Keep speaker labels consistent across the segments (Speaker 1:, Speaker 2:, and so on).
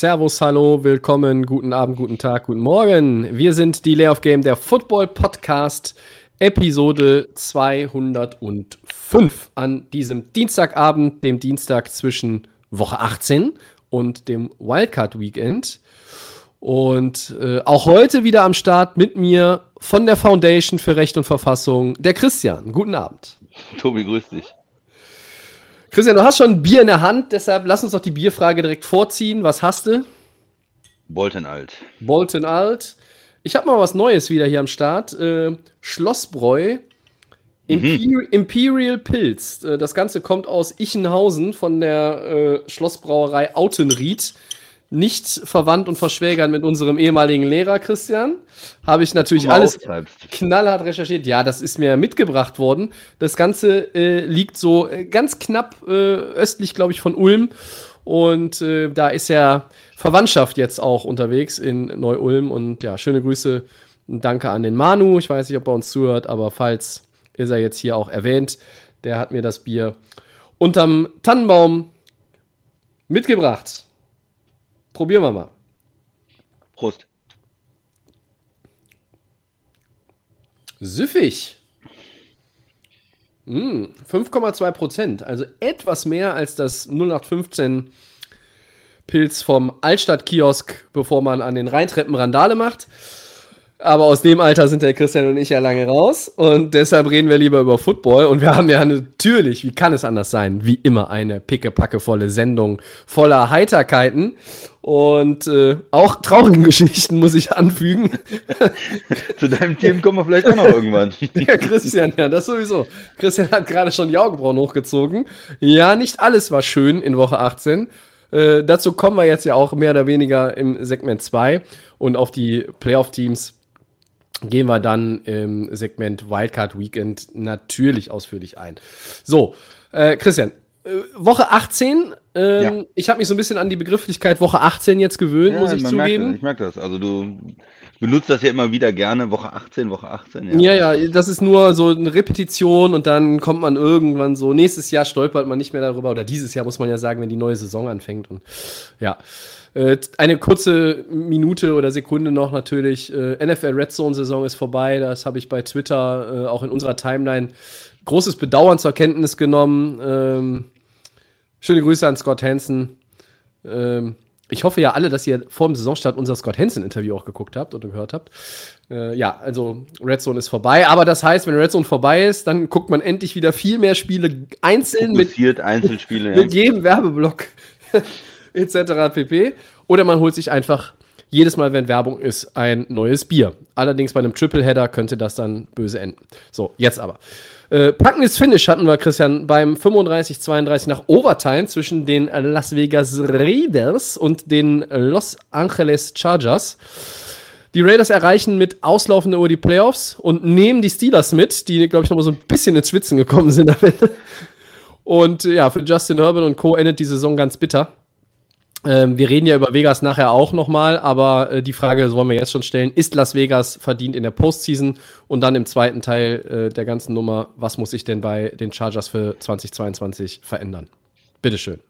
Speaker 1: Servus, hallo, willkommen, guten Abend, guten Tag, guten Morgen. Wir sind die Layoff Game, der Football Podcast, Episode 205 an diesem Dienstagabend, dem Dienstag zwischen Woche 18 und dem Wildcard Weekend. Und äh, auch heute wieder am Start mit mir von der Foundation für Recht und Verfassung, der Christian. Guten Abend.
Speaker 2: Tobi, grüß dich.
Speaker 1: Christian, du hast schon ein Bier in der Hand, deshalb lass uns doch die Bierfrage direkt vorziehen. Was hast du?
Speaker 2: Bolton alt.
Speaker 1: Bolton Alt. Ich habe mal was Neues wieder hier am Start. Äh, Schlossbräu Imper Imperial Pilz. Äh, das Ganze kommt aus Ichenhausen von der äh, Schlossbrauerei Autenried. Nicht verwandt und verschwägert mit unserem ehemaligen Lehrer Christian. Habe ich natürlich alles knallhart recherchiert. Ja, das ist mir mitgebracht worden. Das Ganze äh, liegt so äh, ganz knapp äh, östlich, glaube ich, von Ulm. Und äh, da ist ja Verwandtschaft jetzt auch unterwegs in Neu-Ulm. Und ja, schöne Grüße und danke an den Manu. Ich weiß nicht, ob er uns zuhört, aber falls ist er jetzt hier auch erwähnt. Der hat mir das Bier unterm Tannenbaum mitgebracht. Probieren wir mal.
Speaker 2: Prost.
Speaker 1: Süffig. Mm, 5,2 Prozent, also etwas mehr als das 0815 Pilz vom Altstadtkiosk, bevor man an den Rheintreppen Randale macht. Aber aus dem Alter sind der Christian und ich ja lange raus und deshalb reden wir lieber über Football. Und wir haben ja natürlich, wie kann es anders sein, wie immer eine pickepackevolle Sendung voller Heiterkeiten und äh, auch traurigen Geschichten, muss ich anfügen.
Speaker 2: Zu deinem Team kommen wir vielleicht auch noch irgendwann.
Speaker 1: Ja, Christian, ja, das sowieso. Christian hat gerade schon die Augenbrauen hochgezogen. Ja, nicht alles war schön in Woche 18. Äh, dazu kommen wir jetzt ja auch mehr oder weniger im Segment 2 und auf die Playoff-Teams gehen wir dann im Segment Wildcard Weekend natürlich ausführlich ein. So, äh, Christian, äh, Woche 18. Ähm,
Speaker 2: Ja.
Speaker 1: Ich habe mich so ein bisschen an die Begrifflichkeit Woche 18 jetzt gewöhnt, muss ich
Speaker 2: merkt
Speaker 1: zugeben.
Speaker 2: das, ich merke das. Also du benutzt das ja immer wieder gerne. Woche 18, Woche 18.
Speaker 1: Ja, ja, das ist nur so eine Repetition und dann kommt man irgendwann so, nächstes Jahr stolpert man nicht mehr darüber oder dieses Jahr muss man ja sagen, wenn die neue Saison anfängt und ja. Äh, Eine kurze Minute oder Sekunde noch natürlich. äh, NFL Red Zone Saison ist vorbei. Das habe ich bei Twitter, äh, auch in unserer Timeline, großes Bedauern zur Kenntnis genommen. Ähm, schöne Grüße an Scott Hansen. Ähm, ich hoffe ja alle, dass ihr vor dem Saisonstart unser Scott Hansen-Interview auch geguckt habt oder gehört habt. Ja, also Red Zone ist vorbei. Aber das heißt, wenn Red Zone vorbei ist, dann guckt man endlich wieder viel mehr Spiele einzeln mit,
Speaker 2: Einzelspiele.
Speaker 1: mit jedem Werbeblock etc. pp. Oder man holt sich einfach jedes Mal, wenn Werbung ist, ein neues Bier. Allerdings bei einem Tripleheader könnte das dann böse enden. So, jetzt aber. Äh, packendes Finish hatten wir, Christian, beim 35-32 nach Overtime zwischen den Las Vegas Raiders und den Los Angeles Chargers. Die Raiders erreichen mit auslaufender Uhr die Playoffs und nehmen die Steelers mit, die, glaube ich, noch mal so ein bisschen ins Schwitzen gekommen sind am. Und ja, für Justin Herbert und Co. endet die Saison ganz bitter. Ähm, wir reden ja über Vegas nachher auch nochmal, aber äh, die Frage wollen wir jetzt schon stellen: Ist Las Vegas verdient in der Postseason? Und dann im zweiten Teil äh, der ganzen Nummer, was muss sich denn bei den Chargers für 2022 verändern? Bitteschön.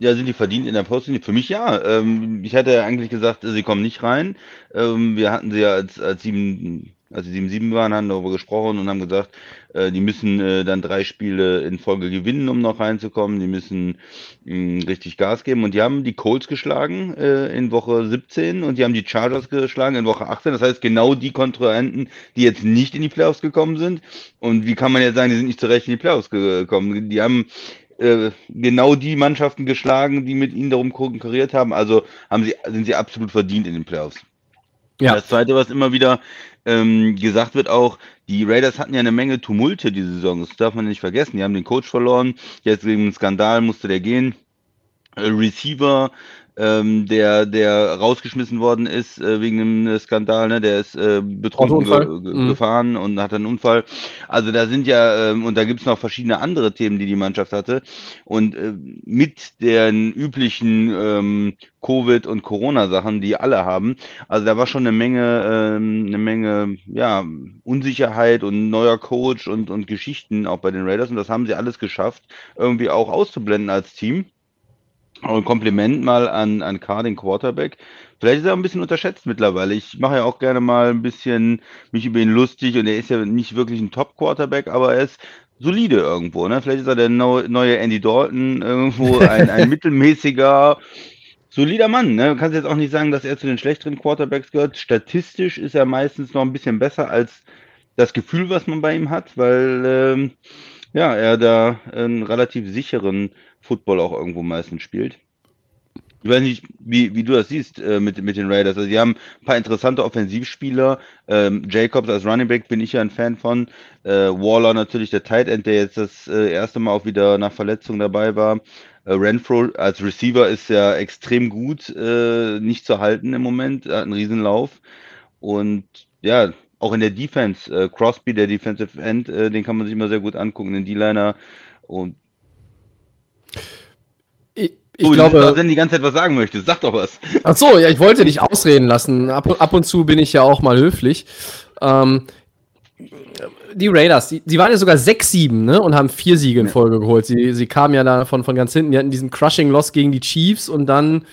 Speaker 2: Ja, sind die verdient in der Posting? Für mich ja. Ähm, ich hatte ja eigentlich gesagt, sie kommen nicht rein. Ähm, wir hatten sie ja als, als sieben, als sie 7-7 waren, haben darüber gesprochen und haben gesagt, die müssen äh, dann drei Spiele in Folge gewinnen, um noch reinzukommen. Die müssen richtig Gas geben. Und die haben die Colts geschlagen äh, in Woche 17 und die haben die Chargers geschlagen in Woche 18. Das heißt, genau die Kontrahenten, die jetzt nicht in die Playoffs gekommen sind. Und wie kann man jetzt sagen, die sind nicht zurecht in die Playoffs gekommen? Die haben äh, genau die Mannschaften geschlagen, die mit ihnen darum konkurriert haben. Also haben sie, sind sie absolut verdient in den Playoffs.
Speaker 1: Ja.
Speaker 2: Das zweite, was immer wieder ähm, gesagt wird, auch, die Raiders hatten ja eine Menge Tumulte diese Saison. Das darf man nicht vergessen. Die haben den Coach verloren. Jetzt wegen einem Skandal musste der gehen. Äh, Receiver ähm, der, der rausgeschmissen worden ist äh, wegen einem Skandal, ne? Der ist äh, betrunken ge ge mhm. gefahren und hat einen Unfall. Also da sind ja, ähm, und da gibt es noch verschiedene andere Themen, die die Mannschaft hatte. Und äh, mit den üblichen ähm, Covid- und Corona-Sachen, die alle haben. Also da war schon eine Menge, ähm, eine Menge, ja, Unsicherheit und neuer Coach und, und Geschichten auch bei den Raiders. Und das haben sie alles geschafft, irgendwie auch auszublenden als Team. Und Kompliment mal an, an Carr, den Quarterback. Vielleicht ist er auch ein bisschen unterschätzt mittlerweile. Ich mache ja auch gerne mal ein bisschen mich über ihn lustig und er ist ja nicht wirklich ein Top-Quarterback, aber er ist solide irgendwo. Ne? Vielleicht ist er der neue Andy Dalton irgendwo, ein, ein mittelmäßiger, solider Mann. Ne? Du kannst jetzt auch nicht sagen, dass er zu den schlechteren Quarterbacks gehört. Statistisch ist er meistens noch ein bisschen besser als das Gefühl, was man bei ihm hat, weil ähm, ja, er da einen relativ sicheren Football auch irgendwo meistens spielt. Ich weiß nicht, wie, wie du das siehst äh, mit, mit den Raiders. Also, sie haben ein paar interessante Offensivspieler. Ähm, Jacobs als Running Back bin ich ja ein Fan von. Äh, Waller natürlich der Tight End, der jetzt das äh, erste Mal auch wieder nach Verletzung dabei war. Äh, Renfro als Receiver ist ja extrem gut, äh, nicht zu halten im Moment. Er hat einen Riesenlauf. Und ja, auch in der Defense, äh, Crosby, der Defensive End, den kann man sich immer sehr gut angucken, den D-Liner. Und
Speaker 1: ich, ich oh, glaube,
Speaker 2: dass die ganze Zeit was sagen möchte. Sag doch was.
Speaker 1: Ach so, ja, ich wollte dich ausreden lassen. Ab, ab und zu bin ich ja auch mal höflich. Ähm, die Raiders, die, die, waren ja sogar 6-7 ne, und haben vier Siege in Folge geholt. Sie, sie kamen ja da von, ganz hinten. Die hatten diesen Crushing Loss gegen die Chiefs und dann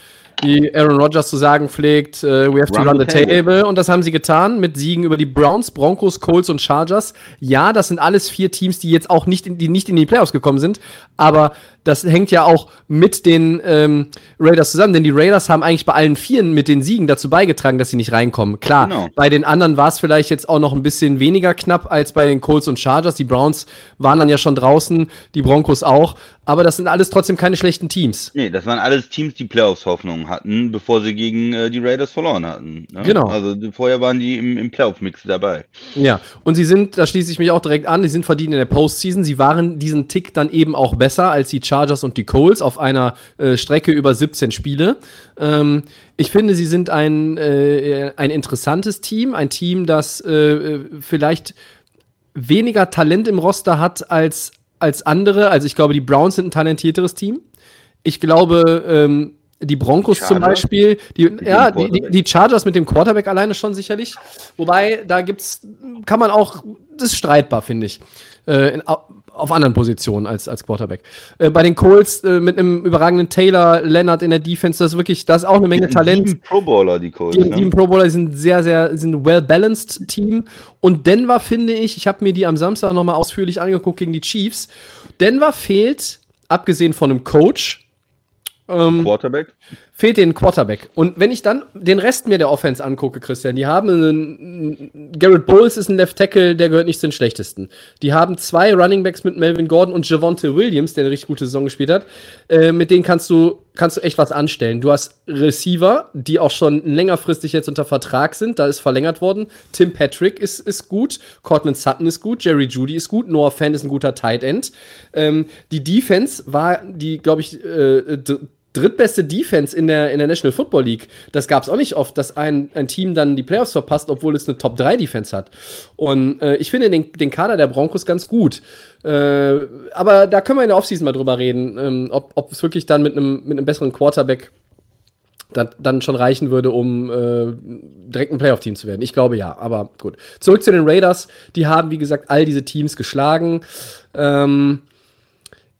Speaker 1: wie Aaron Rodgers zu sagen pflegt, uh, we have to run, run the table. table. Und das haben sie getan mit Siegen über die Browns, Broncos, Colts und Chargers. Ja, das sind alles vier Teams, die jetzt auch nicht in die, nicht in die Playoffs gekommen sind, aber das hängt ja auch mit den ähm, Raiders zusammen, denn die Raiders haben eigentlich bei allen Vieren mit den Siegen dazu beigetragen, dass sie nicht reinkommen. Klar, genau. bei den anderen war es vielleicht jetzt auch noch ein bisschen weniger knapp als bei den Colts und Chargers. Die Browns waren dann ja schon draußen, die Broncos auch. Aber das sind alles trotzdem keine schlechten Teams.
Speaker 2: Nee, das waren alles Teams, die Playoffs-Hoffnungen hatten, bevor sie gegen äh, die Raiders verloren hatten.
Speaker 1: Ne? Genau.
Speaker 2: Also vorher waren die im, im Playoff-Mix dabei.
Speaker 1: Ja, und sie sind, da schließe ich mich auch direkt an, die sind verdient in der Postseason. Sie waren diesen Tick dann eben auch besser als die Chargers Chargers und die Coles auf einer äh, Strecke über 17 Spiele. Ähm, ich finde, sie sind ein, äh, ein interessantes Team, ein Team, das äh, vielleicht weniger Talent im Roster hat als, als andere. Also ich glaube, die Browns sind ein talentierteres Team. Ich glaube, ähm, die Broncos Chargers. zum Beispiel, die, ja, die, die, Chargers mit dem Quarterback alleine schon sicherlich. Wobei, da gibt's, kann man auch, das ist streitbar, finde ich. Äh, auf anderen Positionen als, als Quarterback. Äh, bei den Colts äh, mit einem überragenden Taylor, Leonard in der Defense, das ist wirklich, das ist auch eine Menge Talent. Sieben
Speaker 2: Pro Bowler, die Colts.
Speaker 1: Die, ne? Pro Bowler sind sehr, sehr, sind ein well-balanced Team. Und Denver finde ich, ich habe mir die am Samstag nochmal ausführlich angeguckt gegen die Chiefs. Denver fehlt, abgesehen von einem Coach,
Speaker 2: ähm, Quarterback?
Speaker 1: Fehlt den Quarterback. Und wenn ich dann den Rest mir der Offense angucke, Christian, die haben einen, Garrett Bowles ist ein Left Tackle, der gehört nicht zu den schlechtesten. Die haben zwei Running Backs mit Melvin Gordon und Javonte Williams, der eine richtig gute Saison gespielt hat. Äh, mit denen kannst du, kannst du echt was anstellen. Du hast Receiver, die auch schon längerfristig jetzt unter Vertrag sind. Da ist verlängert worden. Tim Patrick ist, ist gut. Cortland Sutton ist gut. Jerry Judy ist gut. Noah Fan ist ein guter Tight End. Ähm, die Defense war die, glaube ich, äh, drittbeste Defense in der, in der National Football League. Das gab es auch nicht oft, dass ein, ein Team dann die Playoffs verpasst, obwohl es eine Top-3-Defense hat. Und äh, ich finde den, den Kader der Broncos ganz gut. Äh, aber da können wir in der Offseason mal drüber reden, ähm, ob, es wirklich dann mit einem mit einem besseren Quarterback dann, dann schon reichen würde, um äh, direkt ein Playoff-Team zu werden. Ich glaube ja, aber gut. Zurück zu den Raiders. Die haben, wie gesagt, all diese Teams geschlagen. Ähm,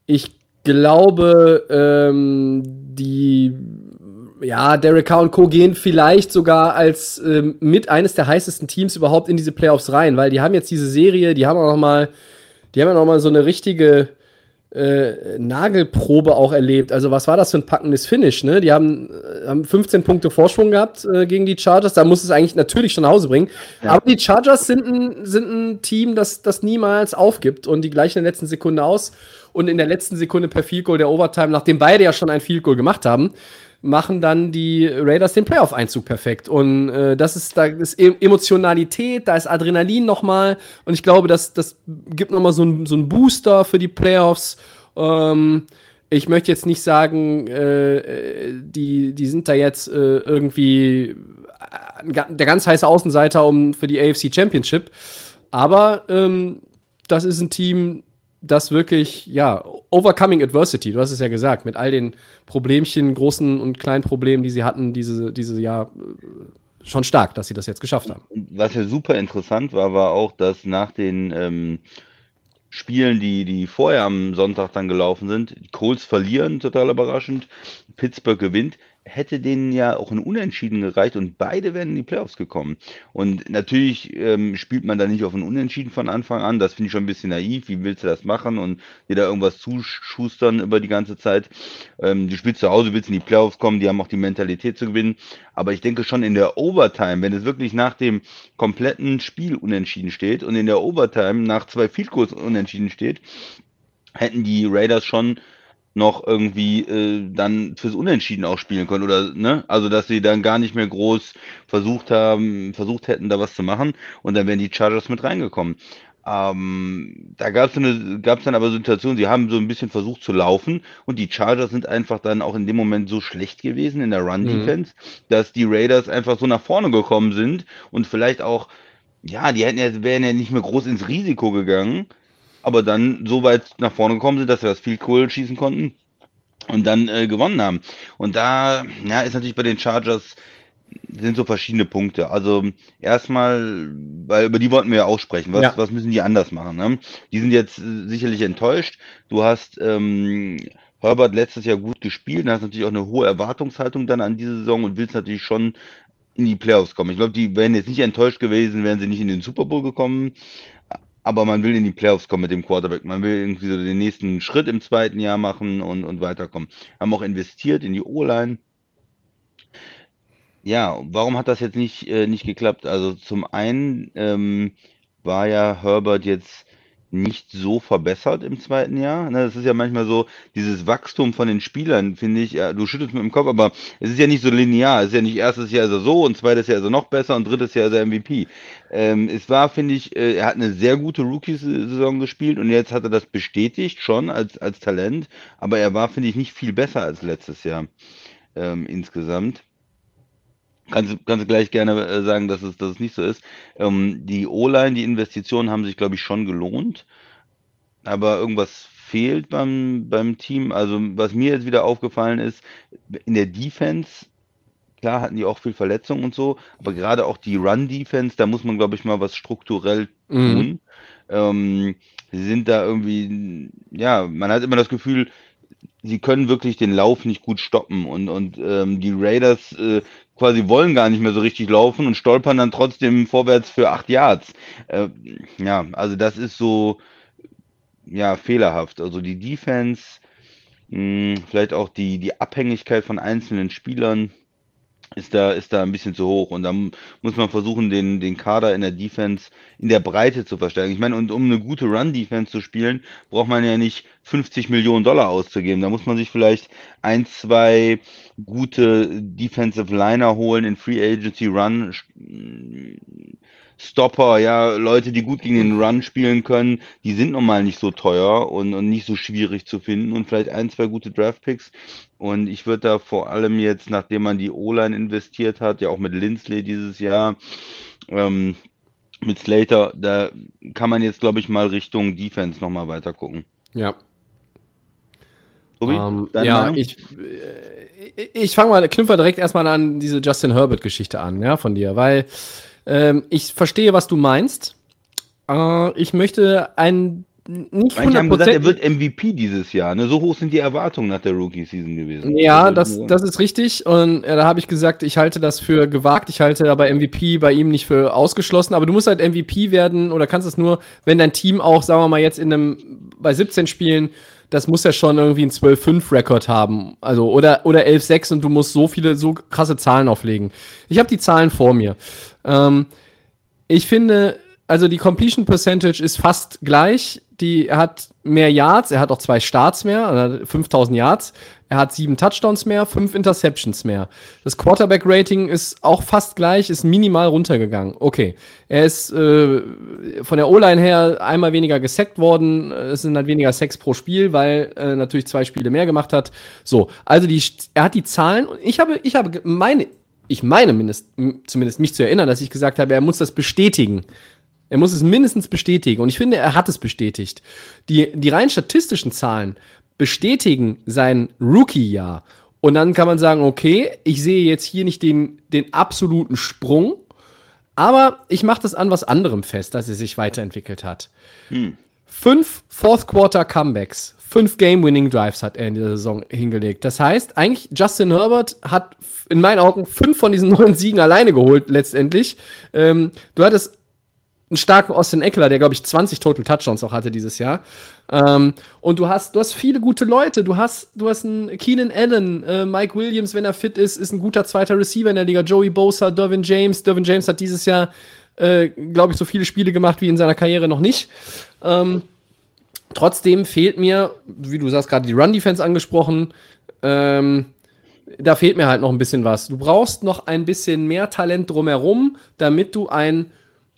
Speaker 1: ich glaube, ähm, die ja, Derek Carr und Co. gehen vielleicht sogar als ähm, mit eines der heißesten Teams überhaupt in diese Playoffs rein, weil die haben jetzt diese Serie, die haben auch noch mal, die haben ja noch mal so eine richtige äh, Nagelprobe auch erlebt. Also was war das für ein packendes Finish? Ne? Die haben, äh, haben 15 Punkte Vorsprung gehabt äh, gegen die Chargers. Da muss es eigentlich natürlich schon nach Hause bringen. Ja. Aber die Chargers sind ein, sind ein Team, das, das niemals aufgibt und die gleichen in der letzten Sekunde aus und in der letzten Sekunde per Field Goal der Overtime, nachdem beide ja schon ein Field Goal gemacht haben, machen dann die Raiders den Playoff-Einzug perfekt. Und äh, das ist, da ist e-, Emotionalität, da ist Adrenalin nochmal. Und ich glaube, das, das gibt nochmal so einen so Booster für die Playoffs. Ähm, Ich möchte jetzt nicht sagen, äh, die, die sind da jetzt äh, irgendwie der ganz heiße Außenseiter um, für die AFC Championship. Aber ähm, das ist ein Team, das wirklich, ja, overcoming adversity, du hast es ja gesagt, mit all den Problemchen, großen und kleinen Problemen, die sie hatten, diese, diese Jahr äh, schon stark, dass sie das jetzt geschafft haben.
Speaker 2: Was ja super interessant war, war auch, dass nach den ähm, Spielen, die, die vorher am Sonntag dann gelaufen sind, die Colts verlieren, total überraschend, Pittsburgh gewinnt, hätte denen ja auch ein Unentschieden gereicht und beide wären in die Playoffs gekommen. Und natürlich ähm, spielt man da nicht auf ein Unentschieden von Anfang an. Das finde ich schon ein bisschen naiv. Wie willst du das machen und dir da irgendwas zuschustern über die ganze Zeit? Ähm, du spielst zu Hause, willst in die Playoffs kommen, die haben auch die Mentalität zu gewinnen. Aber ich denke schon in der Overtime, wenn es wirklich nach dem kompletten Spiel unentschieden steht und in der Overtime nach zwei Field Goals unentschieden steht, hätten die Raiders schon noch irgendwie äh, dann fürs Unentschieden auch spielen können oder ne, also dass sie dann gar nicht mehr groß versucht haben, versucht hätten da was zu machen und dann wären die Chargers mit reingekommen. Ähm, da gab es dann aber Situationen, sie haben so ein bisschen versucht zu laufen und die Chargers sind einfach dann auch in dem Moment so schlecht gewesen in der Run-Defense, mhm. dass die Raiders einfach so nach vorne gekommen sind und vielleicht auch, ja, die hätten ja, wären ja nicht mehr groß ins Risiko gegangen, aber dann so weit nach vorne gekommen sind, dass wir das viel Kohl schießen konnten und dann äh, gewonnen haben. Und da ja, ist natürlich bei den Chargers sind so verschiedene Punkte. Also erstmal, weil über die wollten wir ja auch sprechen. Was, ja. was müssen die anders machen? Ne? Die sind jetzt äh, sicherlich enttäuscht. Du hast ähm, Herbert letztes Jahr gut gespielt, hast natürlich auch eine hohe Erwartungshaltung dann an diese Saison und willst natürlich schon in die Playoffs kommen. Ich glaube, die wären jetzt nicht enttäuscht gewesen, wären sie nicht in den Super Bowl gekommen aber man will in die Playoffs kommen mit dem Quarterback. Man will irgendwie so den nächsten Schritt im zweiten Jahr machen und, und weiterkommen. Haben auch investiert in die O-Line. Ja, warum hat das jetzt nicht, äh, nicht geklappt? Also zum einen ähm, war ja Herbert jetzt nicht so verbessert im zweiten Jahr. Ne, das ist ja manchmal so, dieses Wachstum von den Spielern, finde ich, ja, du schüttelst mit dem Kopf, aber es ist ja nicht so linear. Es ist ja nicht erstes Jahr so und zweites Jahr ist er noch besser und drittes Jahr ist er MVP. Ähm, es war, finde ich, äh, er hat eine sehr gute Rookie-Saison gespielt und jetzt hat er das bestätigt schon als, als Talent, aber er war, finde ich, nicht viel besser als letztes Jahr ähm, insgesamt. Kannst, du kannst du gleich gerne äh, sagen, dass es, dass es nicht so ist. Ähm, die O-Line, die Investitionen haben sich, glaube ich, schon gelohnt. Aber irgendwas fehlt beim, beim Team. Also, was mir jetzt wieder aufgefallen ist, in der Defense, klar hatten die auch viel Verletzungen und so, aber gerade auch die Run-Defense, da muss man, glaube ich, mal was strukturell mhm. tun. Mhm. Ähm, sie sind da irgendwie, ja, man hat immer das Gefühl, sie können wirklich den Lauf nicht gut stoppen und, und ähm, die Raiders äh, quasi wollen gar nicht mehr so richtig laufen und stolpern dann trotzdem vorwärts für acht Yards. Äh, ja, also das ist so, ja, fehlerhaft. Also die Defense, mh, vielleicht auch die, die Abhängigkeit von einzelnen Spielern ist da, ist da ein bisschen zu hoch. Und dann muss man versuchen, den, den Kader in der Defense in der Breite zu verstärken. Ich meine, und um eine gute Run-Defense zu spielen, braucht man ja nicht 50 Millionen Dollar auszugeben. Da muss man sich vielleicht ein, zwei gute Defensive Liner holen in Free Agency Run Stopper, ja, Leute, die gut gegen den Run spielen können, die sind normal nicht so teuer und, und nicht so schwierig zu finden und vielleicht ein, zwei gute Draftpicks. Und ich würde da vor allem jetzt, nachdem man die O-Line investiert hat, ja auch mit Lindsley dieses Jahr, ähm, mit Slater, da kann man jetzt, glaube ich, mal Richtung Defense nochmal weiter gucken.
Speaker 1: Ja. Tobi, um, ähm, ja, Meinung? ich, äh, ich fange mal, knüpfe direkt erstmal an diese Justin Herbert-Geschichte an, ja, von dir, weil ähm, ich verstehe, was du meinst. Äh, ich möchte ein
Speaker 2: nicht Manche haben gesagt, er wird MVP dieses Jahr. Ne? So hoch sind die Erwartungen nach der Rookie-Season gewesen.
Speaker 1: Ja, also, das, das ist richtig. Und äh, da habe ich gesagt, ich halte das für gewagt. Ich halte aber MVP bei ihm nicht für ausgeschlossen. Aber du musst halt MVP werden oder kannst es nur, wenn dein Team auch, sagen wir mal, jetzt in einem bei 17 Spielen das muss ja schon irgendwie ein 12-5-Rekord haben. Also, oder, oder 11-6 und du musst so viele, so krasse Zahlen auflegen. Ich habe die Zahlen vor mir. Ähm, ich finde, also die Completion Percentage ist fast gleich. Die, er hat mehr Yards, er hat auch zwei Starts mehr, also 5000 Yards. Er hat sieben Touchdowns mehr, fünf Interceptions mehr. Das Quarterback-Rating ist auch fast gleich, ist minimal runtergegangen. Okay. Er ist äh, von der O-Line her einmal weniger gesackt worden. Es sind halt weniger Sacks pro Spiel, weil äh, natürlich zwei Spiele mehr gemacht hat. So, also die, er hat die Zahlen. Ich habe, ich habe meine, ich meine mindest, zumindest mich zu erinnern, dass ich gesagt habe, er muss das bestätigen. Er muss es mindestens bestätigen. Und ich finde, er hat es bestätigt. Die, die rein statistischen Zahlen bestätigen sein Rookie-Jahr. Und dann kann man sagen, okay, ich sehe jetzt hier nicht den, den absoluten Sprung, aber ich mache das an was anderem fest, dass er sich weiterentwickelt hat. Hm. Fünf Fourth Quarter Comebacks, fünf Game-Winning Drives hat er in dieser Saison hingelegt. Das heißt, eigentlich Justin Herbert hat in meinen Augen fünf von diesen neun Siegen alleine geholt letztendlich. Ähm, du hattest einen starken Austin Eckler, der, glaube ich, 20 Total Touchdowns auch hatte dieses Jahr. Ähm, und du hast, du hast viele gute Leute. Du hast, du hast einen Keenan Allen, äh, Mike Williams, wenn er fit ist, ist ein guter zweiter Receiver in der Liga. Joey Bosa, Dervin James. Dervin James hat dieses Jahr, äh, glaube ich, so viele Spiele gemacht wie in seiner Karriere noch nicht. Ähm, trotzdem fehlt mir, wie du sagst, gerade die Run-Defense angesprochen, ähm, da fehlt mir halt noch ein bisschen was. Du brauchst noch ein bisschen mehr Talent drumherum, damit du ein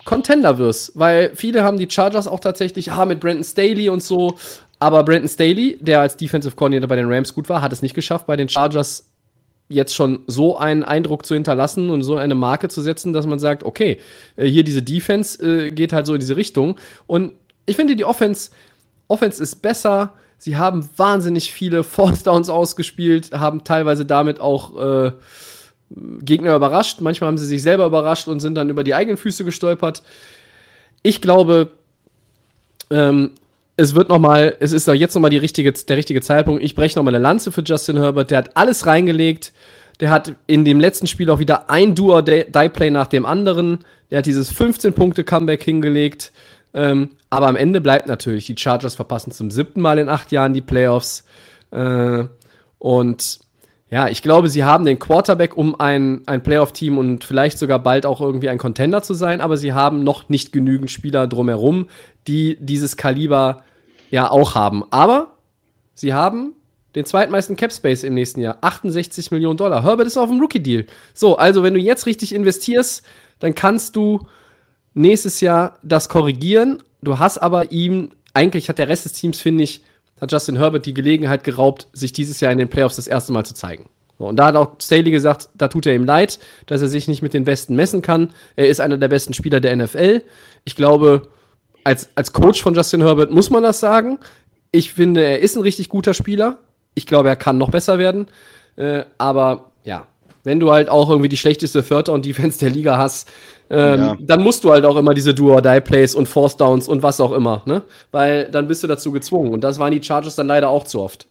Speaker 1: Contender wirst, weil viele haben die Chargers auch tatsächlich, ah, mit Brandon Staley und so, aber Brandon Staley, der als Defensive Coordinator bei den Rams gut war, hat es nicht geschafft, bei den Chargers jetzt schon so einen Eindruck zu hinterlassen und so eine Marke zu setzen, dass man sagt, okay, äh, hier diese Defense äh, geht halt so in diese Richtung. Und ich finde, die Offense, Offense ist besser. Sie haben wahnsinnig viele Fourth Downs ausgespielt, haben teilweise damit auch äh, Gegner überrascht. Manchmal haben sie sich selber überrascht und sind dann über die eigenen Füße gestolpert. Ich glaube, ähm, es wird noch mal, es ist jetzt noch mal die richtige, der richtige Zeitpunkt. Ich breche noch mal eine Lanze für Justin Herbert. Der hat alles reingelegt. Der hat in dem letzten Spiel auch wieder ein Duo-Die-Play nach dem anderen. Der hat dieses 15-Punkte-Comeback hingelegt. Ähm, aber am Ende bleibt natürlich, die Chargers verpassen zum siebten Mal in acht Jahren die Playoffs. Äh, und ja, ich glaube, sie haben den Quarterback, um ein, ein Playoff-Team und vielleicht sogar bald auch irgendwie ein Contender zu sein, aber sie haben noch nicht genügend Spieler drumherum, die dieses Kaliber ja auch haben. Aber sie haben den zweitmeisten Cap Space im nächsten Jahr. 68 Millionen Dollar. Herbert ist auf dem Rookie-Deal. So, also wenn du jetzt richtig investierst, dann kannst du nächstes Jahr das korrigieren. Du hast aber ihm, eigentlich hat der Rest des Teams, finde ich, hat Justin Herbert die Gelegenheit geraubt, sich dieses Jahr in den Playoffs das erste Mal zu zeigen. und da hat auch Staley gesagt, da tut er ihm leid, dass er sich nicht mit den Besten messen kann. Er ist einer der besten Spieler der NFL. Ich glaube, als, als Coach von Justin Herbert muss man das sagen. Ich finde, er ist ein richtig guter Spieler. Ich glaube, er kann noch besser werden. Äh, aber ja, wenn du halt auch irgendwie die schlechteste Third und Defense der Liga hast, ähm, ja. dann musst du halt auch immer diese Do-or-Die-Plays und Force Downs und was auch immer, ne? Weil dann bist du dazu gezwungen. Und das waren die Chargers dann leider auch zu oft.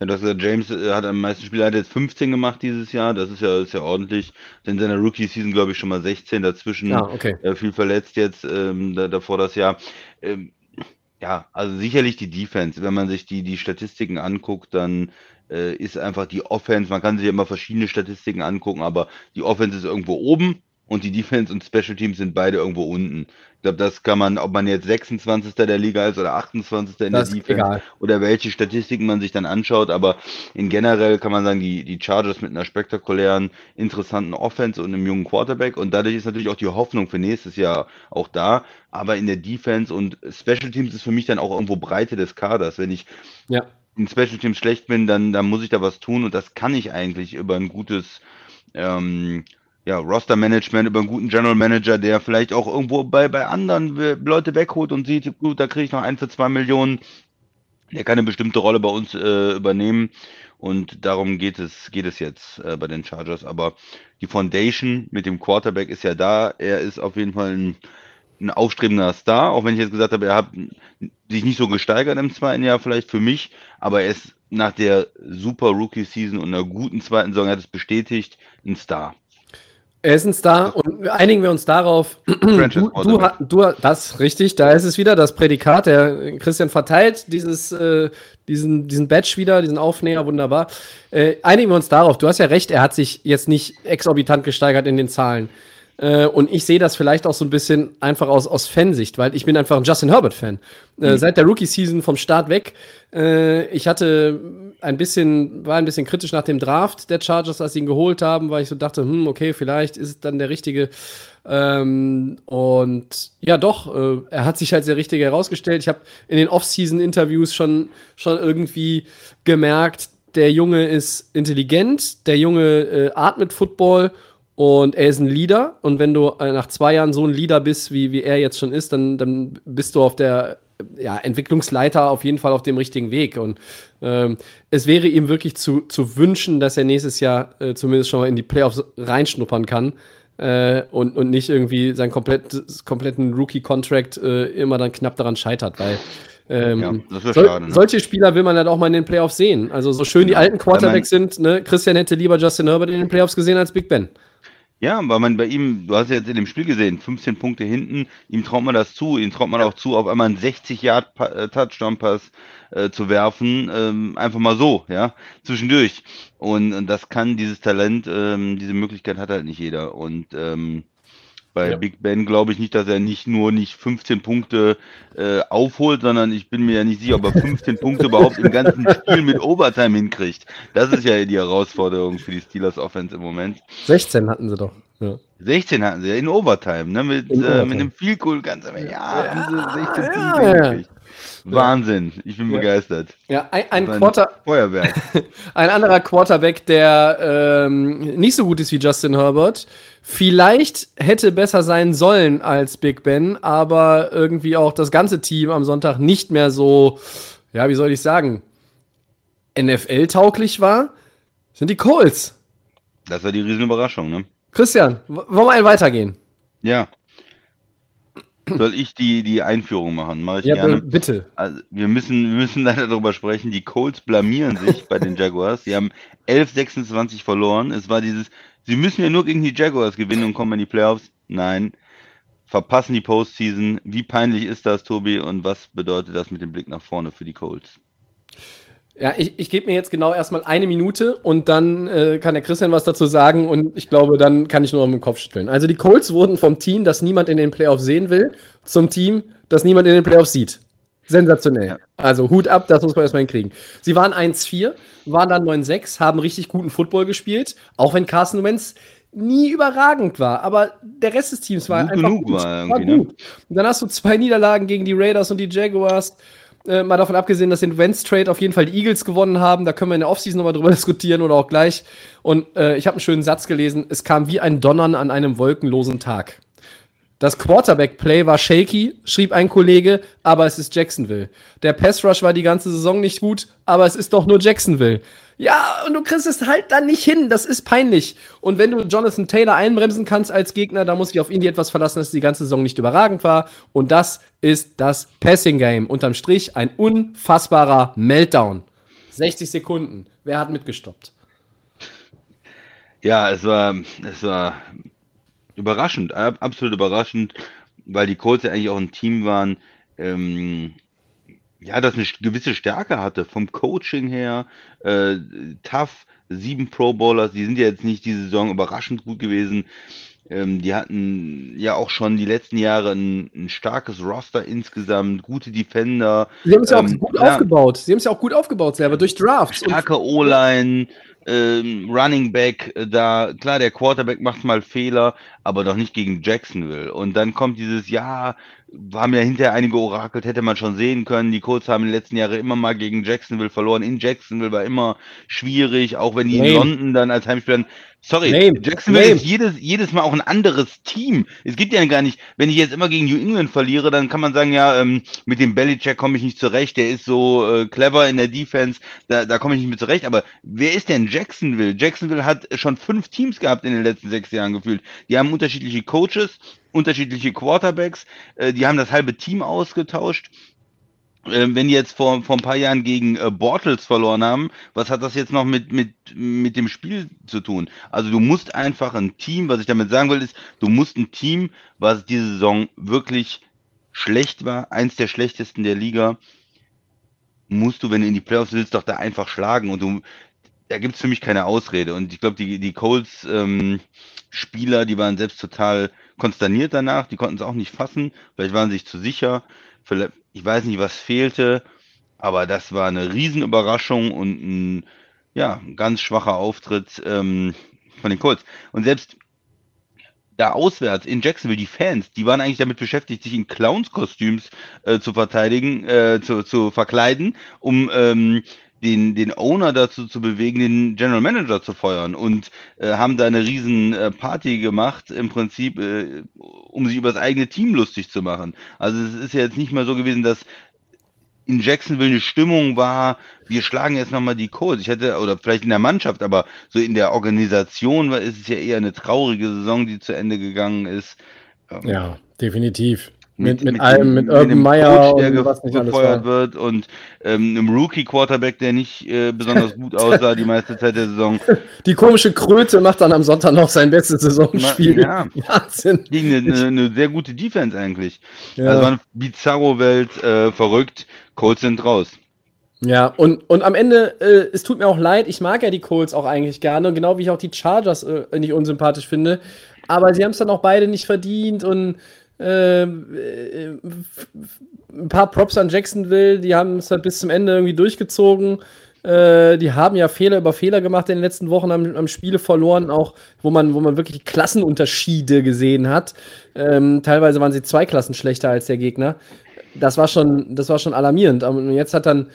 Speaker 2: Ja, das, James äh, hat am meisten Spiele, hat jetzt 15 gemacht dieses Jahr, das ist ja, ist ja ordentlich. In seiner Rookie-Season, glaube ich, schon mal 16, dazwischen
Speaker 1: ja, okay.
Speaker 2: äh, viel verletzt jetzt ähm, da, davor das Jahr. Ähm, ja, also sicherlich die Defense. Wenn man sich die, die Statistiken anguckt, dann äh, ist einfach die Offense, man kann sich immer verschiedene Statistiken angucken, aber die Offense ist irgendwo oben und die Defense und Special Teams sind beide irgendwo unten. Ich glaube, das kann man, ob man jetzt 26. der Liga ist oder 28. in das der Defense egal. oder welche Statistiken man sich dann anschaut, aber in generell kann man sagen, die, die Chargers mit einer spektakulären, interessanten Offense und einem jungen Quarterback und dadurch ist natürlich auch die Hoffnung für nächstes Jahr auch da, aber in der Defense und Special Teams ist für mich dann auch irgendwo Breite des Kaders, wenn ich
Speaker 1: ja
Speaker 2: in Special Teams schlecht bin, dann, dann muss ich da was tun und das kann ich eigentlich über ein gutes ähm, ja, Roster-Management, über einen guten General Manager, der vielleicht auch irgendwo bei, bei anderen Leute wegholt und sieht, gut, da kriege ich noch ein für zwei Millionen. Der kann eine bestimmte Rolle bei uns äh, übernehmen und darum geht es, geht es jetzt äh, bei den Chargers. Aber die Foundation mit dem Quarterback ist ja da. Er ist auf jeden Fall ein ein aufstrebender Star, auch wenn ich jetzt gesagt habe, er hat sich nicht so gesteigert im zweiten Jahr vielleicht für mich, aber er ist nach der super Rookie-Season und einer guten zweiten Saison, er hat es bestätigt, ein Star.
Speaker 1: Er ist ein Star und einigen wir uns darauf. Du, du, du, das richtig, da ist es wieder das Prädikat. Der Christian verteilt dieses, äh, diesen, diesen Badge wieder, diesen Aufnäher, wunderbar. Äh, einigen wir uns darauf. Du hast ja recht, er hat sich jetzt nicht exorbitant gesteigert in den Zahlen. Äh, und ich sehe das vielleicht auch so ein bisschen einfach aus, aus Fansicht, weil ich bin einfach ein Justin Herbert-Fan. Äh, mhm. Seit der Rookie-Season vom Start weg. Äh, ich hatte ein bisschen, war ein bisschen kritisch nach dem Draft der Chargers, als sie ihn geholt haben, weil ich so dachte, hm, okay, vielleicht ist es dann der richtige. Ähm, und ja, doch, äh, er hat sich halt sehr richtig herausgestellt. Ich habe in den Off-Season-Interviews schon, schon irgendwie gemerkt, der Junge ist intelligent, der Junge äh, atmet Football und er ist ein Leader. Und wenn du äh, nach zwei Jahren so ein Leader bist, wie, wie er jetzt schon ist, dann, dann bist du auf der ja, Entwicklungsleiter auf jeden Fall auf dem richtigen Weg. Und ähm, es wäre ihm wirklich zu, zu wünschen, dass er nächstes Jahr äh, zumindest schon mal in die Playoffs reinschnuppern kann. Äh, und, und nicht irgendwie seinen komplett, kompletten Rookie-Contract äh, immer dann knapp daran scheitert, weil ähm, ja, das so, schade, ne? Solche Spieler will man halt auch mal in den Playoffs sehen. Also so schön die alten Quarterbacks sind, ne? Christian hätte lieber Justin Herbert in den Playoffs gesehen als Big Ben.
Speaker 2: Ja, weil man bei ihm, du hast ja jetzt in dem Spiel gesehen, 15 Punkte hinten, ihm traut man das zu, ihm traut man auch zu, auf einmal einen 60-Yard-Touchdown-Pass äh, zu werfen, ähm, einfach mal so, ja, zwischendurch. Und, und das kann dieses Talent, ähm, diese Möglichkeit hat halt nicht jeder. Und ähm, bei ja. Big Ben glaube ich nicht, dass er nicht nur nicht 15 Punkte äh, aufholt, sondern ich bin mir ja nicht sicher, ob er 15 Punkte überhaupt im ganzen Spiel mit Overtime hinkriegt. Das ist ja die Herausforderung für die Steelers Offense im Moment.
Speaker 1: 16 hatten sie doch.
Speaker 2: Ja. 16 hatten sie ja in Overtime, ne? Mit, in äh, mit einem Field Goal ganz am Ende. Ja, haben sie 16 Punkte gekriegt. Wahnsinn, ich bin ja. begeistert.
Speaker 1: Ja, ein, ein, ein Quarter Feuerwerk. ein anderer Quarterback, der ähm, nicht so gut ist wie Justin Herbert, vielleicht hätte besser sein sollen als Big Ben, aber irgendwie auch das ganze Team am Sonntag nicht mehr so, ja, wie soll ich sagen, NFL-tauglich war, sind die Colts.
Speaker 2: Das war die Riesenüberraschung, ne?
Speaker 1: Christian, wollen wir einen weitergehen?
Speaker 2: Ja. Soll ich die, die Einführung machen? Mach ich
Speaker 1: ja, gerne. bitte.
Speaker 2: Also, wir, müssen, wir müssen leider darüber sprechen. Die Colts blamieren sich bei den Jaguars. Sie haben 11-26 verloren. Es war dieses, sie müssen ja nur gegen die Jaguars gewinnen und kommen in die Playoffs. Nein. Verpassen die Postseason. Wie peinlich ist das, Tobi? Und was bedeutet das mit dem Blick nach vorne für die Colts?
Speaker 1: Ja, ich, ich gebe mir jetzt genau erstmal eine Minute und dann äh, kann der Christian was dazu sagen und ich glaube, dann kann ich nur noch mit dem Kopf schütteln. Also die Colts wurden vom Team, das niemand in den Playoffs sehen will, zum Team, das niemand in den Playoffs sieht. Sensationell. Ja. Also Hut ab, das muss man erstmal hinkriegen. Sie waren 1-4, waren dann 9-6, haben richtig guten Football gespielt, auch wenn Carson Wentz nie überragend war, aber der Rest des Teams war gut einfach genug gut. War, war ne? gut. Ne? Und dann hast du zwei Niederlagen gegen die Raiders und die Jaguars äh, mal davon abgesehen, dass den Wentz Trade auf jeden Fall die Eagles gewonnen haben. Da können wir in der Offseason nochmal drüber diskutieren oder auch gleich. Und äh, ich habe einen schönen Satz gelesen. Es kam wie ein Donnern an einem wolkenlosen Tag. Das Quarterback-Play war shaky, schrieb ein Kollege, aber es ist Jacksonville. Der Pass-Rush war die ganze Saison nicht gut, aber es ist doch nur Jacksonville. Ja, und du kriegst es halt dann nicht hin. Das ist peinlich. Und wenn du Jonathan Taylor einbremsen kannst als Gegner, dann muss ich auf ihn etwas verlassen, dass die ganze Saison nicht überragend war. Und das ist das Passing Game. Unterm Strich ein unfassbarer Meltdown. 60 Sekunden. Wer hat mitgestoppt?
Speaker 2: Ja, es war, es war überraschend, absolut überraschend, weil die Colts ja eigentlich auch ein Team waren, ähm, ja, das eine gewisse Stärke hatte, vom Coaching her, äh, tough, sieben Pro Bowlers, die sind ja jetzt nicht diese Saison überraschend gut gewesen. Ähm, die hatten ja auch schon die letzten Jahre ein, ein starkes Roster insgesamt, gute Defender.
Speaker 1: Sie haben es ja auch ähm, gut ja, aufgebaut. Sie haben es ja auch gut aufgebaut selber durch Drafts.
Speaker 2: Starke O-Line, ähm, Running Back, äh, da, klar, der Quarterback macht mal Fehler, aber doch nicht gegen Jacksonville. Und dann kommt dieses, ja, haben ja hinterher einige orakelt, hätte man schon sehen können. Die Colts haben in den letzten Jahren immer mal gegen Jacksonville verloren. In Jacksonville war immer schwierig, auch wenn die in London dann als Heimspieler. Sorry, Lame. Jacksonville Lame. ist jedes, jedes Mal auch ein anderes Team. Es gibt ja gar nicht, wenn ich jetzt immer gegen New England verliere, dann kann man sagen, ja, ähm, mit dem Belichick komme ich nicht zurecht. Der ist so äh, clever in der Defense, da, da komme ich nicht mit zurecht. Aber wer ist denn Jacksonville? Jacksonville hat schon fünf Teams gehabt in den letzten sechs Jahren gefühlt. Die haben unterschiedliche Coaches unterschiedliche Quarterbacks, äh, die haben das halbe Team ausgetauscht. Ähm, wenn die jetzt vor, vor ein paar Jahren gegen äh, Bortles verloren haben, was hat das jetzt noch mit, mit, mit dem Spiel zu tun? Also du musst einfach ein Team, was ich damit sagen will, ist, du musst ein Team, was diese Saison wirklich schlecht war, eins der schlechtesten der Liga, musst du, wenn du in die Playoffs willst, doch da einfach schlagen. Und du, da gibt es für mich keine Ausrede. Und ich glaube, die, die Colts ähm, Spieler, die waren selbst total konsterniert danach, die konnten es auch nicht fassen, vielleicht waren sie sich zu sicher, ich weiß nicht, was fehlte, aber das war eine Riesenüberraschung und ein ja, ganz schwacher Auftritt ähm, von den Colts. Und selbst da auswärts in Jacksonville, die Fans, die waren eigentlich damit beschäftigt, sich in Clowns-Kostüms äh, zu verteidigen, äh, zu, zu verkleiden, um ähm, den, den Owner dazu zu bewegen, den General Manager zu feuern und äh, haben da eine riesen äh, Party gemacht, im Prinzip, äh, um sich über das eigene Team lustig zu machen. Also es ist ja jetzt nicht mal so gewesen, dass in Jacksonville eine Stimmung war, wir schlagen jetzt nochmal die Colts. Ich hätte, oder vielleicht in der Mannschaft, aber so in der Organisation war, ist es ja eher eine traurige Saison, die zu Ende gegangen ist.
Speaker 1: Ähm, ja, definitiv. Mit, mit, mit allem, mit Urban Meyer
Speaker 2: der und was nicht gefeuert wird und ähm, einem Rookie-Quarterback, der nicht äh, besonders gut aussah die meiste Zeit der Saison.
Speaker 1: Die komische Kröte macht dann am Sonntag noch sein bestes Saisonspiel.
Speaker 2: Ja, Wahnsinn. Gegen eine, eine, sehr gute Defense eigentlich. Ja. Also eine Bizarro-Welt, äh, verrückt. Colts sind raus.
Speaker 1: Ja, und, und am Ende, äh, es tut mir auch leid, ich mag ja die Colts auch eigentlich gerne, genau wie ich auch die Chargers äh, nicht unsympathisch finde. Aber sie haben es dann auch beide nicht verdient und ein paar Props an Jacksonville, die haben es halt bis zum Ende irgendwie durchgezogen. Äh, die haben ja Fehler über Fehler gemacht in den letzten Wochen, haben, haben Spiele verloren, auch wo man, wo man wirklich Klassenunterschiede gesehen hat. Ähm, teilweise waren sie zwei Klassen schlechter als der Gegner. Das war schon, das war schon alarmierend. Und jetzt hat dann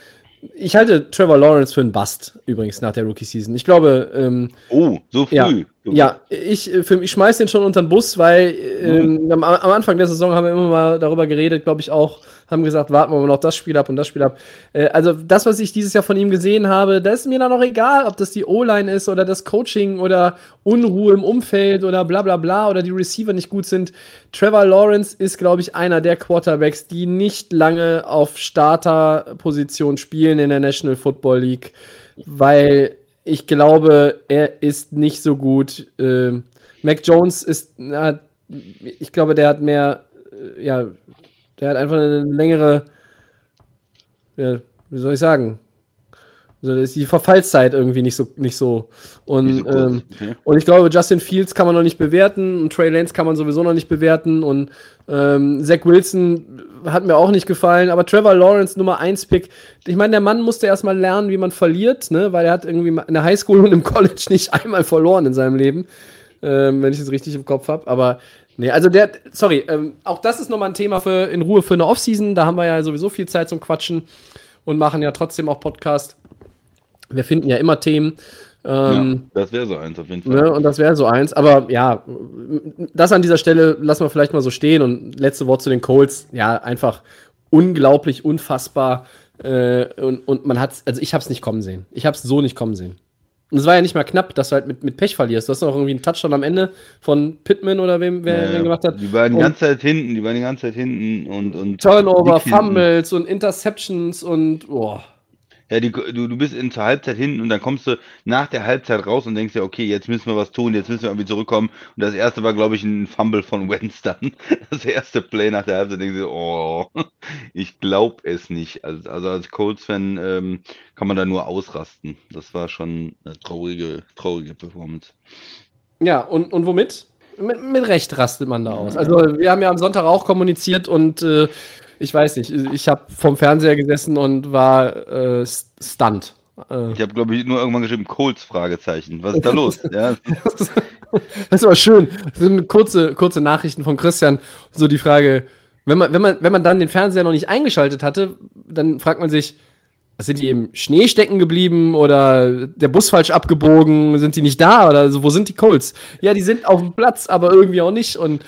Speaker 1: ich halte Trevor Lawrence für einen Bust, übrigens, nach der Rookie-Season. Ich glaube. Ähm,
Speaker 2: oh, so früh.
Speaker 1: Ja, ja ich, äh, für, ich schmeiß den schon unter den Bus, weil ähm, mhm. am, am, Anfang der Saison haben wir immer mal darüber geredet, glaube ich auch, haben gesagt, warten wir mal noch das Spiel ab und das Spiel ab. Äh, also das, was ich dieses Jahr von ihm gesehen habe, da ist mir dann auch egal, ob das die O-Line ist oder das Coaching oder Unruhe im Umfeld oder bla bla bla oder die Receiver nicht gut sind. Trevor Lawrence ist, glaube ich, einer der Quarterbacks, die nicht lange auf Starterposition spielen in der National Football League, weil ich glaube, er ist nicht so gut. Äh, Mac Jones ist, na, ich glaube, der hat mehr, äh, ja, der hat einfach eine längere, ja, wie soll ich sagen, also ist die Verfallszeit irgendwie nicht so, nicht so. Und, so ähm, okay. und ich glaube, Justin Fields kann man noch nicht bewerten und Trey Lance kann man sowieso noch nicht bewerten und ähm, Zach Wilson hat mir auch nicht gefallen, aber Trevor Lawrence Nummer 1 Pick. Ich meine, der Mann musste erstmal lernen, wie man verliert, ne? weil er hat irgendwie in der Highschool und im College nicht einmal verloren in seinem Leben, ähm, wenn ich es richtig im Kopf habe. Aber Nee, also der, sorry, ähm, auch das ist nochmal ein Thema für in Ruhe für eine Offseason. Da haben wir ja sowieso viel Zeit zum Quatschen und machen ja trotzdem auch Podcast. Wir finden ja immer Themen.
Speaker 2: Ähm, ja, das wäre so eins auf jeden Fall.
Speaker 1: Ne, und das wäre so eins. Aber ja, das an dieser Stelle lassen wir vielleicht mal so stehen. Und letzte Wort zu den Colts. Ja, einfach unglaublich, unfassbar. Äh, und, und man hat also ich habe es nicht kommen sehen. Ich habe es so nicht kommen sehen. Und es war ja nicht mal knapp, dass du halt mit, mit Pech verlierst. Du hast noch irgendwie einen Touchdown am Ende von Pittman oder wem, wer ja, den gemacht hat.
Speaker 2: Die waren die ganze Zeit hinten, die waren die ganze Zeit hinten und. und
Speaker 1: Turnover, Fumbles und Interceptions und boah.
Speaker 2: Ja, die, du, du bist in zur Halbzeit hinten und dann kommst du nach der Halbzeit raus und denkst dir, okay, jetzt müssen wir was tun, jetzt müssen wir irgendwie zurückkommen. Und das erste war, glaube ich, ein Fumble von Wentz. Das erste Play nach der Halbzeit denkst du, oh, ich glaube es nicht. Also, also als Colts-Fan ähm, kann man da nur ausrasten. Das war schon eine traurige, traurige Performance.
Speaker 1: Ja, und, und womit? Mit, mit Recht rastet man da aus. Also wir haben ja am Sonntag auch kommuniziert und äh, ich weiß nicht, ich habe vom Fernseher gesessen und war äh, stunned.
Speaker 2: Äh. Ich habe, glaube ich, nur irgendwann geschrieben, Colts, Fragezeichen. Was ist da los? ja.
Speaker 1: Das ist aber schön. Das sind kurze, kurze Nachrichten von Christian. So die Frage, wenn man, wenn, man, wenn man dann den Fernseher noch nicht eingeschaltet hatte, dann fragt man sich, sind die im Schnee stecken geblieben oder der Bus falsch abgebogen? Sind die nicht da oder also, wo sind die Colts? Ja, die sind auf dem Platz, aber irgendwie auch nicht. Und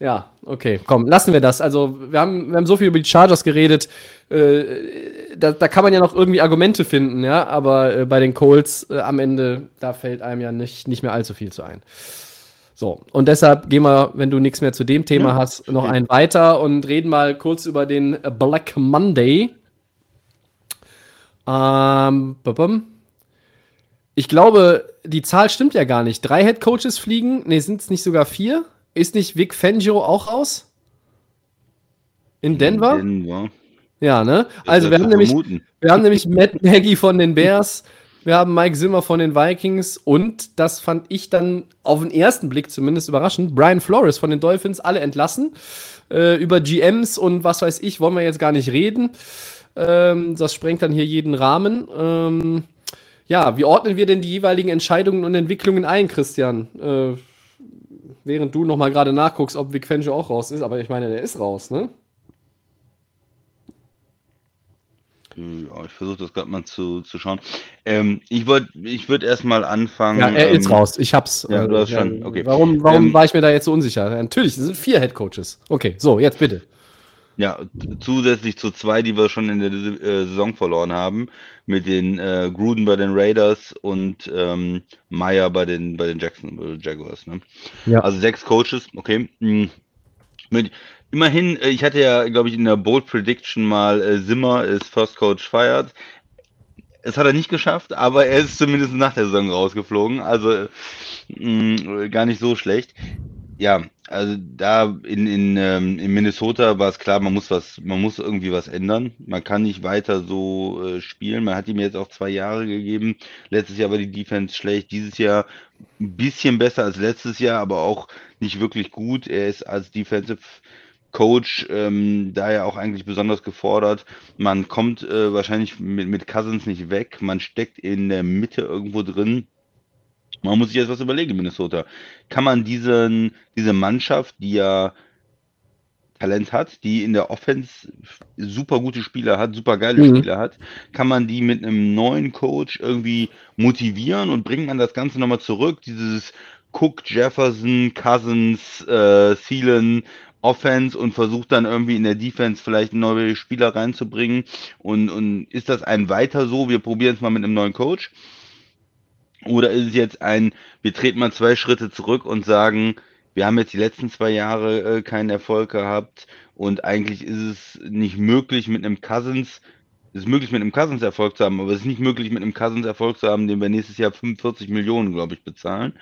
Speaker 1: ja, okay, komm, lassen wir das. Also, wir haben, wir haben so viel über die Chargers geredet. Äh, da, da kann man ja noch irgendwie Argumente finden, ja, aber äh, bei den Colts äh, am Ende, da fällt einem ja nicht, nicht mehr allzu viel zu ein. So, und deshalb gehen wir, wenn du nichts mehr zu dem Thema ja. hast, noch einen weiter und reden mal kurz über den Black Monday. Ähm, ich glaube, die Zahl stimmt ja gar nicht. Drei Head Coaches fliegen. Ne, sind es nicht sogar vier? Ist nicht Vic Fangio auch raus? In Denver? In Denver. Ja, ne? Also wir haben, nämlich, wir haben nämlich Matt Nagy von den Bears, Wir haben Mike Zimmer von den Vikings und das fand ich dann auf den ersten Blick zumindest überraschend. Brian Flores von den Dolphins, alle entlassen. Äh, über GMs und was weiß ich, wollen wir jetzt gar nicht reden. Ähm, das sprengt dann hier jeden Rahmen. Ähm, ja, wie ordnen wir denn die jeweiligen Entscheidungen und Entwicklungen ein, Christian? Äh, während du nochmal gerade nachguckst, ob Vic Fangio auch raus ist, aber ich meine, der ist raus, ne?
Speaker 2: Ja, ich versuche das gerade mal zu, zu schauen. Ähm, ich würde ich würd erstmal anfangen.
Speaker 1: Ja, er ist
Speaker 2: ähm,
Speaker 1: raus. Ich hab's.
Speaker 2: Ja, du hast
Speaker 1: äh,
Speaker 2: schon, okay.
Speaker 1: Warum, warum
Speaker 2: Ähm,
Speaker 1: war ich mir da jetzt so unsicher? Ja, natürlich, es sind vier Head Coaches. Okay, so, jetzt bitte.
Speaker 2: Ja, zusätzlich zu zwei, die wir schon in der äh, Saison verloren haben, mit den äh, Gruden bei den Raiders und ähm, Meyer bei den bei den Jacksonville Jaguars. Ne?
Speaker 1: Ja.
Speaker 2: Also sechs Coaches, okay. Hm. Mit, immerhin, äh, ich hatte ja, glaube ich, in der Bold Prediction mal äh, Zimmer ist First Coach fired. Es hat er nicht geschafft, aber er ist zumindest nach der Saison rausgeflogen. Also äh, mh, gar nicht so schlecht. Ja, also da in, in, ähm, in Minnesota war es klar, man muss was, man muss irgendwie was ändern. Man kann nicht weiter so äh, spielen. Man hat ihm jetzt auch zwei Jahre gegeben. Letztes Jahr war die Defense schlecht, dieses Jahr ein bisschen besser als letztes Jahr, aber auch nicht wirklich gut. Er ist als Defensive Coach ähm, daher auch eigentlich besonders gefordert. Man kommt äh, wahrscheinlich mit, mit Cousins nicht weg. Man steckt in der Mitte irgendwo drin. Man muss sich jetzt was überlegen in Minnesota. Kann man diesen, diese Mannschaft, die ja Talent hat, die in der Offense super gute Spieler hat, super geile
Speaker 1: Mhm.
Speaker 2: Spieler hat, kann man die mit einem neuen Coach irgendwie motivieren und bringt man das Ganze nochmal zurück? Dieses Cook, Jefferson, Cousins, äh, Thielen, Offense und versucht dann irgendwie in der Defense vielleicht neue Spieler reinzubringen. Und, und ist das ein weiter so? Wir probieren es mal mit einem neuen Coach. Oder ist es jetzt ein, wir treten mal zwei Schritte zurück und sagen, wir haben jetzt die letzten zwei Jahre äh, keinen Erfolg gehabt und eigentlich ist es nicht möglich mit einem Cousins, es ist möglich mit einem Cousins Erfolg zu haben, aber es ist nicht möglich mit einem Cousins Erfolg zu haben, den wir nächstes Jahr 45 Millionen, glaube ich, bezahlen.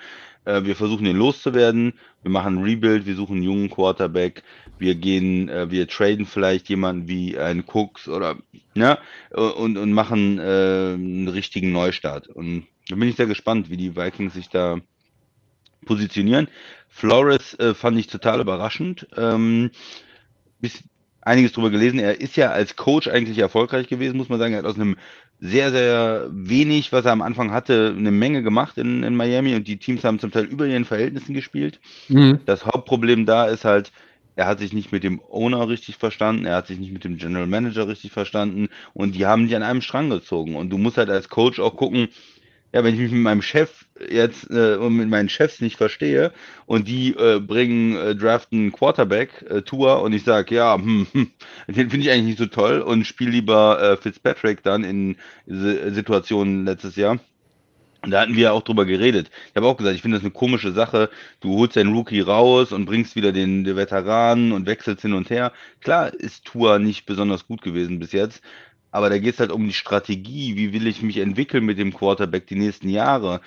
Speaker 2: Äh, wir versuchen den loszuwerden, wir machen ein Rebuild, wir suchen einen jungen Quarterback, wir gehen, äh, wir traden vielleicht jemanden wie einen Cooks oder, ja, und, und machen äh, einen richtigen Neustart. Und da bin ich sehr gespannt, wie die Vikings sich da positionieren. Flores äh, fand ich total überraschend. Ähm, bis, einiges drüber gelesen. Er ist ja als Coach eigentlich erfolgreich gewesen, muss man sagen. Er hat aus einem sehr, sehr wenig, was er am Anfang hatte, eine Menge gemacht in, in Miami und die Teams haben zum Teil über ihren Verhältnissen gespielt.
Speaker 1: Mhm.
Speaker 2: Das Hauptproblem da ist halt, er hat sich nicht mit dem Owner richtig verstanden, er hat sich nicht mit dem General Manager richtig verstanden und die haben nicht an einem Strang gezogen. Und du musst halt als Coach auch gucken, ja, wenn ich mich mit meinem Chef jetzt äh, und mit meinen Chefs nicht verstehe und die äh, bringen, äh, draften Quarterback, äh, Tour, und ich sage, ja, hm, hm, den finde ich eigentlich nicht so toll und spiele lieber äh, Fitzpatrick dann in Si- Situationen letztes Jahr. Und da hatten wir ja auch drüber geredet. Ich habe auch gesagt, ich finde das eine komische Sache. Du holst den Rookie raus und bringst wieder den, den Veteranen und wechselst hin und her. Klar ist Tour nicht besonders gut gewesen bis jetzt, aber da geht es halt um die Strategie. Wie will ich mich entwickeln mit dem Quarterback die nächsten Jahre?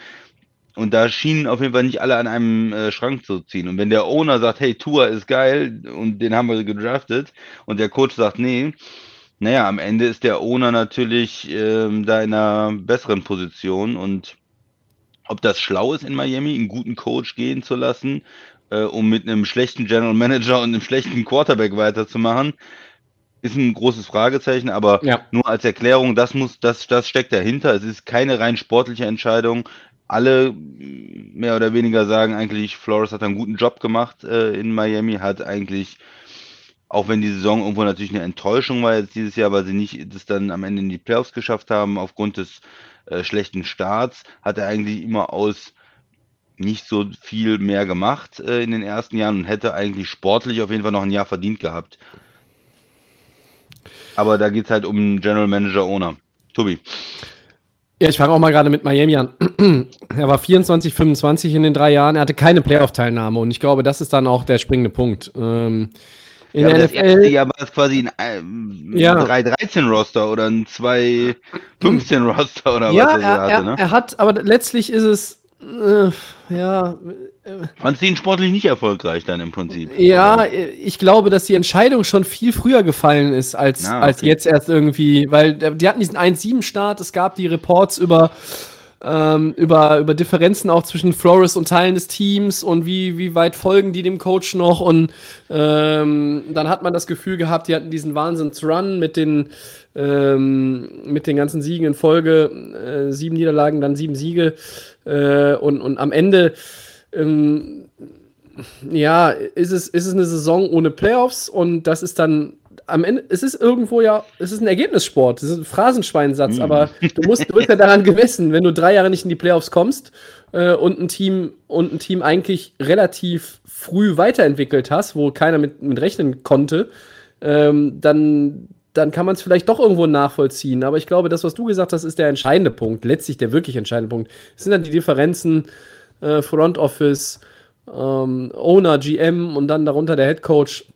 Speaker 2: Und da schienen auf jeden Fall nicht alle an einem äh, Schrank zu ziehen. Und wenn der Owner sagt, hey, Tour ist geil und den haben wir gedraftet und der Coach sagt, nee, naja, am Ende ist der Owner natürlich ähm, da in einer besseren Position und ob das schlau ist in Miami, einen guten Coach gehen zu lassen, äh, um mit einem schlechten General Manager und einem schlechten Quarterback weiterzumachen, ist ein großes Fragezeichen, aber
Speaker 1: Ja.
Speaker 2: nur als Erklärung, das muss, das, das steckt dahinter. Es ist keine rein sportliche Entscheidung. Alle mm, mehr oder weniger sagen eigentlich, Flores hat einen guten Job gemacht äh, in Miami, hat eigentlich, auch wenn die Saison irgendwo natürlich eine Enttäuschung war jetzt dieses Jahr, weil sie nicht das dann am Ende in die Playoffs geschafft haben aufgrund des äh, schlechten Starts, hat er eigentlich immer aus nicht so viel mehr gemacht äh, in den ersten Jahren und hätte eigentlich sportlich auf jeden Fall noch ein Jahr verdient gehabt. Aber da geht es halt um General Manager Owner. Tobi.
Speaker 1: Ja, ich fange auch mal gerade mit Miami an. er war 24, 25 in den drei Jahren. Er hatte keine Playoff-Teilnahme und ich glaube, das ist dann auch der springende Punkt. Ähm, in
Speaker 2: Ja,
Speaker 1: der
Speaker 2: das erste
Speaker 1: NFL,
Speaker 2: Jahr war es quasi ein ähm,
Speaker 1: Ja.
Speaker 2: 3-13-Roster oder ein 2-15-Roster oder
Speaker 1: ja,
Speaker 2: was er
Speaker 1: er,
Speaker 2: hatte,
Speaker 1: er,
Speaker 2: ne?
Speaker 1: er hat, aber letztlich ist es, Äh, ja,
Speaker 2: Fandst du ihn sportlich nicht erfolgreich dann im Prinzip?
Speaker 1: Ja, ich glaube, dass die Entscheidung schon viel früher gefallen ist, als,
Speaker 2: Ah,
Speaker 1: als
Speaker 2: okay.
Speaker 1: jetzt erst irgendwie, weil äh, die hatten diesen 1-7-Start, es gab die Reports über, ähm, über, über Differenzen auch zwischen Flores und Teilen des Teams und wie, wie weit folgen die dem Coach noch und ähm, dann hat man das Gefühl gehabt, die hatten diesen Wahnsinns-Run mit den, ähm, mit den ganzen Siegen in Folge, äh, sieben Niederlagen, dann sieben Siege äh, und, und am Ende ähm, ja, ist es, ist es eine Saison ohne Playoffs und das ist dann am Ende, es ist irgendwo ja, es ist ein Ergebnissport, es ist ein Phrasenschweinsatz, aber du musst, du wirst ja daran gemessen, wenn du drei Jahre nicht in die Playoffs kommst äh, und ein Team und ein Team eigentlich relativ früh weiterentwickelt hast, wo keiner mit, mit rechnen konnte, ähm, dann, dann kann man es vielleicht doch irgendwo nachvollziehen. Aber ich glaube, das, was du gesagt hast, ist der entscheidende Punkt, letztlich der wirklich entscheidende Punkt. Es sind dann die Differenzen äh, Front Office, ähm, Owner, GM und dann darunter der Head Coach.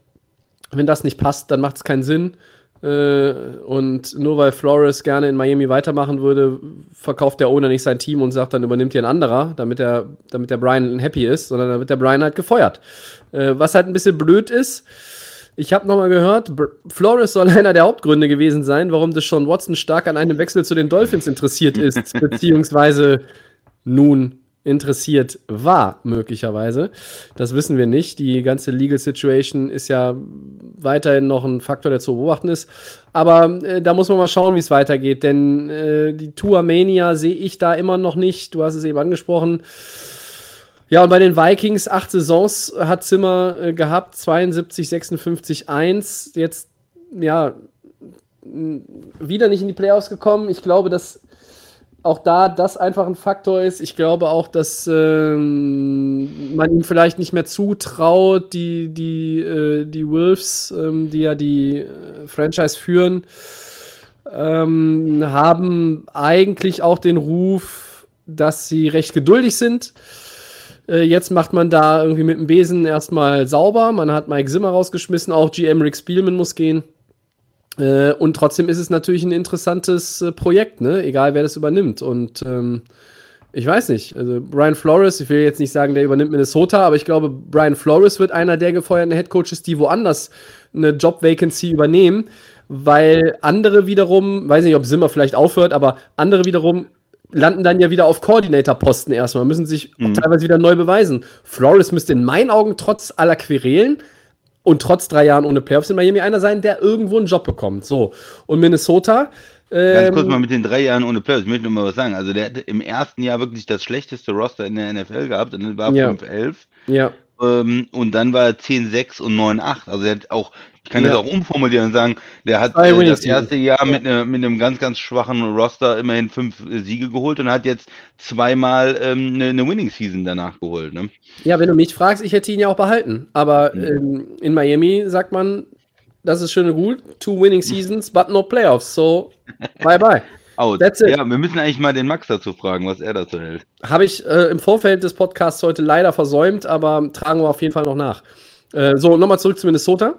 Speaker 1: Wenn das nicht passt, dann macht es keinen Sinn. Äh, und nur weil Flores gerne in Miami weitermachen würde, verkauft der Owner nicht sein Team und sagt, dann übernimmt hier ein anderer, damit der, damit der Brian happy ist, sondern dann wird der Brian halt gefeuert. Äh, was halt ein bisschen blöd ist, ich habe nochmal gehört, Br Flores soll einer der Hauptgründe gewesen sein, warum Deshaun Watson stark an einem Wechsel zu den Dolphins interessiert ist, beziehungsweise nun interessiert war, möglicherweise. Das wissen wir nicht. Die ganze Legal Situation ist ja weiterhin noch ein Faktor, der zu beobachten ist. Aber äh, da muss man mal schauen, wie es weitergeht, denn äh, die Tour Mania sehe ich da immer noch nicht. Du hast es eben angesprochen. Ja, und bei den Vikings acht Saisons hat Zimmer äh, gehabt, 72, 56, 1. Jetzt, ja, wieder nicht in die Playoffs gekommen. Ich glaube, dass auch da das einfach ein Faktor ist. Ich glaube auch, dass ähm, man ihm vielleicht nicht mehr zutraut, die, die, äh, die Wolves, ähm, die ja die äh, Franchise führen, ähm, haben eigentlich auch den Ruf, dass sie recht geduldig sind. Äh, jetzt macht man da irgendwie mit dem Besen erstmal sauber. Man hat Mike Zimmer rausgeschmissen, auch GM Rick Spielman muss gehen. Äh, und trotzdem ist es natürlich ein interessantes äh, Projekt, ne? egal wer das übernimmt. Und ähm, ich weiß nicht, also Brian Flores, ich will jetzt nicht sagen, der übernimmt Minnesota, aber ich glaube, Brian Flores wird einer der gefeuerten Headcoaches, die woanders eine Job-Vacancy übernehmen, weil andere wiederum, weiß nicht, ob Zimmer vielleicht aufhört, aber andere wiederum landen dann ja wieder auf Coordinator-Posten erstmal, müssen sich
Speaker 2: Mhm.
Speaker 1: teilweise wieder neu beweisen. Flores müsste in meinen Augen trotz aller Querelen und trotz drei Jahren ohne Playoffs in Miami einer sein, der irgendwo einen Job bekommt. So. Und Minnesota.
Speaker 2: Ganz
Speaker 1: Ähm,
Speaker 2: kurz mal mit den drei Jahren ohne Playoffs. Ich möchte nur mal was sagen. Also der hatte im ersten Jahr wirklich das schlechteste Roster in der NFL gehabt und dann war
Speaker 1: Ja.
Speaker 2: 5-11.
Speaker 1: ja.
Speaker 2: Ähm, und dann war er 10-6 und 9-8. Also er hat auch, ich kann
Speaker 1: Ja.
Speaker 2: das auch umformulieren und sagen, der hat äh, das erste Jahr mit, ne, mit einem ganz, ganz schwachen Roster immerhin fünf äh, Siege geholt und hat jetzt zweimal ähm, eine, eine Winning Season danach geholt. Ne?
Speaker 1: ja, wenn du mich fragst, ich hätte ihn ja auch behalten. Aber
Speaker 2: Mhm.
Speaker 1: ähm, in Miami sagt man, das ist schön und gut, two winning seasons, but no playoffs. So, bye bye.
Speaker 2: Out.
Speaker 1: That's it.
Speaker 2: Ja, wir müssen eigentlich mal den Max dazu fragen, was er dazu hält.
Speaker 1: Habe ich äh, im Vorfeld des Podcasts heute leider versäumt, aber tragen wir auf jeden Fall noch nach. Äh, so, nochmal zurück zu Minnesota.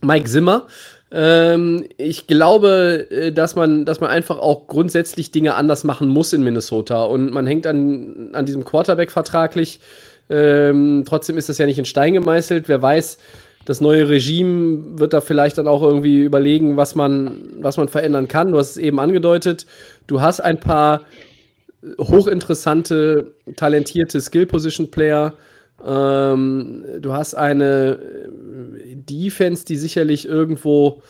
Speaker 1: Mike Zimmer. Ähm, ich glaube, äh, dass man, dass man einfach auch grundsätzlich Dinge anders machen muss in Minnesota. Und man hängt an, an diesem Quarterback vertraglich. Ähm, trotzdem ist das ja nicht in Stein gemeißelt. Wer weiß, das neue Regime wird da vielleicht dann auch irgendwie überlegen, was man, was man verändern kann. Du hast es eben angedeutet. Du hast ein paar hochinteressante, talentierte Skill-Position-Player. Ähm, du hast eine äh, Defense, die sicherlich irgendwo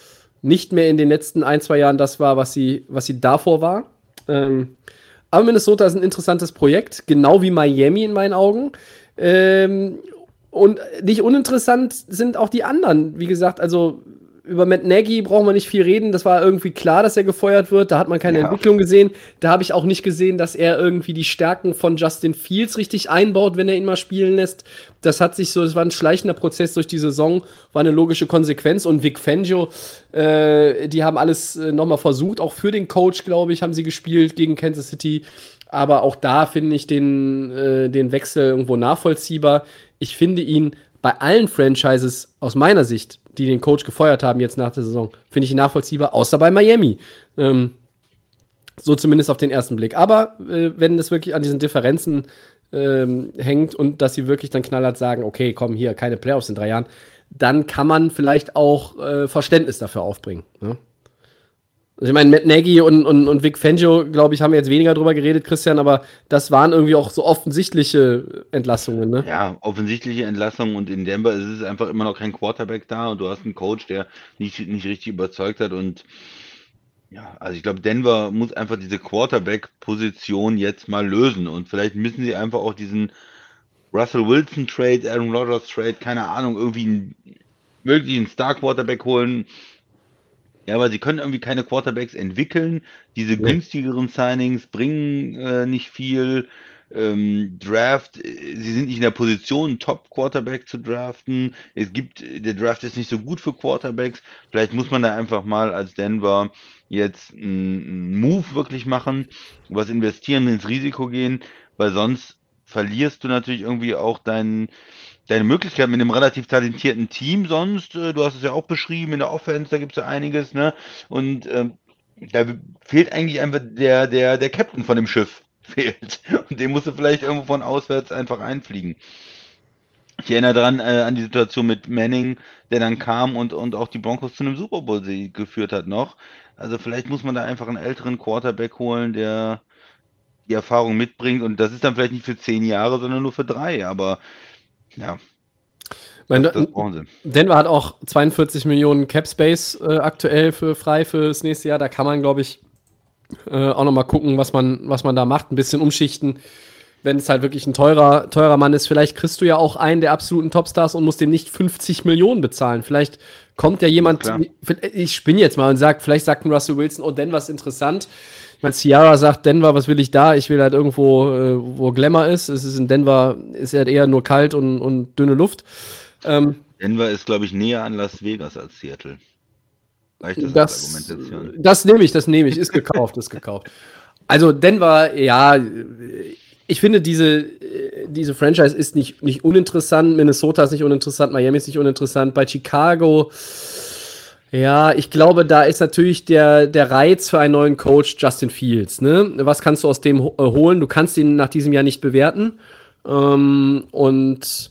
Speaker 1: nicht mehr in den letzten ein, zwei Jahren das war, was sie, was sie davor war. Ähm, aber Minnesota ist ein interessantes Projekt, genau wie Miami in meinen Augen. Ähm, und nicht uninteressant sind auch die anderen. Wie gesagt, also über Matt Nagy brauchen wir nicht viel reden. Das war irgendwie klar, dass er gefeuert wird. Da hat man keine
Speaker 2: Ja.
Speaker 1: Entwicklung gesehen. Da habe ich auch nicht gesehen, dass er irgendwie die Stärken von Justin Fields richtig einbaut, wenn er ihn mal spielen lässt. Das hat sich so, das war ein schleichender Prozess durch die Saison, war eine logische Konsequenz. Und Vic Fangio, äh, die haben alles äh, nochmal versucht. Auch für den Coach, glaube ich, haben sie gespielt gegen Kansas City. Aber auch da finde ich den, äh, den Wechsel irgendwo nachvollziehbar. Ich finde ihn bei allen Franchises aus meiner Sicht, die den Coach gefeuert haben jetzt nach der Saison, finde ich nachvollziehbar, außer bei Miami. Ähm, So zumindest auf den ersten Blick. Aber äh, wenn es wirklich an diesen Differenzen ähm, hängt und dass sie wirklich dann knallhart sagen, okay, komm hier, keine Playoffs in drei Jahren, dann kann man vielleicht auch äh, Verständnis dafür aufbringen. Ne? Also ich meine, Matt Nagy und, und, und Vic Fangio, glaube ich, haben jetzt weniger drüber geredet, Christian, aber das waren irgendwie auch so offensichtliche Entlassungen, ne?
Speaker 2: Ja, offensichtliche Entlassungen und in Denver ist es einfach immer noch kein Quarterback da und du hast einen Coach, der nicht, nicht richtig überzeugt hat und ja, also ich glaube, Denver muss einfach diese Quarterback-Position jetzt mal lösen und vielleicht müssen sie einfach auch diesen Russell Wilson Trade, Aaron Rodgers Trade, keine Ahnung, irgendwie einen, wirklich einen Star Quarterback holen. Ja, aber sie können irgendwie keine Quarterbacks entwickeln. Diese
Speaker 1: Nee.
Speaker 2: günstigeren Signings bringen äh, nicht viel. Ähm, Draft, äh, sie sind nicht in der Position, einen Top-Quarterback zu draften. Es gibt, der Draft ist nicht so gut für Quarterbacks. Vielleicht muss man da einfach mal als Denver jetzt einen Move wirklich machen, was investieren, ins Risiko gehen, weil sonst verlierst du natürlich irgendwie auch deinen deine Möglichkeit mit einem relativ talentierten Team sonst, äh, du hast es ja auch beschrieben, in der Offense, da gibt es ja einiges, ne? Und ähm, da fehlt eigentlich einfach der, der, der Captain von dem Schiff fehlt. Und den musst du vielleicht irgendwo von auswärts einfach einfliegen. Ich erinnere daran äh, an die Situation mit Manning, der dann kam und, und auch die Broncos zu einem Super Bowl Sieg geführt hat noch. Also vielleicht muss man da einfach einen älteren Quarterback holen, der die Erfahrung mitbringt. Und das ist dann vielleicht nicht für zehn Jahre, sondern nur für drei. Aber ja,
Speaker 1: Mein,
Speaker 2: das, das brauchen sie.
Speaker 1: Denver hat auch 42 Millionen Cap Space äh, aktuell für frei für das nächste Jahr. Da kann man, glaube ich, äh, auch noch mal gucken, was man, was man da macht. Ein bisschen umschichten. Wenn es halt wirklich ein teurer, teurer Mann ist, vielleicht kriegst du ja auch einen der absoluten Topstars und musst dem nicht 50 Millionen bezahlen. Vielleicht kommt ja jemand,
Speaker 2: Klar.
Speaker 1: ich spinne jetzt mal und sag, vielleicht sagt ein Russell Wilson, oh, Denver ist interessant. Meine, Ciara sagt, Denver, was will ich da? Ich will halt irgendwo, äh, wo Glamour ist. Es ist in Denver, ist halt eher nur kalt und, und dünne Luft. Ähm,
Speaker 2: Denver ist, glaube ich, näher an Las Vegas als Seattle. Reicht das,
Speaker 1: Das, nehme ich, das nehme ich. Ist gekauft, ist gekauft. Also Denver, ja, ich finde, diese, diese Franchise ist nicht, nicht uninteressant. Minnesota ist nicht uninteressant, Miami ist nicht uninteressant. Bei Chicago, ja, ich glaube, da ist natürlich der, der Reiz für einen neuen Coach Justin Fields. Ne? Was kannst du aus dem äh, holen? Du kannst ihn nach diesem Jahr nicht bewerten. Ähm, und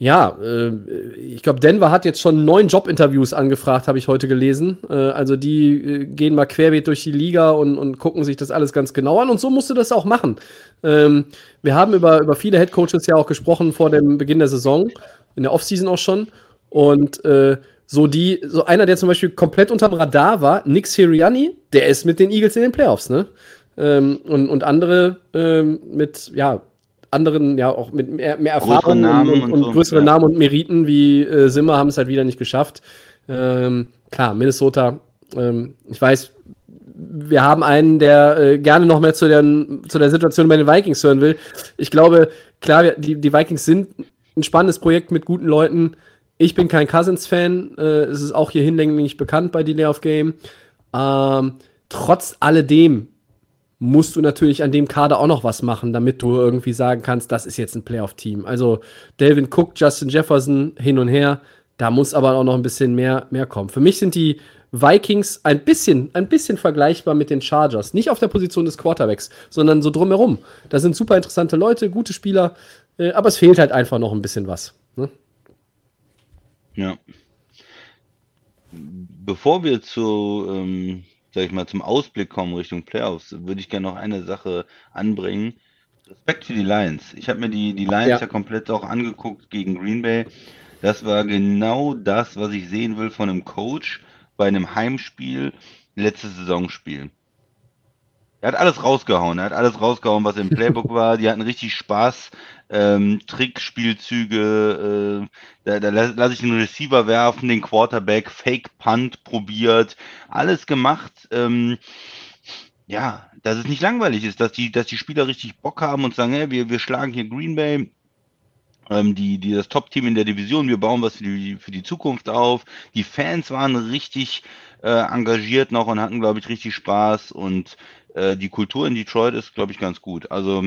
Speaker 1: ja, äh, ich glaube, Denver hat jetzt schon neun Jobinterviews angefragt, habe ich heute gelesen. Äh, also die äh, gehen mal querbeet durch die Liga und, und gucken sich das alles ganz genau an. Und so musst du das auch machen. Ähm, wir haben über, über viele Headcoaches ja auch gesprochen vor dem Beginn der Saison, in der Offseason auch schon. Und äh, so die, so einer, der zum Beispiel komplett unterm Radar war, Nick Sirianni, der ist mit den Eagles in den Playoffs, ne? Ähm, und, und andere ähm, mit, ja, anderen, ja, auch mit mehr, mehr Erfahrung und,
Speaker 2: und
Speaker 1: und,
Speaker 2: so,
Speaker 1: größere
Speaker 2: ja.
Speaker 1: Namen und Meriten wie äh, Simmer haben es halt wieder nicht geschafft. Ähm, klar, Minnesota, ähm, ich weiß, wir haben einen, der äh, gerne noch mehr zu der, zu der Situation bei den Vikings hören will. Ich glaube, klar, die, die Vikings sind ein spannendes Projekt mit guten Leuten. Ich bin kein Cousins-Fan. Äh, es ist auch hier hinlänglich bekannt bei Delay of Game. Ähm, trotz alledem musst du natürlich an dem Kader auch noch was machen, damit du irgendwie sagen kannst, das ist jetzt ein Playoff-Team. Also Delvin Cook, Justin Jefferson hin und her. Da muss aber auch noch ein bisschen mehr, mehr kommen. Für mich sind die Vikings ein bisschen, ein bisschen vergleichbar mit den Chargers. Nicht auf der Position des Quarterbacks, sondern so drumherum. Da sind super interessante Leute, gute Spieler, äh, aber es fehlt halt einfach noch ein bisschen was. Ne?
Speaker 2: Ja. Bevor wir zu, ähm, sag ich mal, zum Ausblick kommen Richtung Playoffs, würde ich gerne noch eine Sache anbringen. Respekt für die Lions. Ich habe mir die, die Lions
Speaker 1: Ja.
Speaker 2: ja. komplett auch angeguckt gegen Green Bay. Das war genau das, was ich sehen will von einem Coach bei einem Heimspiel, letztes Saisonspiel. Er hat alles rausgehauen. Er hat alles rausgehauen, was im Playbook war. Die hatten richtig Spaß. Ähm, Trickspielzüge. Äh, da da lasse lass ich den Receiver werfen, den Quarterback, Fake Punt probiert. Alles gemacht. Ähm, ja, dass es nicht langweilig ist, dass die, dass die Spieler richtig Bock haben und sagen, hey, wir, wir schlagen hier Green Bay. Ähm, die, die, das Top-Team in der Division, wir bauen was für die, für die Zukunft auf. Die Fans waren richtig äh, engagiert noch und hatten, glaube ich, richtig Spaß und äh, die Kultur in Detroit ist, glaube ich, ganz gut. Also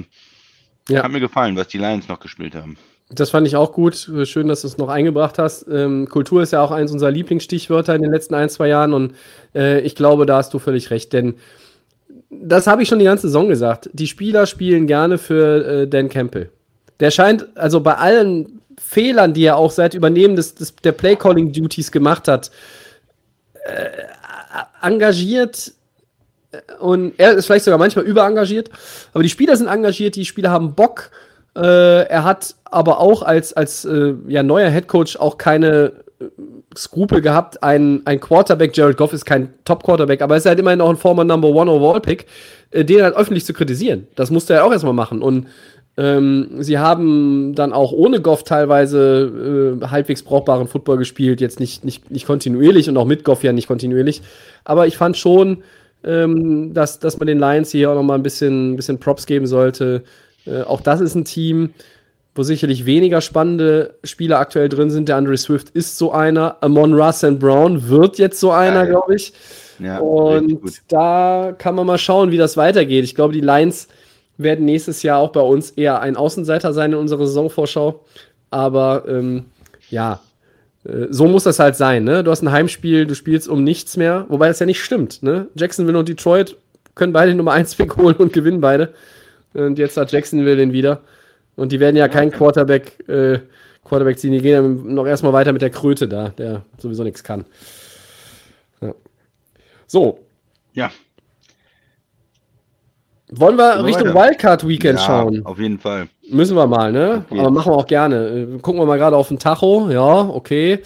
Speaker 1: Ja.
Speaker 2: hat mir gefallen, was die Lions noch gespielt haben.
Speaker 1: Das fand ich auch gut. Schön, dass du es noch eingebracht hast. Ähm, Kultur ist ja auch eins unserer Lieblingsstichwörter in den letzten ein, zwei Jahren und äh, ich glaube, da hast du völlig recht, denn das habe ich schon die ganze Saison gesagt. Die Spieler spielen gerne für äh, Dan Campbell. Der scheint, also bei allen Fehlern, die er auch seit Übernehmen des, des der Play-Calling-Duties gemacht hat, äh, engagiert und er ist vielleicht sogar manchmal überengagiert, aber die Spieler sind engagiert, die Spieler haben Bock. Äh, er hat aber auch als, als äh, ja, neuer Headcoach auch keine äh, Skrupel gehabt. Ein, ein Quarterback, Jared Goff ist kein Top-Quarterback, aber er ist halt immerhin auch ein former Number One Overall-Pick, äh, den halt öffentlich zu kritisieren. Das musste er auch erstmal machen. Und ähm, sie haben dann auch ohne Goff teilweise äh, halbwegs brauchbaren Football gespielt, jetzt nicht, nicht, nicht kontinuierlich und auch mit Goff ja nicht kontinuierlich. Aber ich fand schon, ähm, dass, dass man den Lions hier auch nochmal ein bisschen, bisschen Props geben sollte. Äh, auch das ist ein Team, wo sicherlich weniger spannende Spieler aktuell drin sind. Der Andre Swift ist so einer. Amon Russ and Brown wird jetzt so einer, ja, glaube ich. Ja, und da kann man mal schauen, wie das weitergeht. Ich glaube, die Lions werden nächstes Jahr auch bei uns eher ein Außenseiter sein in unserer Saisonvorschau. Aber ähm, ja, so muss das halt sein. Ne? Du hast ein Heimspiel, du spielst um nichts mehr, wobei das ja nicht stimmt. Ne? Jacksonville und Detroit können beide Nummer 1 Pick holen und gewinnen beide. Und jetzt hat Jacksonville den wieder. Und die werden ja kein Quarterback, äh, Quarterback ziehen. Die gehen ja noch erstmal weiter mit der Kröte da, der sowieso nichts kann. Ja. So.
Speaker 2: Ja.
Speaker 1: Wollen wir Richtung Wildcard Weekend ja, schauen?
Speaker 2: Auf jeden Fall.
Speaker 1: Müssen wir mal, ne? Aber machen wir auch gerne. Äh, gucken wir mal gerade auf den Tacho. Ja, okay.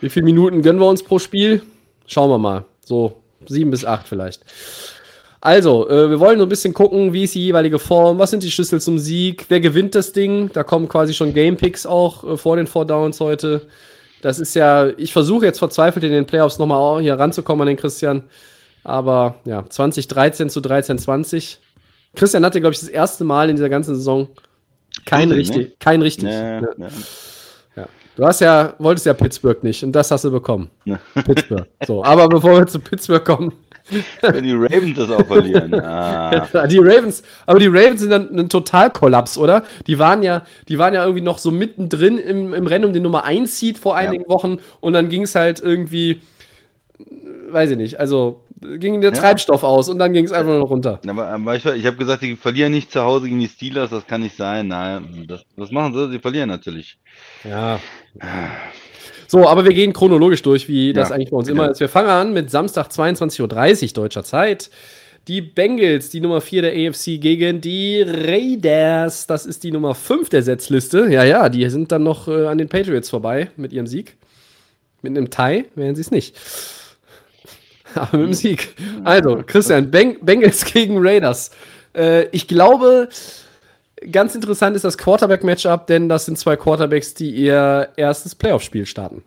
Speaker 1: Wie viele Minuten gönnen wir uns pro Spiel? Schauen wir mal. So sieben bis acht vielleicht. Also, äh, wir wollen so ein bisschen gucken, wie ist die jeweilige Form, was sind die Schlüssel zum Sieg, wer gewinnt das Ding. Da kommen quasi schon Game Picks auch äh, vor den Four Downs heute. Das ist ja, ich versuche jetzt verzweifelt in den Playoffs nochmal hier ranzukommen an den Christian. Aber ja, 2013 zu 13, 20. Christian hatte, glaube ich, das erste Mal in dieser ganzen Saison kein Richtig, richtig. Ne? Kein richtig. Ja, ja. Ja. Du hast ja, wolltest ja Pittsburgh nicht und das hast du bekommen. Pittsburgh. So, aber bevor wir zu Pittsburgh kommen.
Speaker 2: Wenn die Ravens das auch verlieren. Ah.
Speaker 1: die Ravens, aber die Ravens sind dann ein Totalkollaps, oder? Die waren ja, die waren ja irgendwie noch so mittendrin im, im Rennen um den Nummer 1 Seed vor einigen Wochen und dann ging es halt irgendwie, weiß ich nicht, also ging der ja. Treibstoff aus und dann ging es einfach nur runter.
Speaker 2: Aber, aber ich, ich habe gesagt, die verlieren nicht zu Hause gegen die Steelers, das kann nicht sein. Nein, das, das machen sie, sie verlieren natürlich.
Speaker 1: Ja. So, aber wir gehen chronologisch durch, wie das eigentlich bei uns genau. immer ist. Wir fangen an mit Samstag 22.30 Uhr deutscher Zeit. Die Bengals, die Nummer 4 der AFC gegen die Raiders. Das ist die Nummer 5 der Setzliste. Ja, ja, die sind dann noch äh, an den Patriots vorbei mit ihrem Sieg. Mit einem Tie wären sie es nicht. Aber mit dem Sieg. Also, Christian, Beng Bengals gegen Raiders. Äh, ich glaube, ganz interessant ist das Quarterback-Matchup, denn das sind zwei Quarterbacks, die ihr erstes Playoff-Spiel starten.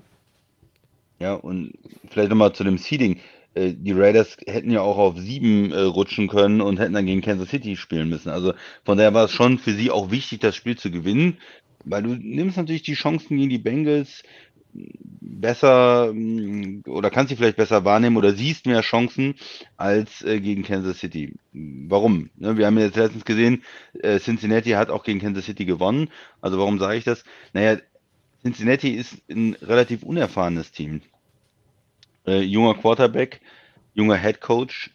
Speaker 2: Ja, und vielleicht nochmal zu dem Seeding. Äh, die Raiders hätten ja auch auf sieben äh, rutschen können und hätten dann gegen Kansas City spielen müssen. Also von daher war es schon für sie auch wichtig, das Spiel zu gewinnen, weil du nimmst natürlich die Chancen gegen die Bengals besser mm, oder kannst sie vielleicht besser wahrnehmen oder siehst mehr Chancen als äh, gegen Kansas City. Warum? Ne, wir haben jetzt letztens gesehen, äh, Cincinnati hat auch gegen Kansas City gewonnen. Also warum sage ich das? Naja, Cincinnati ist ein relativ unerfahrenes Team. Äh, junger Quarterback, junger Head Coach.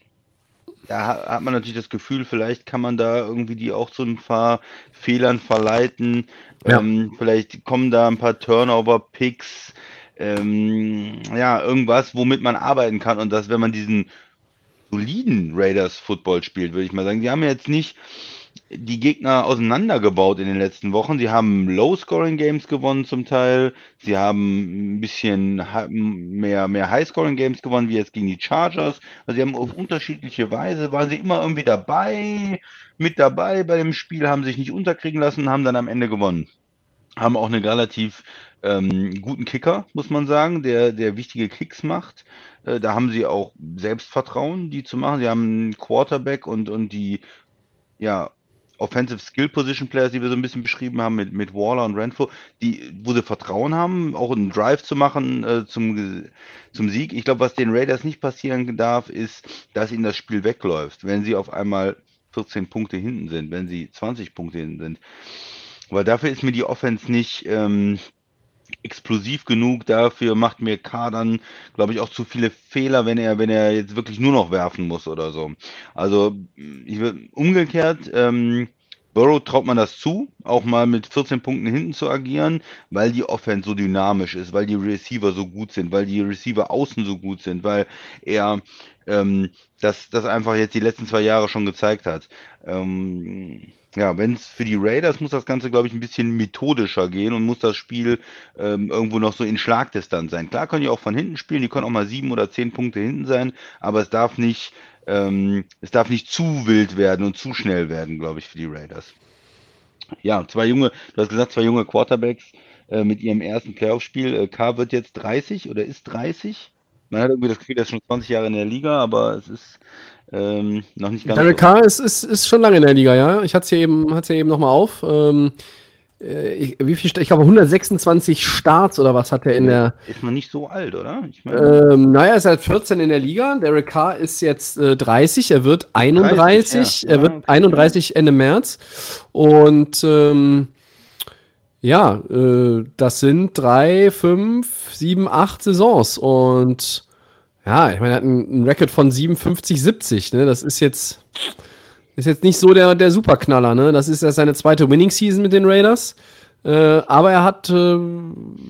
Speaker 2: Da hat man natürlich das Gefühl, vielleicht kann man da irgendwie die auch zu ein paar Fehlern verleiten. Ja. Ähm, vielleicht kommen da ein paar Turnover-Picks, ähm, ja, irgendwas, womit man arbeiten kann. Und dass, wenn man diesen soliden Raiders-Football spielt, würde ich mal sagen, die haben jetzt nicht die Gegner auseinandergebaut in den letzten Wochen. Sie haben Low-Scoring-Games gewonnen zum Teil. Sie haben ein bisschen mehr, mehr High-Scoring-Games gewonnen, wie jetzt gegen die Chargers. Also sie haben auf unterschiedliche Weise, waren sie immer irgendwie dabei, mit dabei bei dem Spiel, haben sich nicht unterkriegen lassen, haben dann am Ende gewonnen. Haben auch einen relativ ähm, guten Kicker, muss man sagen, der, der wichtige Kicks macht. Äh, da haben sie auch Selbstvertrauen, die zu machen. Sie haben einen Quarterback und, und die ja, Offensive Skill Position Players, die wir so ein bisschen beschrieben haben mit, mit Waller und Renfro, die, wo sie Vertrauen haben, auch einen Drive zu machen äh, zum, zum Sieg. Ich glaube, was den Raiders nicht passieren darf, ist, dass ihnen das Spiel wegläuft, wenn sie auf einmal 14 Punkte hinten sind, wenn sie 20 Punkte hinten sind. Weil dafür ist mir die Offense nicht, ähm, explosiv genug dafür, macht mir K dann, glaube ich, auch zu viele Fehler, wenn er, wenn er jetzt wirklich nur noch werfen muss oder so. Also ich will umgekehrt, ähm, Burrow traut man das zu, auch mal mit 14 Punkten hinten zu agieren, weil die Offense so dynamisch ist, weil die Receiver so gut sind, weil die Receiver außen so gut sind, weil er ähm, das, das einfach jetzt die letzten zwei Jahre schon gezeigt hat. Ähm, ja, wenn es für die Raiders muss das Ganze, glaube ich, ein bisschen methodischer gehen und muss das Spiel ähm, irgendwo noch so in Schlagdistanz sein. Klar können die auch von hinten spielen, die können auch mal sieben oder zehn Punkte hinten sein, aber es darf nicht, ähm, es darf nicht zu wild werden und zu schnell werden, glaube ich, für die Raiders. Ja, zwei junge, du hast gesagt, zwei junge Quarterbacks äh, mit ihrem ersten Playoff-Spiel. Äh, K wird jetzt 30 oder ist 30. Man hat irgendwie das Gefühl, er ist schon 20 Jahre in der Liga, aber es ist ähm, noch nicht ganz.
Speaker 1: Derek Carr ist, ist, ist schon lange in der Liga, ja. Ich hatte es hier eben, hat's hier eben nochmal auf. Ähm, äh, ich, wie viel, ich glaube 126 Starts oder was hat er in der.
Speaker 2: Ist man nicht so alt, oder?
Speaker 1: Ich mein, ähm, naja, er ist seit 14 in der Liga. Derek Carr ist jetzt äh, 30, er wird 31, 30, ja. er wird ja, okay. 31 Ende März. Und ähm, ja, äh, das sind drei, fünf, sieben, acht Saisons. Und ja, ich meine, er hat einen, Record von 57, 70. Ne? Das ist jetzt, ist jetzt nicht so der, der Superknaller. Ne? Das ist erst seine zweite Winning-Season mit den Raiders. Äh, aber er hat, äh,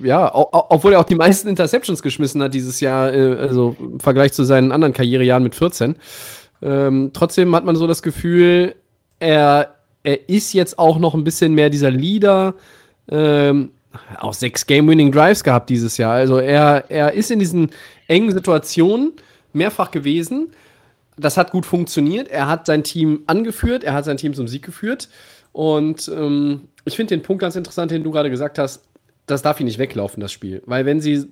Speaker 1: ja, obwohl er auch die meisten Interceptions geschmissen hat dieses Jahr, äh, also im Vergleich zu seinen anderen Karrierejahren mit 14. Ähm, trotzdem hat man so das Gefühl, er, er ist jetzt auch noch ein bisschen mehr dieser Leader, ähm, auch sechs Game-Winning-Drives gehabt dieses Jahr. Also er, er ist in diesen engen Situationen mehrfach gewesen. Das hat gut funktioniert. Er hat sein Team angeführt, er hat sein Team zum Sieg geführt. Und ähm, ich finde den Punkt ganz interessant, den du gerade gesagt hast. Das darf ihn nicht weglaufen, das Spiel. Weil wenn sie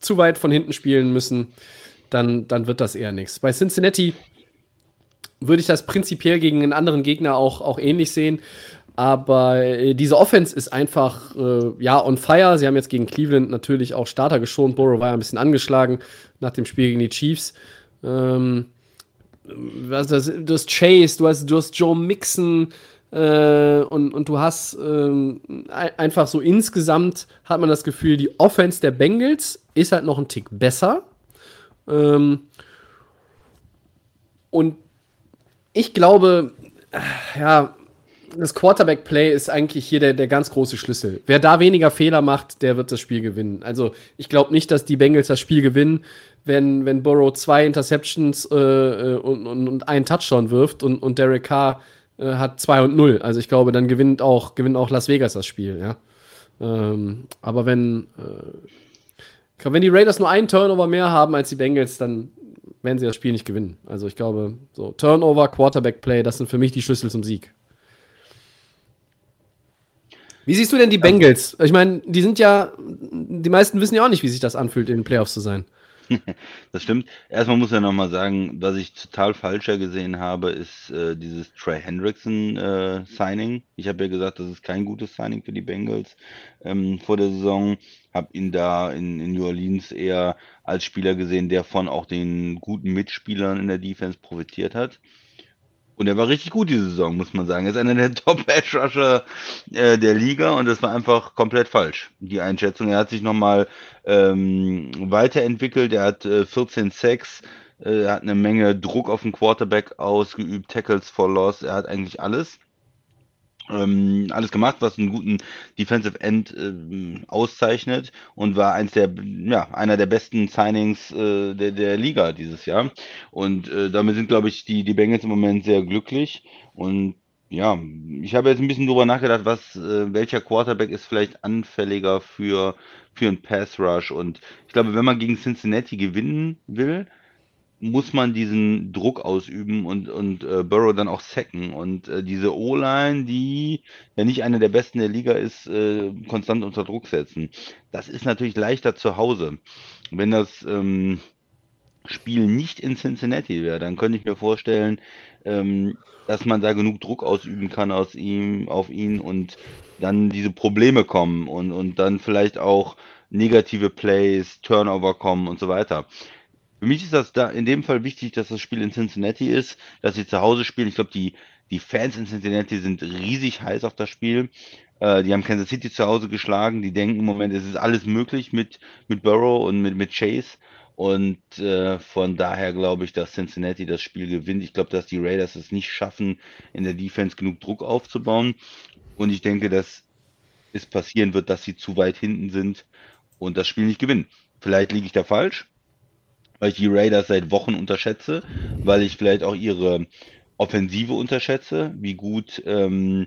Speaker 1: zu weit von hinten spielen müssen, dann, dann wird das eher nichts. Bei Cincinnati würde ich das prinzipiell gegen einen anderen Gegner auch, auch ähnlich sehen. Aber äh, diese Offense ist einfach, äh, ja, on fire. Sie haben jetzt gegen Cleveland natürlich auch Starter geschont. Burrow war ja ein bisschen angeschlagen nach dem Spiel gegen die Chiefs. Ähm, was das, du hast Chase, du hast, du hast Joe Mixon äh, und, und du hast ähm, einfach so insgesamt hat man das Gefühl, die Offense der Bengals ist halt noch ein Tick besser. Ähm, und ich glaube, ja, das Quarterback-Play ist eigentlich hier der, der ganz große Schlüssel. Wer da weniger Fehler macht, der wird das Spiel gewinnen. Also ich glaube nicht, dass die Bengals das Spiel gewinnen, wenn, wenn Burrow zwei Interceptions äh, äh und, und, und einen Touchdown wirft und, und Derek Carr äh, hat 2 und 0. Also ich glaube, dann gewinnt auch, gewinnt auch Las Vegas das Spiel, ja. Ähm, aber wenn, äh, wenn die Raiders nur einen Turnover mehr haben als die Bengals, dann werden sie das Spiel nicht gewinnen. Also ich glaube, so Turnover, Quarterback-Play, das sind für mich die Schlüssel zum Sieg. Wie siehst du denn die Bengals? Ich meine, die sind ja, die meisten wissen ja auch nicht, wie sich das anfühlt, in den Playoffs zu sein.
Speaker 2: Das stimmt. Erstmal muss ich ja nochmal sagen, was ich total falscher gesehen habe, ist äh, dieses Trey Hendrickson äh, Signing. Ich habe ja gesagt, das ist kein gutes Signing für die Bengals ähm, vor der Saison. Habe ihn da in, in New Orleans eher als Spieler gesehen, der von auch den guten Mitspielern in der Defense profitiert hat. Und er war richtig gut diese Saison, muss man sagen. Er ist einer der Top-Edge-Rusher äh, der Liga und das war einfach komplett falsch, die Einschätzung. Er hat sich nochmal ähm, weiterentwickelt. Er hat äh, 14 Sacks, äh, er hat eine Menge Druck auf den Quarterback ausgeübt, Tackles for Loss, er hat eigentlich alles ähm, alles gemacht, was einen guten Defensive End äh, auszeichnet und war eins der, ja, einer der besten Signings äh, der, der Liga dieses Jahr. Und äh, damit sind, glaube ich, die, die Bengals im Moment sehr glücklich. Und ja, ich habe jetzt ein bisschen drüber nachgedacht, was, äh, welcher Quarterback ist vielleicht anfälliger für, für einen Pass Rush. Und ich glaube, wenn man gegen Cincinnati gewinnen will, muss man diesen Druck ausüben und, und äh, Burrow dann auch sacken. Und äh, diese O-Line, die ja nicht eine der besten der Liga ist, äh, konstant unter Druck setzen. Das ist natürlich leichter zu Hause. Wenn das ähm, Spiel nicht in Cincinnati wäre, dann könnte ich mir vorstellen, ähm, dass man da genug Druck ausüben kann aus ihm, auf ihn und dann diese Probleme kommen und, und dann vielleicht auch negative Plays, Turnover kommen und so weiter. Für mich ist das da in dem Fall wichtig, dass das Spiel in Cincinnati ist, dass sie zu Hause spielen. Ich glaube, die, die Fans in Cincinnati sind riesig heiß auf das Spiel. Äh, die haben Kansas City zu Hause geschlagen. Die denken im Moment, es ist alles möglich mit, mit Burrow und mit, mit Chase. Und äh, von daher glaube ich, dass Cincinnati das Spiel gewinnt. Ich glaube, dass die Raiders es nicht schaffen, in der Defense genug Druck aufzubauen. Und ich denke, dass es passieren wird, dass sie zu weit hinten sind und das Spiel nicht gewinnen. Vielleicht liege ich da falsch, weil ich die Raiders seit Wochen unterschätze, weil ich vielleicht auch ihre Offensive unterschätze, wie gut ähm,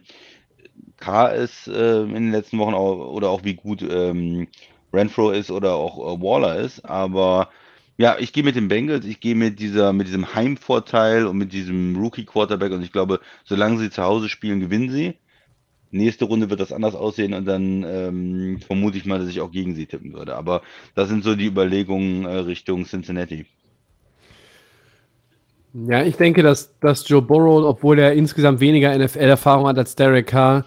Speaker 2: K ist äh, in den letzten Wochen auch, oder auch wie gut ähm, Renfro ist oder auch äh, Waller ist. Aber ja, ich gehe mit den Bengals, ich gehe mit dieser, mit diesem Heimvorteil und mit diesem Rookie-Quarterback und ich glaube, solange sie zu Hause spielen, gewinnen sie. Nächste Runde wird das anders aussehen und dann ähm, vermute ich mal, dass ich auch gegen sie tippen würde. Aber das sind so die Überlegungen äh, Richtung Cincinnati.
Speaker 1: Ja, ich denke, dass, dass Joe Burrow, obwohl er insgesamt weniger NFL-Erfahrung hat als Derek Carr,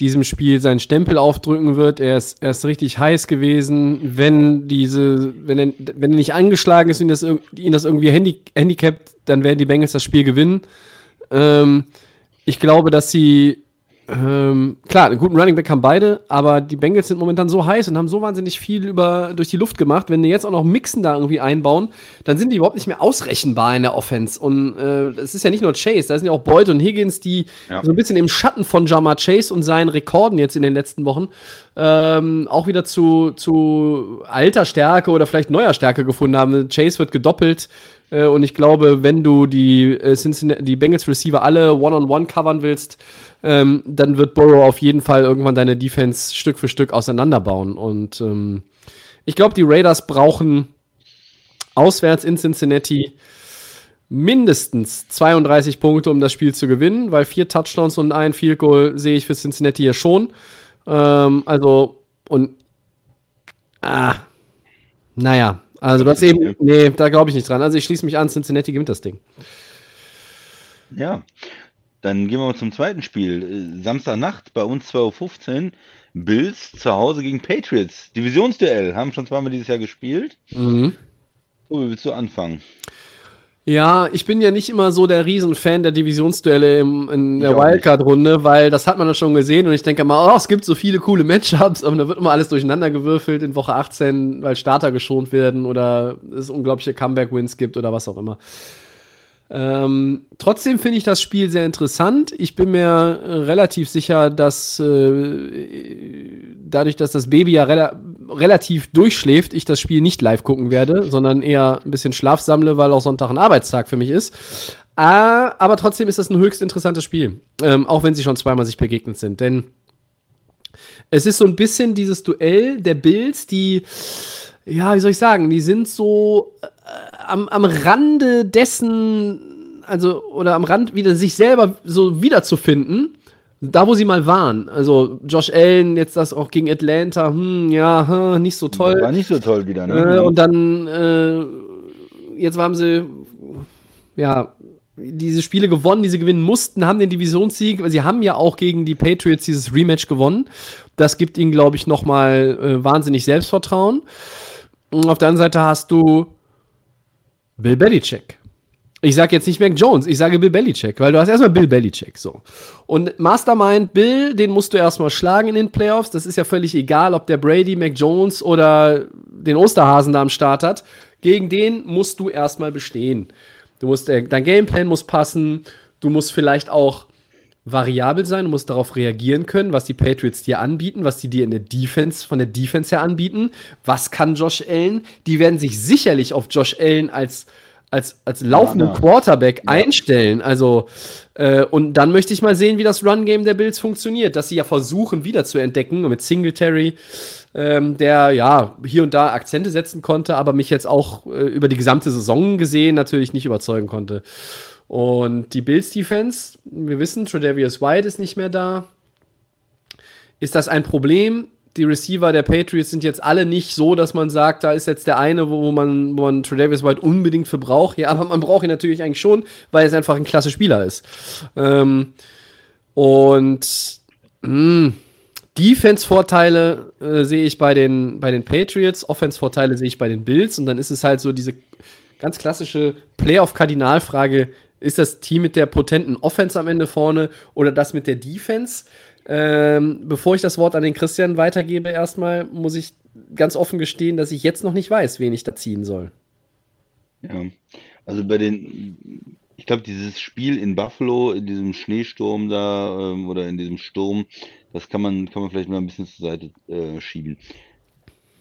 Speaker 1: diesem Spiel seinen Stempel aufdrücken wird. Er ist, er ist richtig heiß gewesen. Wenn diese, wenn er, wenn er nicht angeschlagen ist und das, ihn das irgendwie handi handicapt, dann werden die Bengals das Spiel gewinnen. Ähm, ich glaube, dass sie ähm, klar, einen guten Running Back haben beide, aber die Bengals sind momentan so heiß und haben so wahnsinnig viel über, durch die Luft gemacht. Wenn die jetzt auch noch Mixen da irgendwie einbauen, dann sind die überhaupt nicht mehr ausrechenbar in der Offense. Und äh, es ist ja nicht nur Chase, da sind ja auch Boyd und Higgins, die ja. so ein bisschen im Schatten von Jamar Chase und seinen Rekorden jetzt in den letzten Wochen ähm, auch wieder zu, zu alter Stärke oder vielleicht neuer Stärke gefunden haben. Chase wird gedoppelt. Äh, und ich glaube, wenn du die, äh, die Bengals Receiver alle one-on-one -on -one covern willst, ähm, dann wird Burrow auf jeden Fall irgendwann deine Defense Stück für Stück auseinanderbauen. Und ähm, ich glaube, die Raiders brauchen auswärts in Cincinnati mindestens 32 Punkte, um das Spiel zu gewinnen, weil vier Touchdowns und ein Field Goal sehe ich für Cincinnati hier schon. Ähm, also, und ah, naja, also das eben, nee, da glaube ich nicht dran. Also ich schließe mich an, Cincinnati gewinnt das Ding.
Speaker 2: Ja, dann gehen wir mal zum zweiten Spiel. Äh, Samstagnacht bei uns 2.15 Uhr. Bills zu Hause gegen Patriots. Divisionsduell. Haben schon zweimal dieses Jahr gespielt. Mhm. Wo willst du anfangen?
Speaker 1: Ja, ich bin ja nicht immer so der Riesenfan der Divisionsduelle im, in der Wildcard-Runde, weil das hat man ja schon gesehen und ich denke mal, oh, es gibt so viele coole Matchups, aber da wird immer alles durcheinander gewürfelt in Woche 18, weil Starter geschont werden oder es unglaubliche Comeback-Wins gibt oder was auch immer. Ähm, trotzdem finde ich das Spiel sehr interessant. Ich bin mir äh, relativ sicher, dass äh, dadurch, dass das Baby ja rela relativ durchschläft, ich das Spiel nicht live gucken werde, sondern eher ein bisschen Schlaf sammle, weil auch Sonntag ein Arbeitstag für mich ist. Äh, aber trotzdem ist das ein höchst interessantes Spiel, ähm, auch wenn sie schon zweimal sich begegnet sind. Denn es ist so ein bisschen dieses Duell der Bills, die ja, wie soll ich sagen, die sind so äh, am, am Rande dessen, also, oder am Rand wieder sich selber so wiederzufinden, da wo sie mal waren. Also Josh Allen, jetzt das auch gegen Atlanta, hm, ja, hm, nicht so toll.
Speaker 2: War nicht so toll wieder,
Speaker 1: ne? Äh, und dann, äh, jetzt haben sie, ja, diese Spiele gewonnen, die sie gewinnen mussten, haben den Divisionssieg. Sie haben ja auch gegen die Patriots dieses Rematch gewonnen. Das gibt ihnen, glaube ich, nochmal äh, wahnsinnig Selbstvertrauen. Und auf der anderen Seite hast du Bill Belichick. Ich sage jetzt nicht Mac Jones, ich sage Bill Belichick, weil du hast erstmal Bill Belichick so. Und Mastermind Bill, den musst du erstmal schlagen in den Playoffs. Das ist ja völlig egal, ob der Brady, Mac Jones oder den Osterhasen da am Start hat. Gegen den musst du erstmal bestehen. Du musst, dein Gameplan muss passen. Du musst vielleicht auch variabel sein, du musst darauf reagieren können, was die Patriots dir anbieten, was die dir in der Defense, von der Defense her anbieten. Was kann Josh Allen? Die werden sich sicherlich auf Josh Allen als, als, als laufenden ja, Quarterback ja. einstellen. Also, äh, und dann möchte ich mal sehen, wie das Run-Game der Bills funktioniert, dass sie ja versuchen, wieder zu entdecken mit Singletary. Ähm, der ja hier und da Akzente setzen konnte, aber mich jetzt auch äh, über die gesamte Saison gesehen natürlich nicht überzeugen konnte. Und die Bills Defense, wir wissen, Tredavious White ist nicht mehr da. Ist das ein Problem? Die Receiver der Patriots sind jetzt alle nicht so, dass man sagt, da ist jetzt der eine, wo man, wo man Tredavious White unbedingt für braucht. Ja, aber man braucht ihn natürlich eigentlich schon, weil es einfach ein klasse Spieler ist. Ähm, und hm, Defense-Vorteile äh, sehe ich bei den, bei den Patriots, Offense-Vorteile sehe ich bei den Bills und dann ist es halt so diese ganz klassische Playoff-Kardinalfrage, ist das Team mit der potenten Offense am Ende vorne oder das mit der Defense? Ähm, bevor ich das Wort an den Christian weitergebe, erstmal muss ich ganz offen gestehen, dass ich jetzt noch nicht weiß, wen ich da ziehen soll.
Speaker 2: Ja, also bei den, ich glaube, dieses Spiel in Buffalo, in diesem Schneesturm da ähm, oder in diesem Sturm, das kann man, kann man vielleicht mal ein bisschen zur Seite äh, schieben.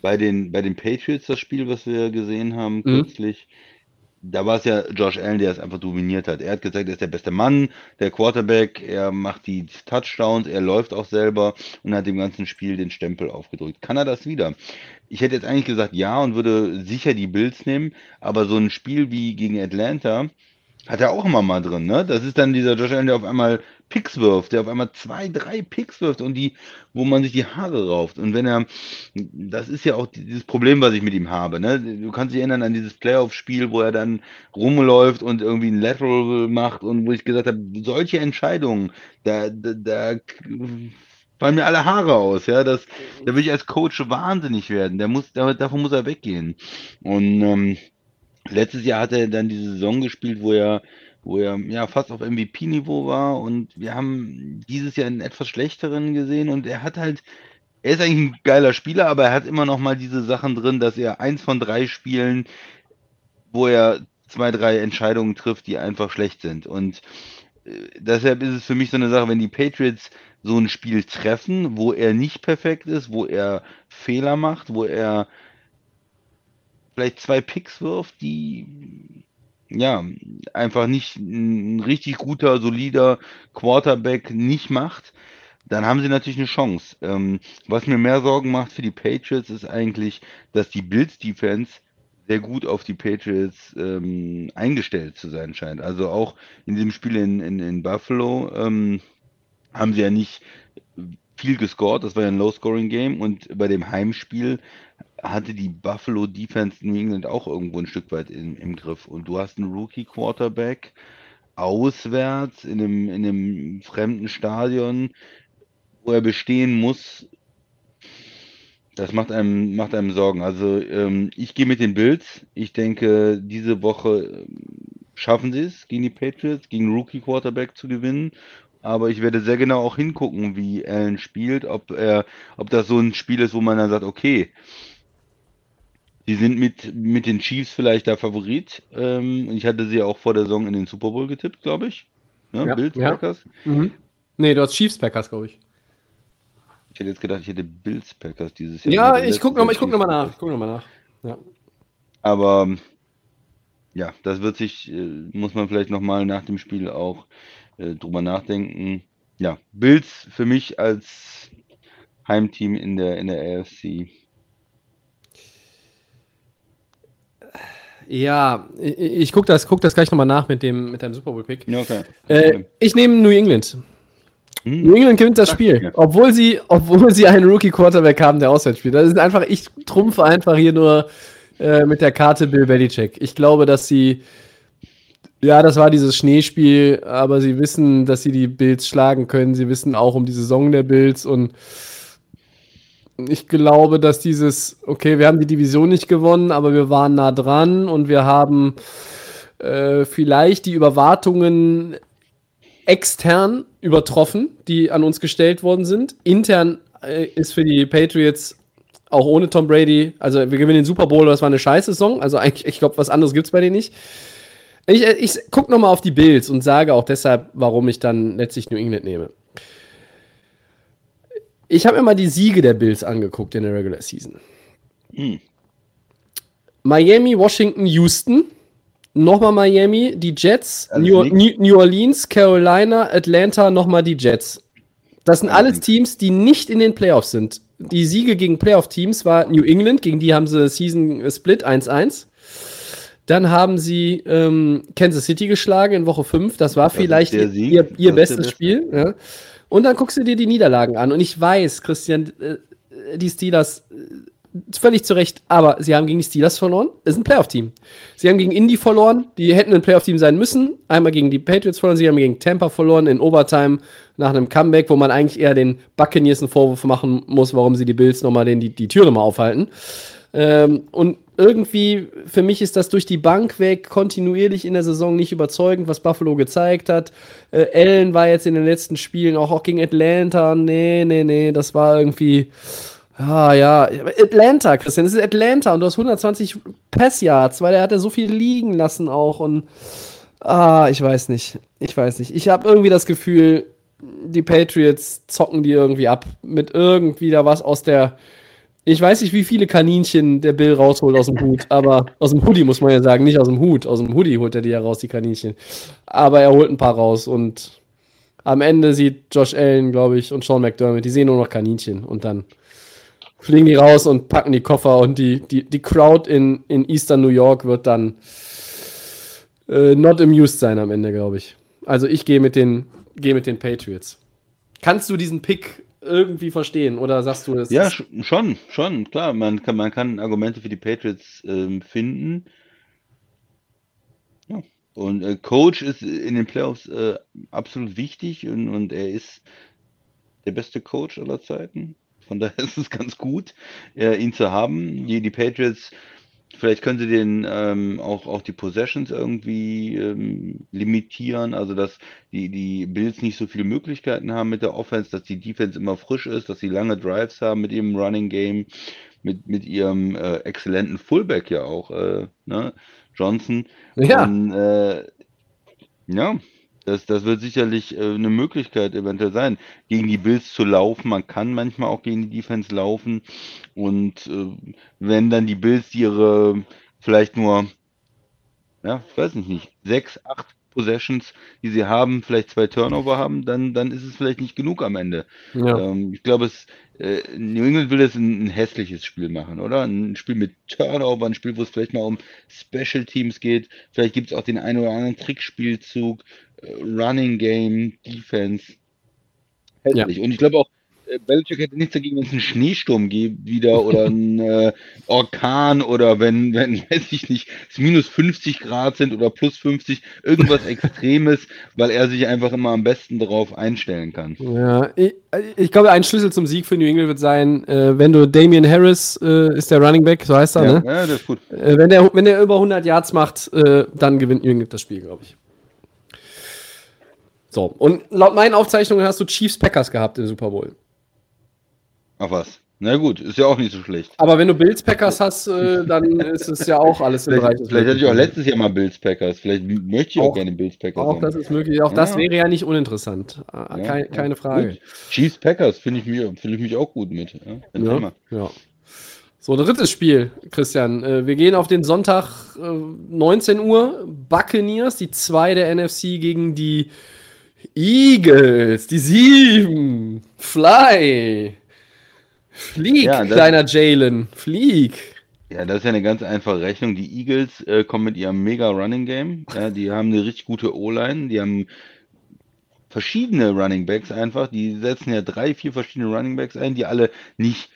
Speaker 2: Bei den, bei den Patriots, das Spiel, was wir gesehen haben
Speaker 1: Mhm.
Speaker 2: kürzlich, da war es ja Josh Allen, der es einfach dominiert hat. Er hat gezeigt, er ist der beste Mann, der Quarterback, er macht die Touchdowns, er läuft auch selber und hat dem ganzen Spiel den Stempel aufgedrückt. Kann er das wieder? Ich hätte jetzt eigentlich gesagt ja und würde sicher die Bills nehmen, aber so ein Spiel wie gegen Atlanta hat er auch immer mal drin, ne? Das ist dann dieser Josh Allen, der auf einmal Picks wirft, der auf einmal zwei, drei Picks wirft und die, wo man sich die Haare rauft. Und wenn er, das ist ja auch dieses Problem, was ich mit ihm habe, ne? Du kannst dich erinnern an dieses Playoff-Spiel, wo er dann rumläuft und irgendwie ein Lateral macht und wo ich gesagt habe, solche Entscheidungen, da, da, da fallen mir alle Haare aus, ja, das, da will ich als Coach wahnsinnig werden, der muss, da, davon muss er weggehen. Und ähm, letztes Jahr hat er dann diese Saison gespielt, wo er, wo er ja fast auf MVP-Niveau war und wir haben dieses Jahr einen etwas schlechteren gesehen und er hat halt, er ist eigentlich ein geiler Spieler, aber er hat immer noch mal diese Sachen drin, dass er eins von drei Spielen, wo er zwei, drei Entscheidungen trifft, die einfach schlecht sind. Und äh, deshalb ist es für mich so eine Sache, wenn die Patriots so ein Spiel treffen, wo er nicht perfekt ist, wo er Fehler macht, wo er vielleicht zwei Picks wirft, die ja einfach nicht ein richtig guter, solider Quarterback nicht macht, dann haben sie natürlich eine Chance. Ähm, was mir mehr Sorgen macht für die Patriots ist eigentlich, dass die Bills Defense sehr gut auf die Patriots ähm, eingestellt zu sein scheint. Also auch in dem Spiel in, in, in Buffalo ähm, haben sie ja nicht viel gescored, das war ja ein Low-Scoring-Game und bei dem Heimspiel hatte die Buffalo Defense New England auch irgendwo ein Stück weit im, im Griff. Und du hast einen Rookie-Quarterback auswärts in einem, in einem fremden Stadion, wo er bestehen muss. Das macht einem, macht einem Sorgen. Also ähm, ich gehe mit den Bills. Ich denke, diese Woche ähm, schaffen sie es, gegen die Patriots, gegen einen Rookie-Quarterback zu gewinnen. Aber ich werde sehr genau auch hingucken, wie Allen spielt, ob er, ob das so ein Spiel ist, wo man dann sagt, okay, die sind mit, mit den Chiefs vielleicht der Favorit. Ähm, ich hatte sie auch vor der Saison in den Super Bowl getippt, glaube ich. Ne?
Speaker 1: Ja,
Speaker 2: Bills,
Speaker 1: ja.
Speaker 2: Packers.
Speaker 1: Mhm. Nee, du hast Chiefs Packers, glaube ich.
Speaker 2: Ich hätte jetzt gedacht, ich hätte Bills Packers dieses Jahr.
Speaker 1: Ja, ich gucke nochmal guck noch mal nach. Ich guck noch mal nach. Ja.
Speaker 2: Aber ja, das wird sich, äh, muss man vielleicht nochmal nach dem Spiel auch äh, drüber nachdenken. Ja, Bills für mich als Heimteam in der, in der AFC.
Speaker 1: Ja, ich, ich gucke das, guck das gleich nochmal nach mit dem, mit deinem Super Bowl-Pick.
Speaker 2: Okay.
Speaker 1: Äh, ich nehme New England.
Speaker 2: Hm.
Speaker 1: New England gewinnt das Spiel, obwohl sie, obwohl sie einen Rookie-Quarterback haben, der auswärts spielt. Das ist einfach, ich trumpfe einfach hier nur äh, mit der Karte Bill Belichick. Ich glaube, dass sie, ja, das war dieses Schneespiel, aber sie wissen, dass sie die Bills schlagen können. Sie wissen auch um die Saison der Bills und ich glaube, dass dieses, okay, wir haben die Division nicht gewonnen, aber wir waren nah dran und wir haben äh, vielleicht die Überwartungen extern übertroffen, die an uns gestellt worden sind. Intern äh, ist für die Patriots auch ohne Tom Brady, also wir gewinnen den Super Bowl, das war eine scheiße Saison, also eigentlich, ich glaube, was anderes gibt es bei denen nicht. Ich, äh, ich gucke nochmal auf die Bills und sage auch deshalb, warum ich dann letztlich New England nehme. Ich habe mir mal die Siege der Bills angeguckt in der Regular Season.
Speaker 2: Hm.
Speaker 1: Miami, Washington, Houston. Nochmal Miami, die Jets, New. New, Orleans, Carolina, Atlanta, nochmal die Jets. Das sind
Speaker 2: Alles.
Speaker 1: Teams, die nicht in den Playoffs sind. Die Siege gegen Playoff-Teams war New England, gegen die haben sie Season Split 1-1. Dann haben sie ähm, Kansas City geschlagen in Woche 5. Das war vielleicht ihr, ihr bestes
Speaker 2: beste.
Speaker 1: Spiel. Ja. Und dann guckst du dir die Niederlagen an. Und ich weiß, Christian, äh, die Steelers äh, völlig zu Recht, aber sie haben gegen die Steelers verloren. Ist ein Playoff-Team. Sie haben gegen Indy verloren, die hätten ein Playoff-Team sein müssen. Einmal gegen die Patriots verloren, sie haben gegen Tampa verloren in Overtime nach einem Comeback, wo man eigentlich eher den Buccaneers einen Vorwurf machen muss, warum sie die Bills nochmal die, die Tür nochmal aufhalten. Ähm, und irgendwie, für mich ist das durch die Bank weg, kontinuierlich in der Saison nicht überzeugend, was Buffalo gezeigt hat. Äh, Allen war jetzt in den letzten Spielen auch, auch gegen Atlanta. Nee, nee, nee, das war irgendwie. Ah, ja, Atlanta, Christian, das ist Atlanta und du hast 120 Pass-Yards, weil er hat ja so viel liegen lassen auch und. Ah, ich weiß nicht. Ich weiß nicht. Ich habe irgendwie das Gefühl, die Patriots zocken die irgendwie ab mit irgendwie da was aus der ich weiß nicht, wie viele Kaninchen der Bill rausholt aus dem Hut, aber aus dem Hoodie muss man ja sagen, nicht aus dem Hut. Aus dem Hoodie holt er die ja raus, die Kaninchen. Aber er holt ein paar raus und am Ende sieht Josh Allen, glaube ich, und Sean McDermott, die sehen nur noch Kaninchen und dann fliegen die raus und packen die Koffer und die, die, die Crowd in, in Eastern New York wird dann äh, not amused sein am Ende, glaube ich. Also ich gehe mit, den, geh mit den Patriots. Kannst du diesen Pick irgendwie verstehen oder sagst du
Speaker 2: das? Ja, schon, schon, klar. Man kann, man kann Argumente für die Patriots ähm, finden. Ja. Und äh, Coach ist in den Playoffs äh, absolut wichtig und, und er ist der beste Coach aller Zeiten. Von daher ist es ganz gut, äh, ihn zu haben. Die, die Patriots Vielleicht können sie den ähm, auch, auch die Possessions irgendwie ähm, limitieren, also dass die, die Bills nicht so viele Möglichkeiten haben mit der Offense, dass die Defense immer frisch ist, dass sie lange Drives haben mit ihrem Running Game, mit, mit ihrem äh, exzellenten Fullback ja auch, äh, ne? Johnson.
Speaker 1: Ja.
Speaker 2: Und, äh, ja, das, das wird sicherlich äh, eine Möglichkeit eventuell sein, gegen die Bills zu laufen. Man kann manchmal auch gegen die Defense laufen. Und äh, wenn dann die Bills ihre vielleicht nur, ja, ich weiß nicht, sechs, acht Possessions, die sie haben, vielleicht zwei Turnover haben, dann, dann ist es vielleicht nicht genug am Ende. Ja. Ähm, ich glaube, es, äh, New England will es ein, ein, hässliches Spiel machen, oder? Ein Spiel mit Turnover, ein Spiel, wo es vielleicht mal um Special Teams geht. Vielleicht gibt es auch den einen oder anderen Trickspielzug, Running Game, Defense. Hässlich. Ja. Und ich glaube auch, äh, Belichick hätte nichts dagegen, wenn es einen Schneesturm gibt wieder oder einen äh, Orkan oder wenn, wenn, weiß ich nicht, es minus 50 Grad sind oder plus 50, irgendwas Extremes, weil er sich einfach immer am besten darauf einstellen kann.
Speaker 1: Ja, ich, ich glaube, ein Schlüssel zum Sieg für New England wird sein, äh, wenn du Damian Harris äh, ist der Running Back, so heißt er,
Speaker 2: ja,
Speaker 1: ne?
Speaker 2: Ja, das ist gut.
Speaker 1: Äh, wenn, der, wenn der über 100 Yards macht, äh, dann gewinnt New England das Spiel, glaube ich. So, und laut meinen Aufzeichnungen hast du Chiefs Packers gehabt im Super Bowl.
Speaker 2: Ach was. Na gut, ist ja auch nicht so schlecht.
Speaker 1: Aber wenn du Bills Packers hast, äh, dann ist es ja auch alles
Speaker 2: im Bereich. Vielleicht hatte ich auch letztes Jahr mal Bills Packers. Vielleicht möchte ich auch, auch gerne Bills Packers.
Speaker 1: Auch haben. das ist möglich. Auch ja. das wäre ja nicht uninteressant. Äh, keine, ja, keine Frage.
Speaker 2: Gut. Chiefs Packers finde ich, find ich mich auch gut mit.
Speaker 1: Ja, ja. So, drittes Spiel, Christian. Äh, wir gehen auf den Sonntag 19 Uhr. Buccaneers, die zwei der NFC gegen die Eagles, die sieben. Fly. Flieg, ja, kleiner Jalen, flieg.
Speaker 2: Ja, das ist ja eine ganz einfache Rechnung. Die Eagles äh, kommen mit ihrem mega Running Game. Ja, die haben eine richtig gute O-Line. Die haben verschiedene Running Backs einfach. Die setzen ja drei, vier verschiedene Running Backs ein, die alle nicht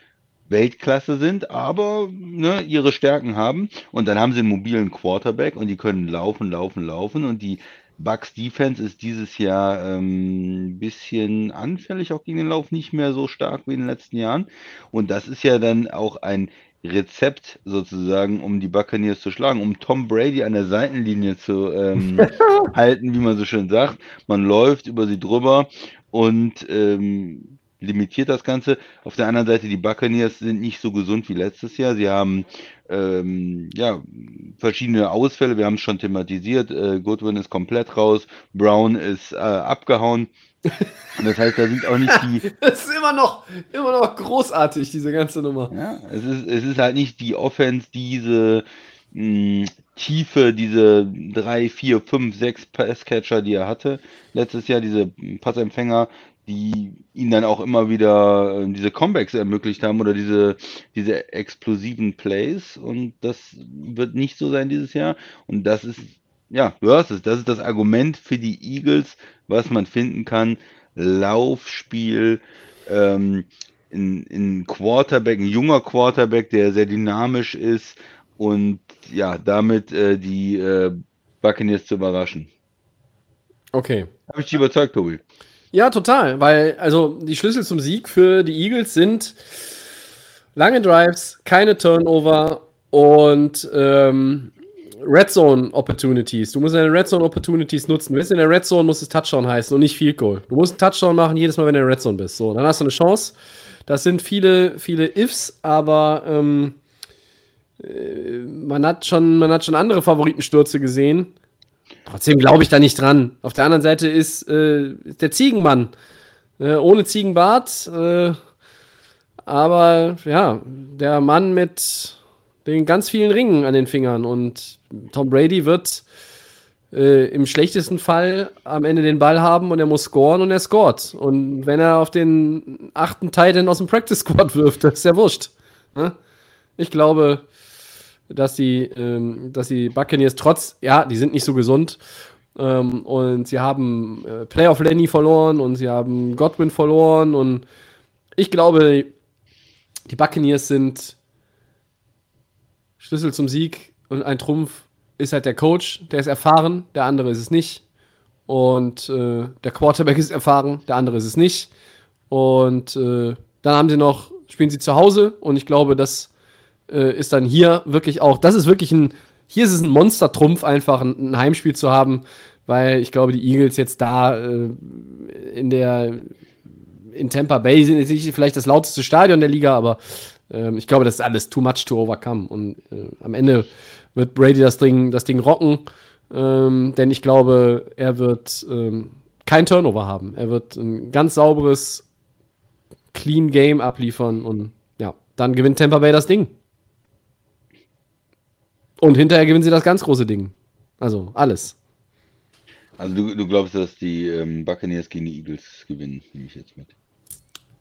Speaker 2: Weltklasse sind, aber ne, ihre Stärken haben. Und dann haben sie einen mobilen Quarterback und die können laufen, laufen, laufen. Und die Bucks Defense ist dieses Jahr ein ähm, bisschen anfällig, auch gegen den Lauf nicht mehr so stark wie in den letzten Jahren. Und das ist ja dann auch ein Rezept sozusagen, um die Buccaneers zu schlagen, um Tom Brady an der Seitenlinie zu ähm, halten, wie man so schön sagt. Man läuft über sie drüber und ähm, limitiert das Ganze. Auf der anderen Seite, die Buccaneers sind nicht so gesund wie letztes Jahr. Sie haben ähm, ja, verschiedene Ausfälle. Wir haben es schon thematisiert. Äh, Goodwin ist komplett raus. Brown ist äh, abgehauen. Das heißt, da sind auch nicht die.
Speaker 1: das ist immer noch, immer noch großartig, diese ganze Nummer.
Speaker 2: Ja, es ist, es ist halt nicht die Offense, diese mh, Tiefe, diese drei, vier, fünf, sechs Passcatcher, die er hatte letztes Jahr, diese Passempfänger, die ihn dann auch immer wieder äh, diese Comebacks ermöglicht haben oder diese, diese explosiven Plays. Und das wird nicht so sein dieses Jahr. Und das ist, ja, es, das ist das Argument für die Eagles, was man finden kann. Laufspiel, ähm, in, in Quarterback, ein junger Quarterback, der sehr dynamisch ist und ja, damit äh, die äh, Buccaneers zu überraschen.
Speaker 1: Okay.
Speaker 2: Habe ich dich überzeugt, Tobi?
Speaker 1: Ja, total, weil also die Schlüssel zum Sieg für die Eagles sind lange Drives, keine Turnover Und ähm, Red Zone Opportunities. Du musst deine Red Zone Opportunities nutzen. Wenn in der Red Zone muss es Touchdown heißen und nicht Field Goal. Du musst einen Touchdown machen jedes Mal, wenn du in der Red Zone bist. So, dann hast du eine Chance. Das sind viele, viele Ifs, aber ähm, äh, man, hat schon, man hat schon andere Favoritenstürze gesehen. Trotzdem glaube ich da nicht dran. Auf der anderen Seite ist äh, der Ziegenmann. Äh, ohne Ziegenbart. Äh, aber ja, der Mann mit den ganz vielen Ringen an den Fingern. Und Tom Brady wird äh, im schlechtesten Fall am Ende den Ball haben und er muss scoren und er scoret. Und wenn er auf den achten Titan aus dem Practice Squad wirft, das ist ja wurscht. Ne? Ich glaube, dass die, ähm, dass die Buccaneers trotz, ja, die sind nicht so gesund. Ähm, und sie haben äh, Playoff Lenny verloren und sie haben Godwin verloren. Und ich glaube, die Buccaneers sind Schlüssel zum Sieg und ein Trumpf ist halt der Coach, der ist erfahren, der andere ist es nicht. Und äh, der Quarterback ist erfahren, der andere ist es nicht. Und äh, dann haben sie noch, spielen sie zu Hause und ich glaube, das äh, ist dann hier wirklich auch, das ist wirklich ein, hier ist es ein Monster-Trumpf, einfach ein, ein, Heimspiel zu haben, weil ich glaube, die Eagles jetzt da äh, in der in Tampa Bay sind jetzt nicht vielleicht das lauteste Stadion der Liga, aber ähm, ich glaube, das ist alles too much to overcome. Und äh, am Ende wird Brady das Ding, das Ding rocken, ähm, denn ich glaube, er wird ähm, kein Turnover haben. Er wird ein ganz sauberes, clean Game abliefern und ja, dann gewinnt Tampa Bay das Ding. Und hinterher gewinnen sie das ganz große Ding. Also alles.
Speaker 2: Also du, du glaubst, dass die ähm, Buccaneers gegen die Eagles gewinnen, nehme ich jetzt mit.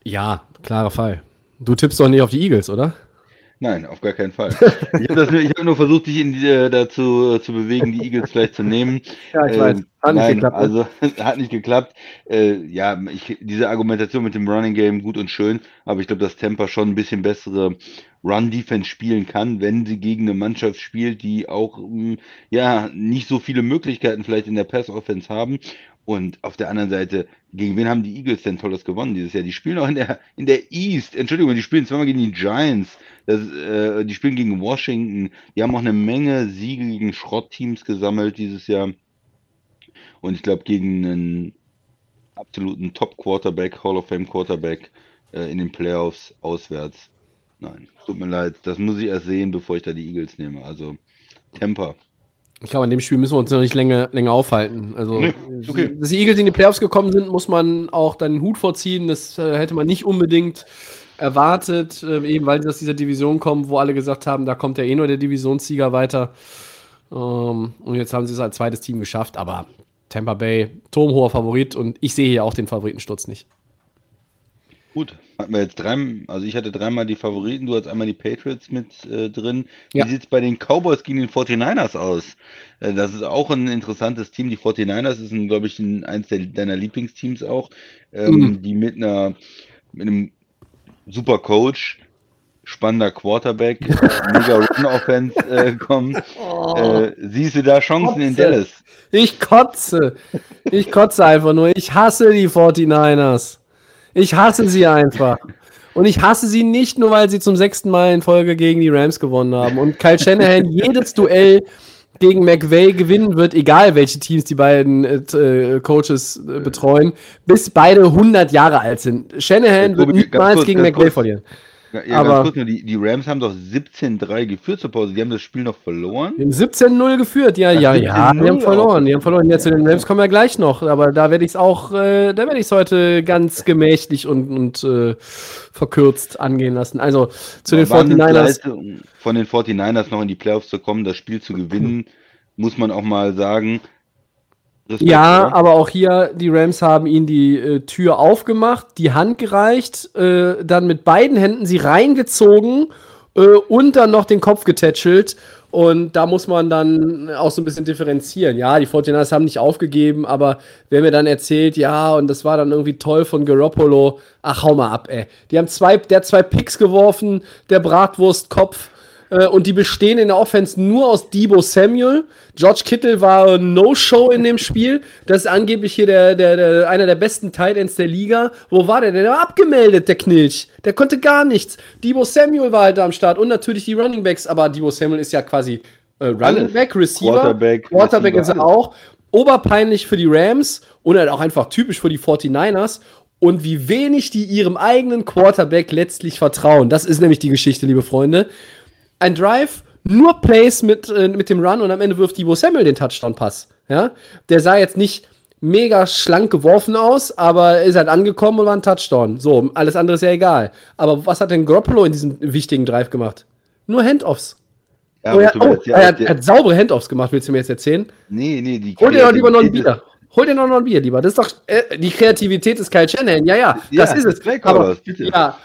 Speaker 1: Ja, klarer Fall. Du tippst doch nicht auf die Eagles, oder?
Speaker 2: Nein, auf gar keinen Fall. Ich habe hab nur versucht, dich in äh, dazu zu bewegen, die Eagles vielleicht zu nehmen.
Speaker 1: Ja, ich weiß.
Speaker 2: Äh, hat nein, nicht geklappt. Also hat nicht geklappt. Äh, ja, ich, diese Argumentation mit dem Running Game gut und schön, aber ich glaube, dass Tampa schon ein bisschen bessere Run-Defense spielen kann, wenn sie gegen eine Mannschaft spielt, die auch hm, ja nicht so viele Möglichkeiten vielleicht in der Pass-Offense haben. Und auf der anderen Seite, gegen wen haben die Eagles denn Tolles gewonnen dieses Jahr? Die spielen auch in der, in der East. Entschuldigung, die spielen zweimal gegen die Giants. Das, äh, die spielen gegen Washington. Die haben auch eine Menge Siege gegen Schrottteams gesammelt dieses Jahr. Und ich glaube, gegen einen absoluten Top-Quarterback, Hall of Fame-Quarterback äh, in den Playoffs auswärts. Nein, tut mir leid. Das muss ich erst sehen, bevor ich da die Eagles nehme. Also, Temper.
Speaker 1: Ich glaube, an dem Spiel müssen wir uns noch nicht länger, länger aufhalten. Also, nee, okay. dass die Eagles in die Playoffs gekommen sind, muss man auch dann den Hut vorziehen. Das äh, hätte man nicht unbedingt erwartet, äh, eben weil sie aus dieser Division kommen, wo alle gesagt haben, da kommt ja eh nur der Divisionssieger weiter. Ähm, und jetzt haben sie es als zweites Team geschafft, aber Tampa Bay, turmhoher Favorit und ich sehe hier auch den Favoritensturz nicht.
Speaker 2: Gut, hatten wir jetzt drei, also ich hatte dreimal die Favoriten, du hast einmal die Patriots mit äh, drin. Wie ja. sieht es bei den Cowboys gegen den 49ers aus? Äh, das ist auch ein interessantes Team. Die 49ers ist, glaube ich, ein, eins der, deiner Lieblingsteams auch, ähm, mhm. die mit einer mit einem super Coach, spannender Quarterback, mega Run-Offense äh, kommen. Oh. Äh, siehst du da Chancen kotze. in Dallas?
Speaker 1: Ich kotze. Ich kotze einfach nur. Ich hasse die 49ers. Ich hasse sie einfach. Und ich hasse sie nicht nur, weil sie zum sechsten Mal in Folge gegen die Rams gewonnen haben. Und Kyle Shanahan jedes Duell gegen McVay gewinnen wird, egal welche Teams die beiden äh, Coaches äh, betreuen, bis beide 100 Jahre alt sind. Shanahan wird niemals gegen McVay verlieren.
Speaker 2: Ja, aber kurz, die, die, Rams haben doch 17-3 geführt zur Pause. Die haben das Spiel noch verloren.
Speaker 1: 17-0 geführt, ja, ja, ja. Die haben verloren. Die haben verloren. Ja, zu den Rams kommen wir gleich noch. Aber da werde ich es auch, äh, da werde ich es heute ganz gemächlich und, und äh, verkürzt angehen lassen. Also zu den 49ers.
Speaker 2: Von den 49ers noch in die Playoffs zu kommen, das Spiel zu gewinnen, muss man auch mal sagen,
Speaker 1: Respekt, ja, oder? aber auch hier, die Rams haben ihnen die äh, Tür aufgemacht, die Hand gereicht, äh, dann mit beiden Händen sie reingezogen äh, und dann noch den Kopf getätschelt. Und da muss man dann auch so ein bisschen differenzieren. Ja, die 49ers haben nicht aufgegeben, aber wer mir dann erzählt, ja, und das war dann irgendwie toll von Garoppolo, ach, hau mal ab, ey. Die haben zwei, der hat zwei Picks geworfen, der Bratwurstkopf Äh, und die bestehen in der Offense nur aus Debo Samuel. George Kittle war No-Show in dem Spiel. Das ist angeblich hier der, der, der, einer der besten Tight Ends der Liga. Wo war der denn? Der war abgemeldet, der Knilch. Der konnte gar nichts. Debo Samuel war halt da am Start und natürlich die Running Backs. Aber Debo Samuel ist ja quasi äh, Running. Back, Receiver.
Speaker 2: Quarterback,
Speaker 1: Quarterback
Speaker 2: Receiver,
Speaker 1: ist er auch. Oberpeinlich für die Rams und halt auch einfach typisch für die 49ers. Und wie wenig die ihrem eigenen Quarterback letztlich vertrauen. Das ist nämlich die Geschichte, liebe Freunde. Ein Drive, nur Plays mit, äh, mit dem Run und am Ende wirft Debo Samuel den Touchdown-Pass. Ja? Der sah jetzt nicht mega schlank geworfen aus, aber er ist halt angekommen und war ein Touchdown. So, alles andere ist ja egal. Aber was hat denn Garoppolo in diesem wichtigen Drive gemacht? Nur Handoffs.
Speaker 2: Ja,
Speaker 1: oh, er, oh,
Speaker 2: ja,
Speaker 1: er, hat, er hat saubere Handoffs gemacht, willst du mir jetzt erzählen?
Speaker 2: Nee, nee, die
Speaker 1: Hol dir doch lieber noch ein Bier. Hol dir noch ein Bier lieber. Das ist doch äh, die Kreativität des Kyle Shanahan. Ja, ja,
Speaker 2: Ja,
Speaker 1: das ist es.
Speaker 2: Playcallers,
Speaker 1: Aber,
Speaker 2: bitte.
Speaker 1: Ja,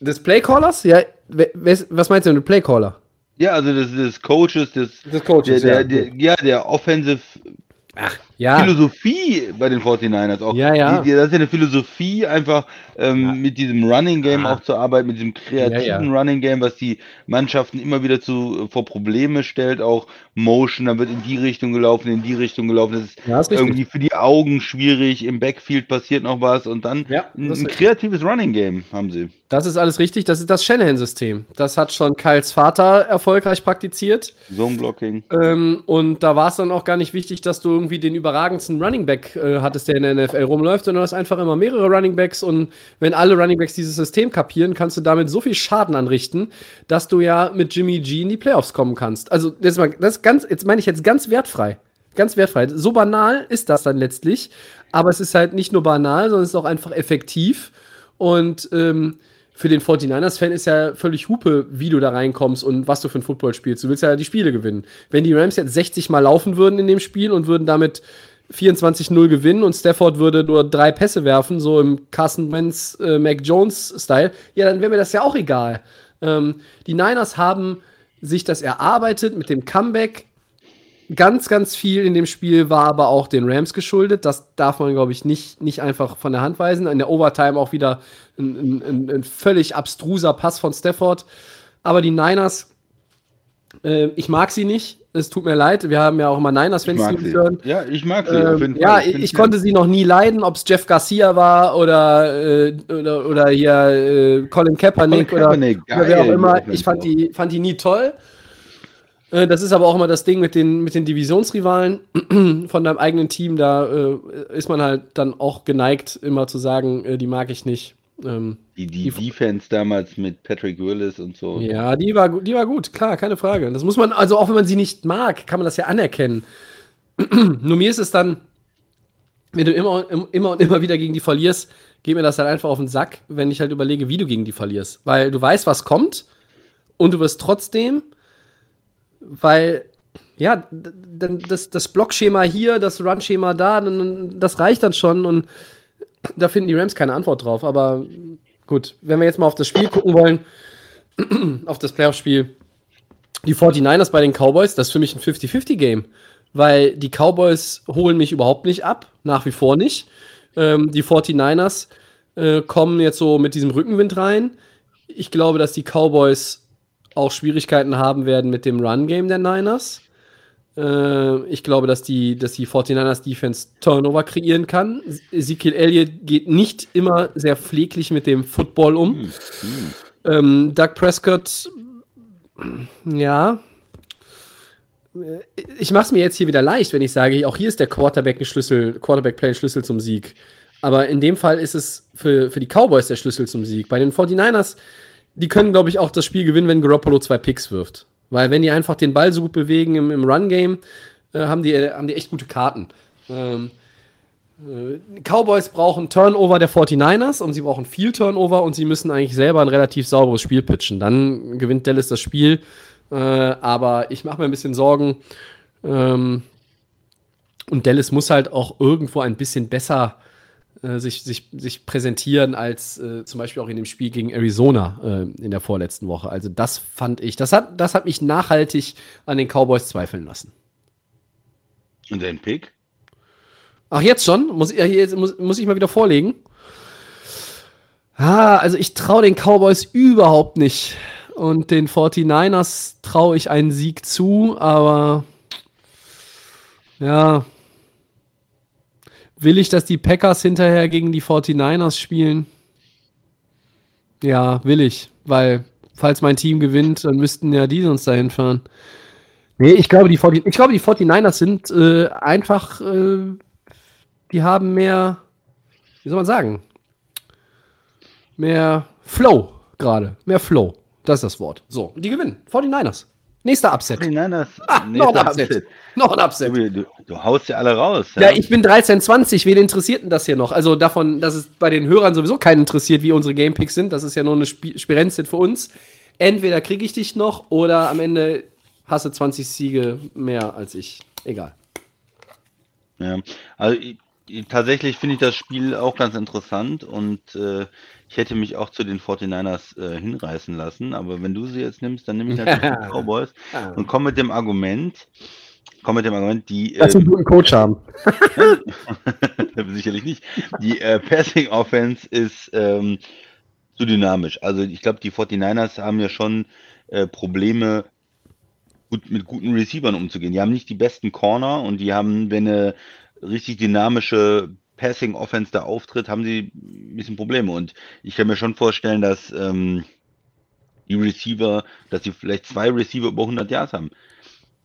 Speaker 1: des Playcallers? Ja, was meinst du mit Playcaller?
Speaker 2: Ja, also des, des Coaches, des,
Speaker 1: Des Coaches,
Speaker 2: der,
Speaker 1: ja.
Speaker 2: der, der, ja, der Offensive
Speaker 1: Ja,
Speaker 2: Philosophie bei den 49ers auch.
Speaker 1: Ja, ja.
Speaker 2: Die, die, das ist ja eine Philosophie, einfach ähm,
Speaker 1: Ja.
Speaker 2: mit diesem Running Game
Speaker 1: Ah.
Speaker 2: auch zu arbeiten, mit diesem kreativen
Speaker 1: Ja.
Speaker 2: Running Game, was die Mannschaften immer wieder zu, vor Probleme stellt, auch Motion, da wird in die Richtung gelaufen, in die Richtung gelaufen, das ist
Speaker 1: Ja, ist
Speaker 2: irgendwie für die Augen schwierig, im Backfield passiert noch was und dann ein,
Speaker 1: das
Speaker 2: ein kreatives Running Game haben sie.
Speaker 1: das ist alles richtig. Das ist das Shanahan-System. Das hat schon Kyles Vater erfolgreich praktiziert.
Speaker 2: Zone Blocking.
Speaker 1: Ähm, und da war es dann auch gar nicht wichtig, dass du irgendwie den überragendsten Running Back äh, hattest, der in der NFL rumläuft, sondern du hast einfach immer mehrere Running Backs und wenn alle Running Backs dieses System kapieren, kannst du damit so viel Schaden anrichten, dass du ja mit Jimmy G in die Playoffs kommen kannst. Also, das, das ganz, jetzt meine ich jetzt ganz wertfrei. Ganz wertfrei. So banal ist das dann letztlich, aber es ist halt nicht nur banal, sondern es ist auch einfach effektiv und ähm, für den 49ers-Fan ist ja völlig Hupe, wie du da reinkommst und was du für ein Football spielst. Du willst ja die Spiele gewinnen. Wenn die Rams jetzt 60 Mal laufen würden in dem Spiel und würden damit 24-0 gewinnen und Stafford würde nur drei Pässe werfen, so im Carson Wentz, äh, Mac Jones-Style, ja, dann wäre mir das ja auch egal. Ähm, die Niners haben sich das erarbeitet mit dem Comeback. Ganz, ganz viel in dem Spiel war aber auch den Rams geschuldet. Das darf man, glaube ich, nicht, nicht einfach von der Hand weisen. In der Overtime auch wieder ein, ein, ein, völlig abstruser Pass von Stafford. Aber die Niners, äh, ich mag sie nicht. Es tut mir leid. Wir haben ja auch immer Niners-Fans,
Speaker 2: sie.
Speaker 1: hören.
Speaker 2: Ja, ich mag sie.
Speaker 1: Ähm, ja, ich, ich konnte sie noch nie leiden, ob es Jeff Garcia war oder, äh, oder, oder hier äh, Colin Kaepernick,
Speaker 2: Colin
Speaker 1: oder,
Speaker 2: Kaepernick,
Speaker 1: oder wer auch immer. Ich fand die, fand die nie toll. Äh, das ist aber auch immer das Ding mit den, mit den Divisionsrivalen von deinem eigenen Team. Da äh, ist man halt dann auch geneigt, immer zu sagen, äh, die mag ich nicht. Ähm,
Speaker 2: Die, die Defense damals mit Patrick Willis und so.
Speaker 1: ja, die war, die war gut, klar, keine Frage. Das muss man, also auch wenn man sie nicht mag, kann man das ja anerkennen. Nur mir ist es dann, wenn du immer, und- immer und immer wieder gegen die verlierst, geht mir das halt einfach auf den Sack, wenn ich halt überlege, wie du gegen die verlierst. Weil du weißt, was kommt und du wirst trotzdem, weil, ja, das, das Blockschema hier, das Run-Schema da, das reicht dann schon und da finden die Rams keine Antwort drauf. Aber gut, wenn wir jetzt mal auf das Spiel gucken wollen, auf das Playoff-Spiel, die 49ers bei den Cowboys, das ist für mich ein 50-50-Game. Weil die Cowboys holen mich überhaupt nicht ab, nach wie vor nicht. Ähm, die 49ers äh, kommen jetzt so mit diesem Rückenwind rein. Ich glaube, dass die Cowboys auch Schwierigkeiten haben werden mit dem Run-Game der Niners. Äh, ich glaube, dass die, dass die 49ers Defense Turnover kreieren kann. Ezekiel Elliott geht nicht immer sehr pfleglich mit dem Football um. Ähm, Doug Prescott, ja. Ich mache es mir jetzt hier wieder leicht, wenn ich sage, auch hier ist der Quarterback ein Schlüssel, Quarterback-Play ein Schlüssel zum Sieg. Aber in dem Fall ist es für, für die Cowboys der Schlüssel zum Sieg. Bei den 49ers, die können, glaube ich, auch das Spiel gewinnen, wenn Garoppolo zwei Picks wirft. Weil wenn die einfach den Ball so gut bewegen im, im Run-Game, äh, haben, die, haben die echt gute Karten. Ähm, äh, Cowboys brauchen Turnover der 49ers und sie brauchen viel Turnover und sie müssen eigentlich selber ein relativ sauberes Spiel pitchen. Dann gewinnt Dallas das Spiel. Äh, aber ich mache mir ein bisschen Sorgen. Ähm, und Dallas muss halt auch irgendwo ein bisschen besser äh, sich, sich, sich präsentieren als äh, zum Beispiel auch in dem Spiel gegen Arizona äh, in der vorletzten Woche. Also das fand ich, das hat, das hat mich nachhaltig an den Cowboys zweifeln lassen.
Speaker 2: Und dein Pick?
Speaker 1: Ach, jetzt schon? Muss, jetzt muss, muss ich mal wieder vorlegen? Ah, also ich traue den Cowboys überhaupt nicht. und den 49ers traue ich einen Sieg zu, aber ja. Will ich, dass die Packers hinterher gegen die 49ers spielen? Ja, will ich, weil falls mein Team gewinnt, dann müssten ja die uns dahin fahren. Nee, ich glaube, die, 40, ich glaube, die 49ers sind äh, einfach, äh, die haben mehr, wie soll man sagen, mehr Flow gerade, mehr Flow. Das ist das Wort. So, die gewinnen. 49ers. Nächster Upset.
Speaker 2: 49ers.
Speaker 1: Ah, noch ein Upset. Noch ein Upset.
Speaker 2: Du, du, du haust ja alle raus.
Speaker 1: Ja, ich bin 1320. Wen interessiert denn das hier noch? Also davon, dass es bei den Hörern sowieso keinen interessiert, wie unsere Gamepicks sind. Das ist ja nur eine Sp Spirenzit für uns. Entweder kriege ich dich noch oder am Ende hast du 20 Siege mehr als ich. Egal.
Speaker 2: Ja, also ich, ich, tatsächlich finde ich das Spiel auch ganz interessant und äh, ich hätte mich auch zu den 49ers äh, hinreißen lassen, aber wenn du sie jetzt nimmst, dann nehme ich natürlich die Cowboys und komme mit dem Argument, komme mit dem Argument, die
Speaker 1: Dass wir einen guten Coach haben.
Speaker 2: sicherlich nicht. Die äh, Passing Offense ist ähm, zu dynamisch. Also ich glaube, die 49ers haben ja schon äh, Probleme gut, mit guten Receivern umzugehen. Die haben nicht die besten Corner und die haben, wenn eine richtig dynamische Passing Offense da auftritt, haben sie ein bisschen Probleme. Und ich kann mir schon vorstellen, dass ähm, die Receiver, dass sie vielleicht zwei Receiver über 100 Yards haben.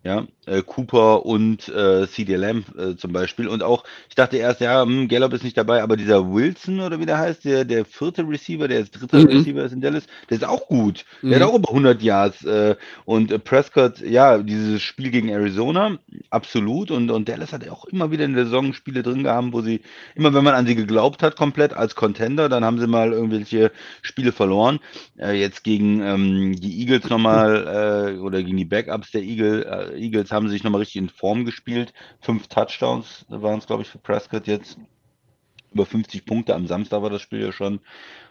Speaker 2: Ja, äh, Cooper und äh, CD Lamb äh, zum Beispiel. Und auch, ich dachte erst, ja, hm, Gallup ist nicht dabei, aber dieser Wilson oder wie der heißt, der, der vierte Receiver, der dritte
Speaker 1: Mhm.
Speaker 2: Receiver ist in Dallas, der ist auch gut. Der
Speaker 1: Mhm.
Speaker 2: hat auch über 100 Yards. Äh, und äh, Prescott, ja, dieses Spiel gegen Arizona, absolut. Und, und Dallas hat auch immer wieder in der Saison Spiele drin gehabt, wo sie, immer wenn man an sie geglaubt hat, komplett als Contender, dann haben sie mal irgendwelche Spiele verloren. Äh, jetzt gegen ähm, die Eagles nochmal, äh, oder gegen die Backups der Eagle, äh, Eagles haben sich nochmal richtig in Form gespielt. Fünf Touchdowns waren es, glaube ich, für Prescott jetzt. Über 50 Punkte. Am Samstag war das Spiel ja schon.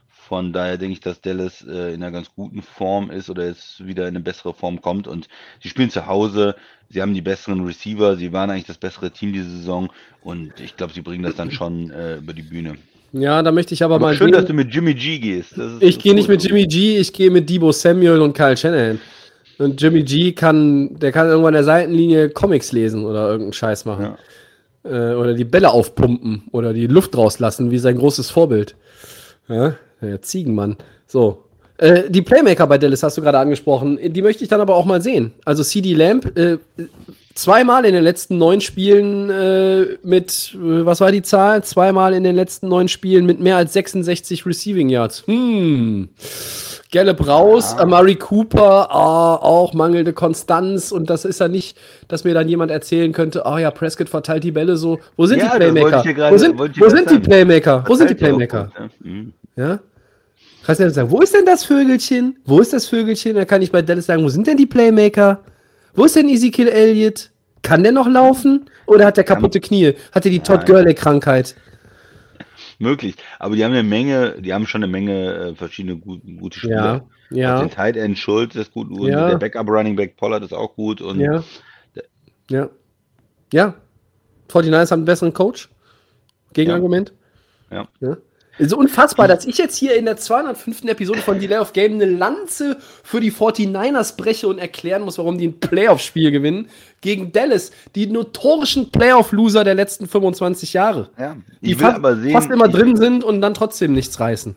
Speaker 2: Von daher denke ich, dass Dallas äh, in einer ganz guten Form ist oder jetzt wieder in eine bessere Form kommt. Und sie spielen zu Hause. Sie haben die besseren Receiver. Sie waren eigentlich das bessere Team diese Saison. Und ich glaube, sie bringen das dann schon äh, über die Bühne.
Speaker 1: Ja, da möchte ich aber,
Speaker 2: Aber
Speaker 1: mal
Speaker 2: schön,
Speaker 1: sehen.
Speaker 2: dass du mit Jimmy G gehst.
Speaker 1: Ich gehe nicht mit Jimmy G, ich gehe mit Debo Samuel und Kyle Shanahan. Und Jimmy G kann, der kann irgendwann an der Seitenlinie Comics lesen oder irgendeinen Scheiß machen. Äh, oder die Bälle aufpumpen oder die Luft rauslassen, wie sein großes Vorbild. Ja, der Ziegenmann. So. Äh, die Playmaker bei Dallas hast du gerade angesprochen. Die möchte ich dann aber auch mal sehen. Also CD Lamb, äh, zweimal in den letzten neun Spielen äh, mit, äh, was war die Zahl? Zweimal in den letzten neun Spielen mit mehr als 66 Receiving Yards. Hm. Gallup raus, Amari Cooper, ah, auch mangelnde Konstanz und das ist ja nicht, dass mir dann jemand erzählen könnte, ah ja, Prescott verteilt die Bälle so. Wo sind
Speaker 2: Ja,
Speaker 1: die Playmaker?
Speaker 2: gerade-
Speaker 1: wo sind, wo sind die Playmaker? Wo sind die
Speaker 2: ja
Speaker 1: Playmaker?
Speaker 2: ja. Mhm.
Speaker 1: Ja? Kannst du ja sagen, wo ist denn das Vögelchen? Wo ist das Vögelchen? Dann kann ich bei Dallas sagen, wo sind denn die Playmaker? Wo ist denn Ezekiel Elliott? Kann der noch laufen? Oder hat der kaputte Knie? Hat er die Todd Gurley-Krankheit?
Speaker 2: Möglich. Aber die haben eine Menge, die haben schon eine Menge äh, verschiedene gut, gute Spieler.
Speaker 1: Ja, ja.
Speaker 2: Auch den Tight End Schulz ist gut und
Speaker 1: Ja.
Speaker 2: der Backup Running Back Pollard ist auch gut und
Speaker 1: Ja. Ja. Ja. 49ers haben einen besseren Coach. Gegenargument.
Speaker 2: Ja.
Speaker 1: ja. Es ist unfassbar, dass ich jetzt hier in der 205. Episode von Delay of Game eine Lanze für die 49ers breche und erklären muss, warum die ein Playoff-Spiel gewinnen gegen Dallas, die notorischen Playoff-Loser der letzten 25 Jahre.
Speaker 2: Ja,
Speaker 1: Die
Speaker 2: ich will
Speaker 1: fa
Speaker 2: aber sehen,
Speaker 1: fast immer drin sind und dann trotzdem nichts reißen.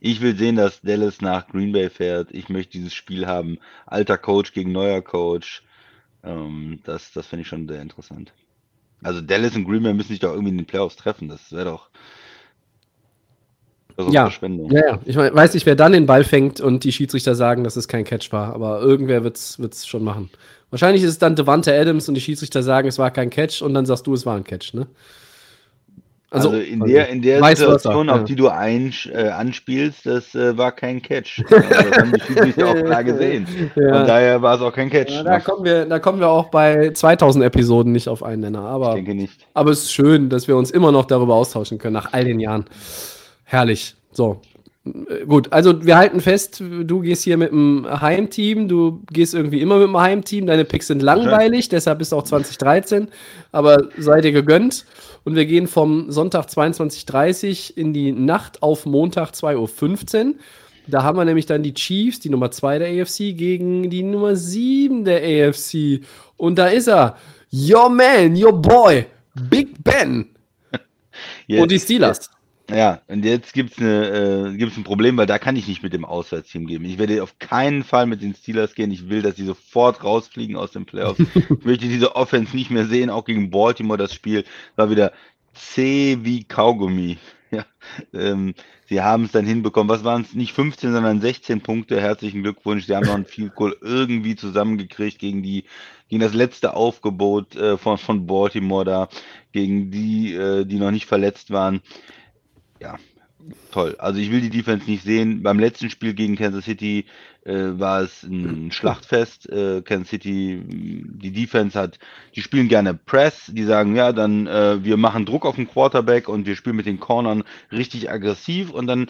Speaker 2: ich will sehen, dass Dallas nach Green Bay fährt. Ich möchte dieses Spiel haben. Alter Coach gegen neuer Coach. Ähm, das das finde ich schon sehr interessant. Also Dallas und Green Bay müssen sich doch irgendwie in den Playoffs treffen. Das wäre doch ist
Speaker 1: Ja.
Speaker 2: Verschwendung.
Speaker 1: Ja, ja. Ich mein, weiß nicht, wer dann den Ball fängt und die Schiedsrichter sagen, dass es kein Catch war, aber irgendwer wird es schon machen. Wahrscheinlich ist es dann Devante Adams und die Schiedsrichter sagen, es war kein Catch und dann sagst du, es war ein Catch, ne?
Speaker 2: Also, in der, in der Situation,
Speaker 1: ja.
Speaker 2: auf die du ein, äh, anspielst, das äh, war kein Catch. Also, das haben die Schiedsrichter auch klar gesehen.
Speaker 1: Ja.
Speaker 2: Von daher war es auch kein Catch.
Speaker 1: Ja, da, kommen wir, da kommen wir auch bei 2000 Episoden nicht auf einen Nenner.
Speaker 2: ich
Speaker 1: Aber,
Speaker 2: denke nicht.
Speaker 1: aber es ist schön, dass wir uns immer noch darüber austauschen können, nach all den Jahren. Herrlich. So. Äh, Gut, also wir halten fest, du gehst hier mit dem Heimteam, du gehst irgendwie immer mit dem Heimteam, deine Picks sind langweilig, deshalb bist du auch 2013, aber sei dir gegönnt. Und wir gehen vom Sonntag 22.30 in die Nacht auf Montag 2.15 Uhr. Da haben wir nämlich dann die Chiefs, die Nummer 2 der AFC, gegen die Nummer 7 der AFC. Und da ist er. Your man, your boy, Big Ben.
Speaker 2: Jetzt,
Speaker 1: Und die Steelers.
Speaker 2: Ja, und jetzt gibt's eine, äh, gibt's ein Problem, weil da kann ich nicht mit dem Auswärtsteam gehen. Ich werde auf keinen Fall mit den Steelers gehen. Ich will, dass sie sofort rausfliegen aus den Playoffs. ich möchte diese Offense nicht mehr sehen, auch gegen Baltimore das Spiel war wieder zäh wie Kaugummi. Ja, ähm, sie haben es dann hinbekommen. Was waren es? Nicht 15, sondern 16 Punkte. Herzlichen Glückwunsch. Sie haben noch ein Field Goal irgendwie zusammengekriegt gegen die, gegen das letzte Aufgebot äh, von, von Baltimore da, gegen die, äh, die noch nicht verletzt waren ja, toll. Also ich will die Defense nicht sehen. Beim letzten Spiel gegen Kansas City äh, war es ein Schlachtfest. Äh, Kansas City, die Defense hat, die spielen gerne Press. Die sagen, ja, dann äh, wir machen Druck auf den Quarterback und wir spielen mit den Cornern richtig aggressiv und dann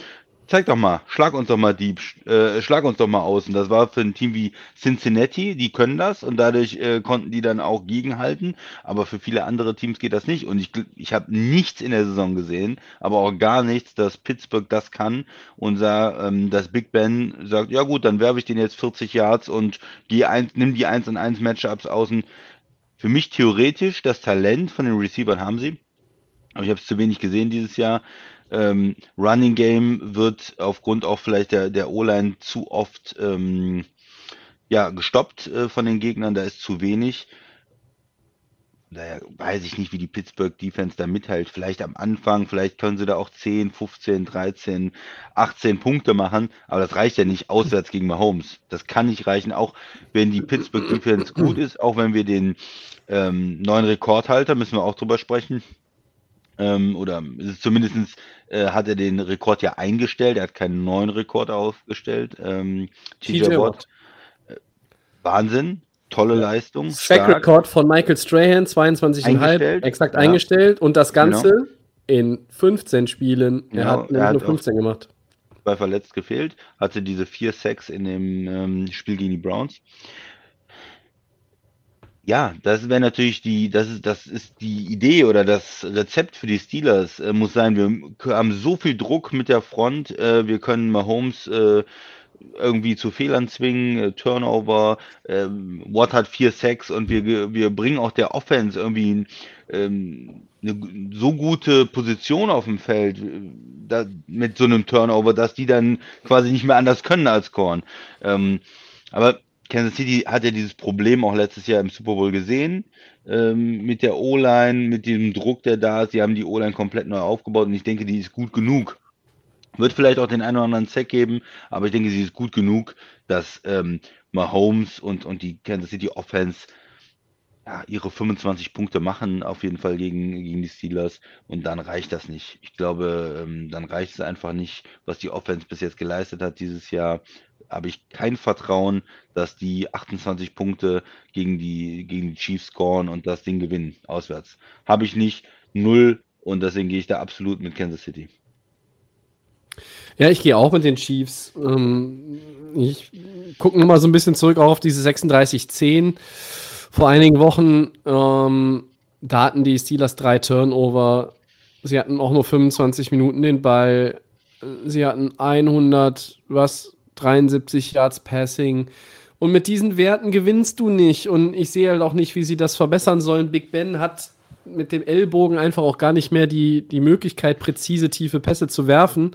Speaker 2: zeig doch mal, schlag uns doch mal Dieb, äh, schlag uns doch mal aus. Und das war für ein Team wie Cincinnati, die können das und dadurch äh, konnten die dann auch gegenhalten. Aber für viele andere Teams geht das nicht. Und ich, ich habe nichts in der Saison gesehen, aber auch gar nichts, dass Pittsburgh das kann und sah, ähm, dass Big Ben sagt, ja gut, dann werfe ich den jetzt 40 Yards und geh ein, nimm die 1 und 1 Matchups außen. Für mich theoretisch das Talent von den Receivern haben sie. Aber ich habe es zu wenig gesehen dieses Jahr. Ähm, Running Game wird aufgrund auch vielleicht der, der O-Line zu oft ähm, ja, gestoppt äh, von den Gegnern, da ist zu wenig. Daher weiß ich nicht, wie die Pittsburgh Defense da mithält. Vielleicht am Anfang, vielleicht können sie da auch 10, 15, 13, 18 Punkte machen, aber das reicht ja nicht auswärts gegen Mahomes. Das kann nicht reichen, auch wenn die Pittsburgh Defense gut ist, auch wenn wir den ähm, neuen Rekordhalter, müssen wir auch drüber sprechen, ähm, oder zumindest äh, hat er den Rekord ja eingestellt. Er hat keinen neuen Rekord aufgestellt. Ähm, TJ Watt. Äh, Wahnsinn. Tolle. Leistung.
Speaker 1: Track-Rekord von Michael Strahan, 22,5 exakt ja. eingestellt. Und das Ganze genau. in 15 Spielen. Er genau. hat er nur 15 gemacht.
Speaker 2: Bei verletzt gefehlt. Hatte diese vier Sacks in dem ähm, Spiel gegen die Browns. Ja, das wäre natürlich die, das ist, das ist die Idee oder das Rezept für die Steelers äh, muss sein. Wir haben so viel Druck mit der Front, äh, wir können Mahomes äh, irgendwie zu Fehlern zwingen, äh, Turnover, ähm, Watt hat vier Sacks und wir, wir bringen auch der Offense irgendwie ähm, eine so gute Position auf dem Feld äh, da, mit so einem Turnover, dass die dann quasi nicht mehr anders können als Korn. Ähm, aber Kansas City hat ja dieses Problem auch letztes Jahr im Super Bowl gesehen ähm, mit der O-Line, mit dem Druck, der da ist. Sie haben die O-Line komplett neu aufgebaut und ich denke, die ist gut genug. Wird vielleicht auch den einen oder anderen Zack geben, aber ich denke, sie ist gut genug, dass ähm, Mahomes und, und die Kansas City Offense ja, ihre 25 Punkte machen, auf jeden Fall gegen, gegen die Steelers. Und dann reicht das nicht. Ich glaube, ähm, dann reicht es einfach nicht, was die Offense bis jetzt geleistet hat dieses Jahr habe ich kein Vertrauen, dass die 28 Punkte gegen die, gegen die Chiefs scoren und das Ding gewinnen, auswärts. Habe ich nicht, null und deswegen gehe ich da absolut mit Kansas City.
Speaker 1: Ja, ich gehe auch mit den Chiefs. Ähm, ich gucke nochmal so ein bisschen zurück auch auf diese 36-10. Vor einigen Wochen, ähm, da hatten die Steelers drei Turnover. Sie hatten auch nur 25 Minuten den Ball. Sie hatten 100, was, 73 Yards Passing. Und mit diesen Werten gewinnst du nicht. Und ich sehe halt auch nicht, wie sie das verbessern sollen. Big Ben hat mit dem Ellbogen einfach auch gar nicht mehr die, die Möglichkeit, präzise tiefe Pässe zu werfen.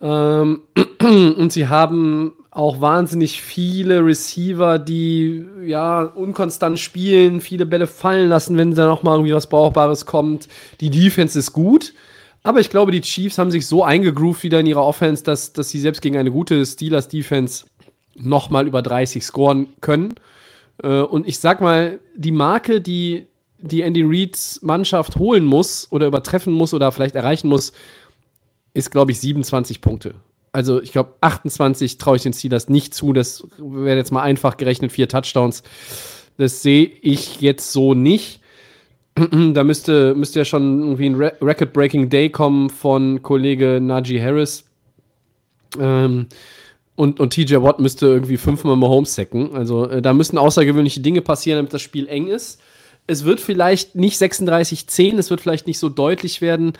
Speaker 1: Ähm, und sie haben auch wahnsinnig viele Receiver, die ja unkonstant spielen, viele Bälle fallen lassen, wenn da noch mal irgendwie was Brauchbares kommt. Die Defense ist gut. Aber ich glaube, die Chiefs haben sich so eingegroovt wieder in ihrer Offense, dass, dass sie selbst gegen eine gute Steelers-Defense nochmal über 30 scoren können. Äh, und ich sag mal, die Marke, die, die Andy Reids Mannschaft holen muss oder übertreffen muss oder vielleicht erreichen muss, ist, glaube ich, 27 Punkte. Also ich glaube, 28 traue ich den Steelers nicht zu. Das wäre jetzt mal einfach gerechnet, vier Touchdowns. Das sehe ich jetzt so nicht. da müsste, müsste ja schon irgendwie ein Re Record-Breaking Day kommen von Kollege Najee Harris. Ähm, und, und TJ Watt müsste irgendwie fünfmal Mahomes sacken. Also äh, da müssen außergewöhnliche Dinge passieren, damit das Spiel eng ist. Es wird vielleicht nicht 36-10, es wird vielleicht nicht so deutlich werden,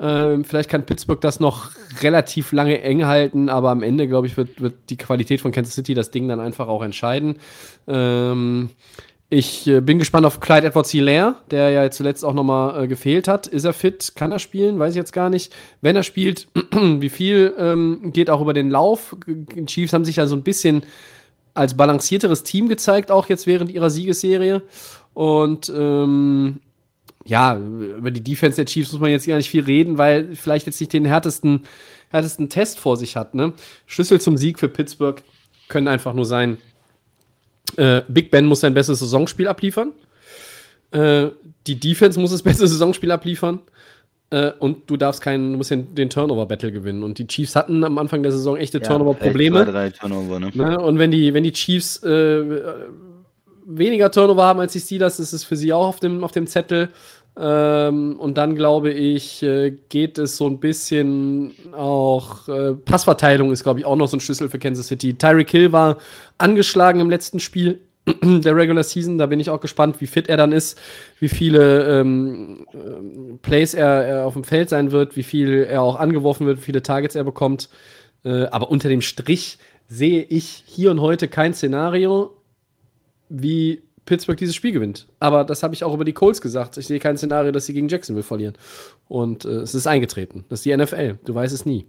Speaker 1: Ähm, vielleicht kann Pittsburgh das noch relativ lange eng halten, aber am Ende, glaube ich, wird, wird die Qualität von Kansas City das Ding dann einfach auch entscheiden. Ähm, ich äh, bin gespannt auf Clyde Edwards Hilaire, der ja zuletzt auch nochmal äh, gefehlt hat. Ist er fit? Kann er spielen? Weiß ich jetzt gar nicht. Wenn er spielt, wie viel ähm, geht auch über den Lauf? Die Chiefs haben sich ja so ein bisschen als balancierteres Team gezeigt, auch jetzt während ihrer Siegesserie. Und ähm, ja, über die Defense der Chiefs muss man jetzt gar nicht viel reden, weil vielleicht jetzt nicht den härtesten, härtesten Test vor sich hat. Ne? Schlüssel zum Sieg für Pittsburgh können einfach nur sein, äh, Big Ben muss sein bestes Saisonspiel abliefern. Äh, die Defense muss das beste Saisonspiel abliefern. Äh, und du darfst keinen, du musst den, den Turnover-Battle gewinnen. Und die Chiefs hatten am Anfang der Saison echte
Speaker 2: Ja,
Speaker 1: Turnover-Probleme.
Speaker 2: drei Turnover, ne?
Speaker 1: Ne? Und wenn die, wenn die Chiefs äh, weniger Turnover haben als die Steelers, ist es für sie auch auf dem, auf dem Zettel. Ähm, und dann glaube ich, äh, geht es so ein bisschen auch, äh, Passverteilung ist, glaube ich, auch noch so ein Schlüssel für Kansas City. Tyreek Hill war angeschlagen im letzten Spiel der Regular Season. Da bin ich auch gespannt, wie fit er dann ist, wie viele ähm, ähm, Plays er, er auf dem Feld sein wird, wie viel er auch angeworfen wird, wie viele Targets er bekommt. Äh, aber unter dem Strich sehe ich hier und heute kein Szenario, wie Pittsburgh dieses Spiel gewinnt. Aber das habe ich auch über die Colts gesagt. Ich sehe kein Szenario, dass sie gegen Jacksonville verlieren. Und äh, es ist eingetreten. Das ist die NFL. Du weißt es nie.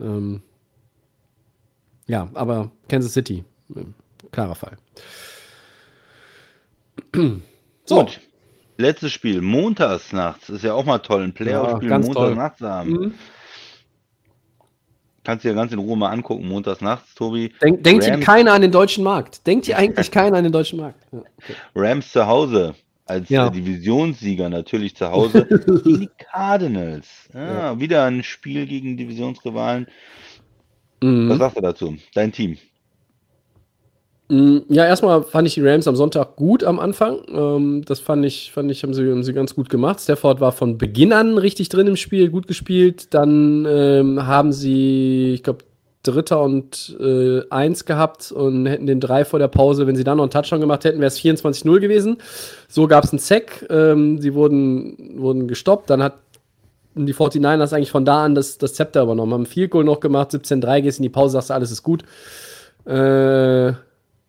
Speaker 1: Ähm, ja, aber Kansas City, äh, klarer Fall. So.
Speaker 2: Gut. Letztes Spiel, montags nachts. Ist ja auch mal toll, ein Playoff-Spiel
Speaker 1: Ja, ganz
Speaker 2: montags nachts haben.
Speaker 1: Mhm.
Speaker 2: Kannst du dir ganz in Ruhe mal angucken, montags nachts, Tobi.
Speaker 1: Denk, denkt hier keiner an den deutschen Markt? Denkt hier eigentlich keiner an den deutschen Markt? Ja, okay.
Speaker 2: Rams zu Hause. Als
Speaker 1: Ja.
Speaker 2: äh, Divisionssieger natürlich zu Hause gegen die Cardinals. Ja, Wieder ein Spiel gegen Divisionsrivalen. Was
Speaker 1: Mhm.
Speaker 2: sagst du dazu? Dein Team.
Speaker 1: Mm, Ja, erstmal fand ich die Rams am Sonntag gut am Anfang. Ähm, das fand ich, fand ich, haben sie, haben sie ganz gut gemacht. Stafford war von Beginn an richtig drin im Spiel, gut gespielt. Dann ähm, haben sie, ich glaube, Dritter und äh, Eins gehabt und hätten den drei vor der Pause, wenn sie dann noch einen Touchdown gemacht hätten, wäre es 24-0 gewesen. So gab es einen Sack. Ähm, sie wurden, wurden gestoppt. Dann hat die 49ers eigentlich von da an das, das Zepter übernommen, haben Field Goal noch gemacht, 17-3, gehst in die Pause, sagst du, alles ist gut. Äh,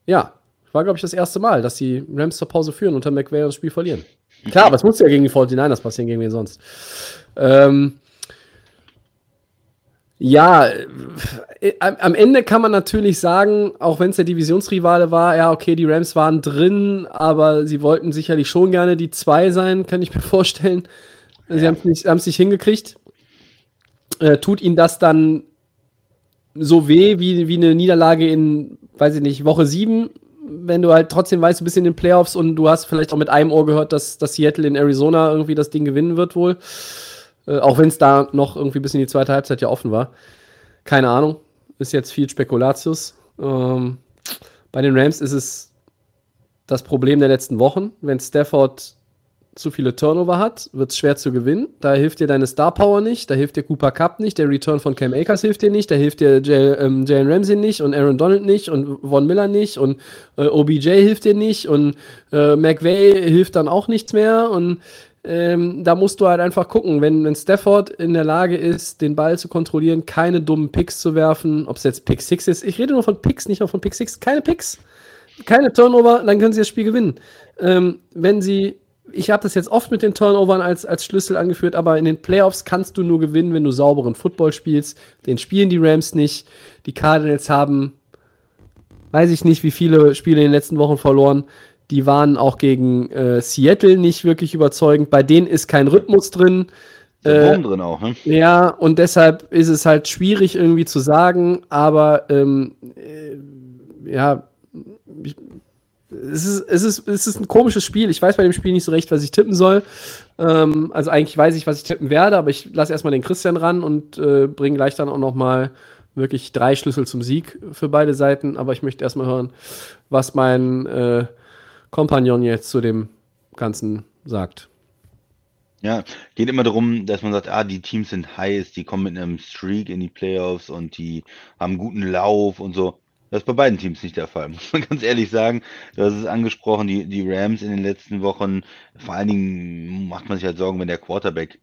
Speaker 1: ja, war, glaube ich, das erste Mal, dass die Rams zur Pause führen und unter McVay das Spiel verlieren. Klar, aber es muss ja gegen die 49ers passieren, gegen wen sonst. Ähm, ja, äh, am Ende kann man natürlich sagen, auch wenn es der Divisionsrivale war, ja, okay, die Rams waren drin, aber sie wollten sicherlich schon gerne die zwei sein, kann ich mir vorstellen. Sie haben es nicht hingekriegt. Äh, tut ihnen das dann so weh wie, wie eine Niederlage in, weiß ich nicht, Woche 7, wenn du halt trotzdem weißt, du bist in den Playoffs und du hast vielleicht auch mit einem Ohr gehört, dass, dass Seattle in Arizona irgendwie das Ding gewinnen wird wohl. Äh, auch wenn es da noch irgendwie bis in die zweite Halbzeit ja offen war. Keine Ahnung. Ist jetzt viel Spekulatius. Ähm, bei den Rams ist es das Problem der letzten Wochen. Wenn Stafford zu viele Turnover hat, wird es schwer zu gewinnen. Da hilft dir deine Star Power nicht, da hilft dir Cooper Cup nicht, der Return von Cam Akers hilft dir nicht, da hilft dir ähm, Jalen Ramsey nicht und Aaron Donald nicht und Von Miller nicht und äh, OBJ hilft dir nicht und äh, McVay hilft dann auch nichts mehr und ähm, da musst du halt einfach gucken, wenn, wenn Stafford in der Lage ist, den Ball zu kontrollieren, keine dummen Picks zu werfen, ob es jetzt Pick 6 ist, ich rede nur von Picks, nicht nur von Pick 6, keine Picks, keine Turnover, dann können sie das Spiel gewinnen. Ähm, wenn sie, ich habe das jetzt oft mit den Turnovern als, als Schlüssel angeführt, aber in den Playoffs kannst du nur gewinnen, wenn du sauberen Football spielst. Den spielen die Rams nicht. Die Cardinals haben, weiß ich nicht, wie viele Spiele in den letzten Wochen verloren. Die waren auch gegen äh, Seattle nicht wirklich überzeugend. Bei denen ist kein Rhythmus drin. Äh,
Speaker 2: Wurm drin auch, ne?
Speaker 1: Ja, und deshalb ist es halt schwierig irgendwie zu sagen, aber ähm, äh, ja, ich, es, ist, es, ist, es ist ein komisches Spiel. Ich weiß bei dem Spiel nicht so recht, was ich tippen soll. Ähm, also eigentlich weiß ich, was ich tippen werde, aber ich lasse erstmal den Christian ran und äh, bringe gleich dann auch noch mal wirklich drei Schlüssel zum Sieg für beide Seiten. Aber ich möchte erstmal hören, was mein äh, Kompagnon jetzt zu dem Ganzen sagt.
Speaker 2: Ja, geht immer darum, dass man sagt, ah, die Teams sind heiß, die kommen mit einem Streak in die Playoffs und die haben guten Lauf und so. Das ist bei beiden Teams nicht der Fall, muss man ganz ehrlich sagen. Du hast es angesprochen, die, die Rams in den letzten Wochen, vor allen Dingen macht man sich halt Sorgen, wenn der Quarterback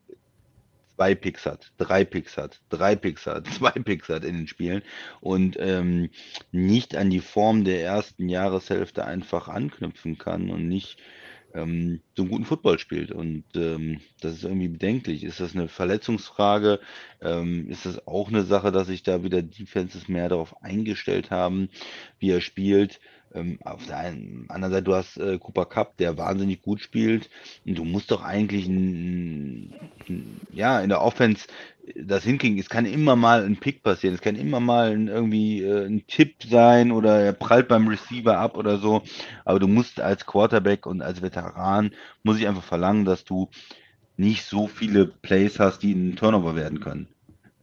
Speaker 2: zwei Picks hat, drei Picks hat, drei Picks hat, zwei Picks hat in den Spielen und ähm, nicht an die Form der ersten Jahreshälfte einfach anknüpfen kann und nicht ähm, so einen guten Football spielt. Und ähm, das ist irgendwie bedenklich. Ist das eine Verletzungsfrage? Ähm, ist das auch eine Sache, dass sich da wieder Defenses mehr darauf eingestellt haben, wie er spielt? Ähm, auf der einen, anderen Seite, du hast äh, Cooper Cup, der wahnsinnig gut spielt. Und du musst doch eigentlich ein, ein, ja, in der Offense das hinkriegen. Es kann immer mal ein Pick passieren. Es kann immer mal ein, irgendwie äh, ein Tipp sein oder er prallt beim Receiver ab oder so. Aber du musst als Quarterback und als Veteran, muss ich einfach verlangen, dass du nicht so viele Plays hast, die ein Turnover werden können.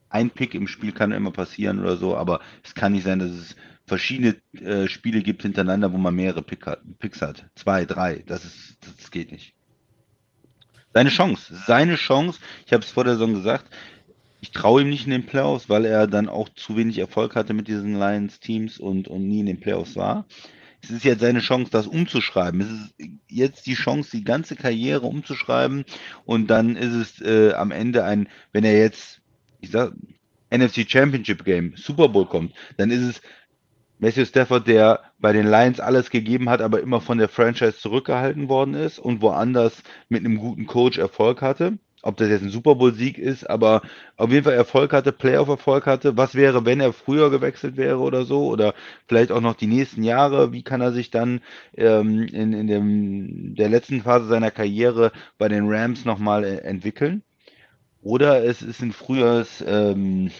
Speaker 2: Ein Pick im Spiel kann immer passieren oder so, aber es kann nicht sein, dass es verschiedene äh, Spiele gibt hintereinander, wo man mehrere Pick hat, Picks hat. Zwei, drei. Das ist, das geht nicht. Seine Chance, seine Chance. Ich habe es vor der Saison gesagt. Ich traue ihm nicht in den Playoffs, weil er dann auch zu wenig Erfolg hatte mit diesen Lions-Teams und, und nie in den Playoffs war. Es ist jetzt seine Chance, das umzuschreiben. Es ist jetzt die Chance, die ganze Karriere umzuschreiben. Und dann ist es äh, am Ende ein, wenn er jetzt, ich sag, NFC Championship Game, Super Bowl kommt, dann ist es Matthew Stafford, der bei den Lions alles gegeben hat, aber immer von der Franchise zurückgehalten worden ist und woanders mit einem guten Coach Erfolg hatte. Ob das jetzt ein Super Bowl-Sieg ist, aber auf jeden Fall Erfolg hatte, Playoff-Erfolg hatte. Was wäre, wenn er früher gewechselt wäre oder so? Oder vielleicht auch noch die nächsten Jahre? Wie kann er sich dann ähm, in, in dem, der letzten Phase seiner Karriere bei den Rams nochmal äh, entwickeln? Oder es ist ein frühes ähm,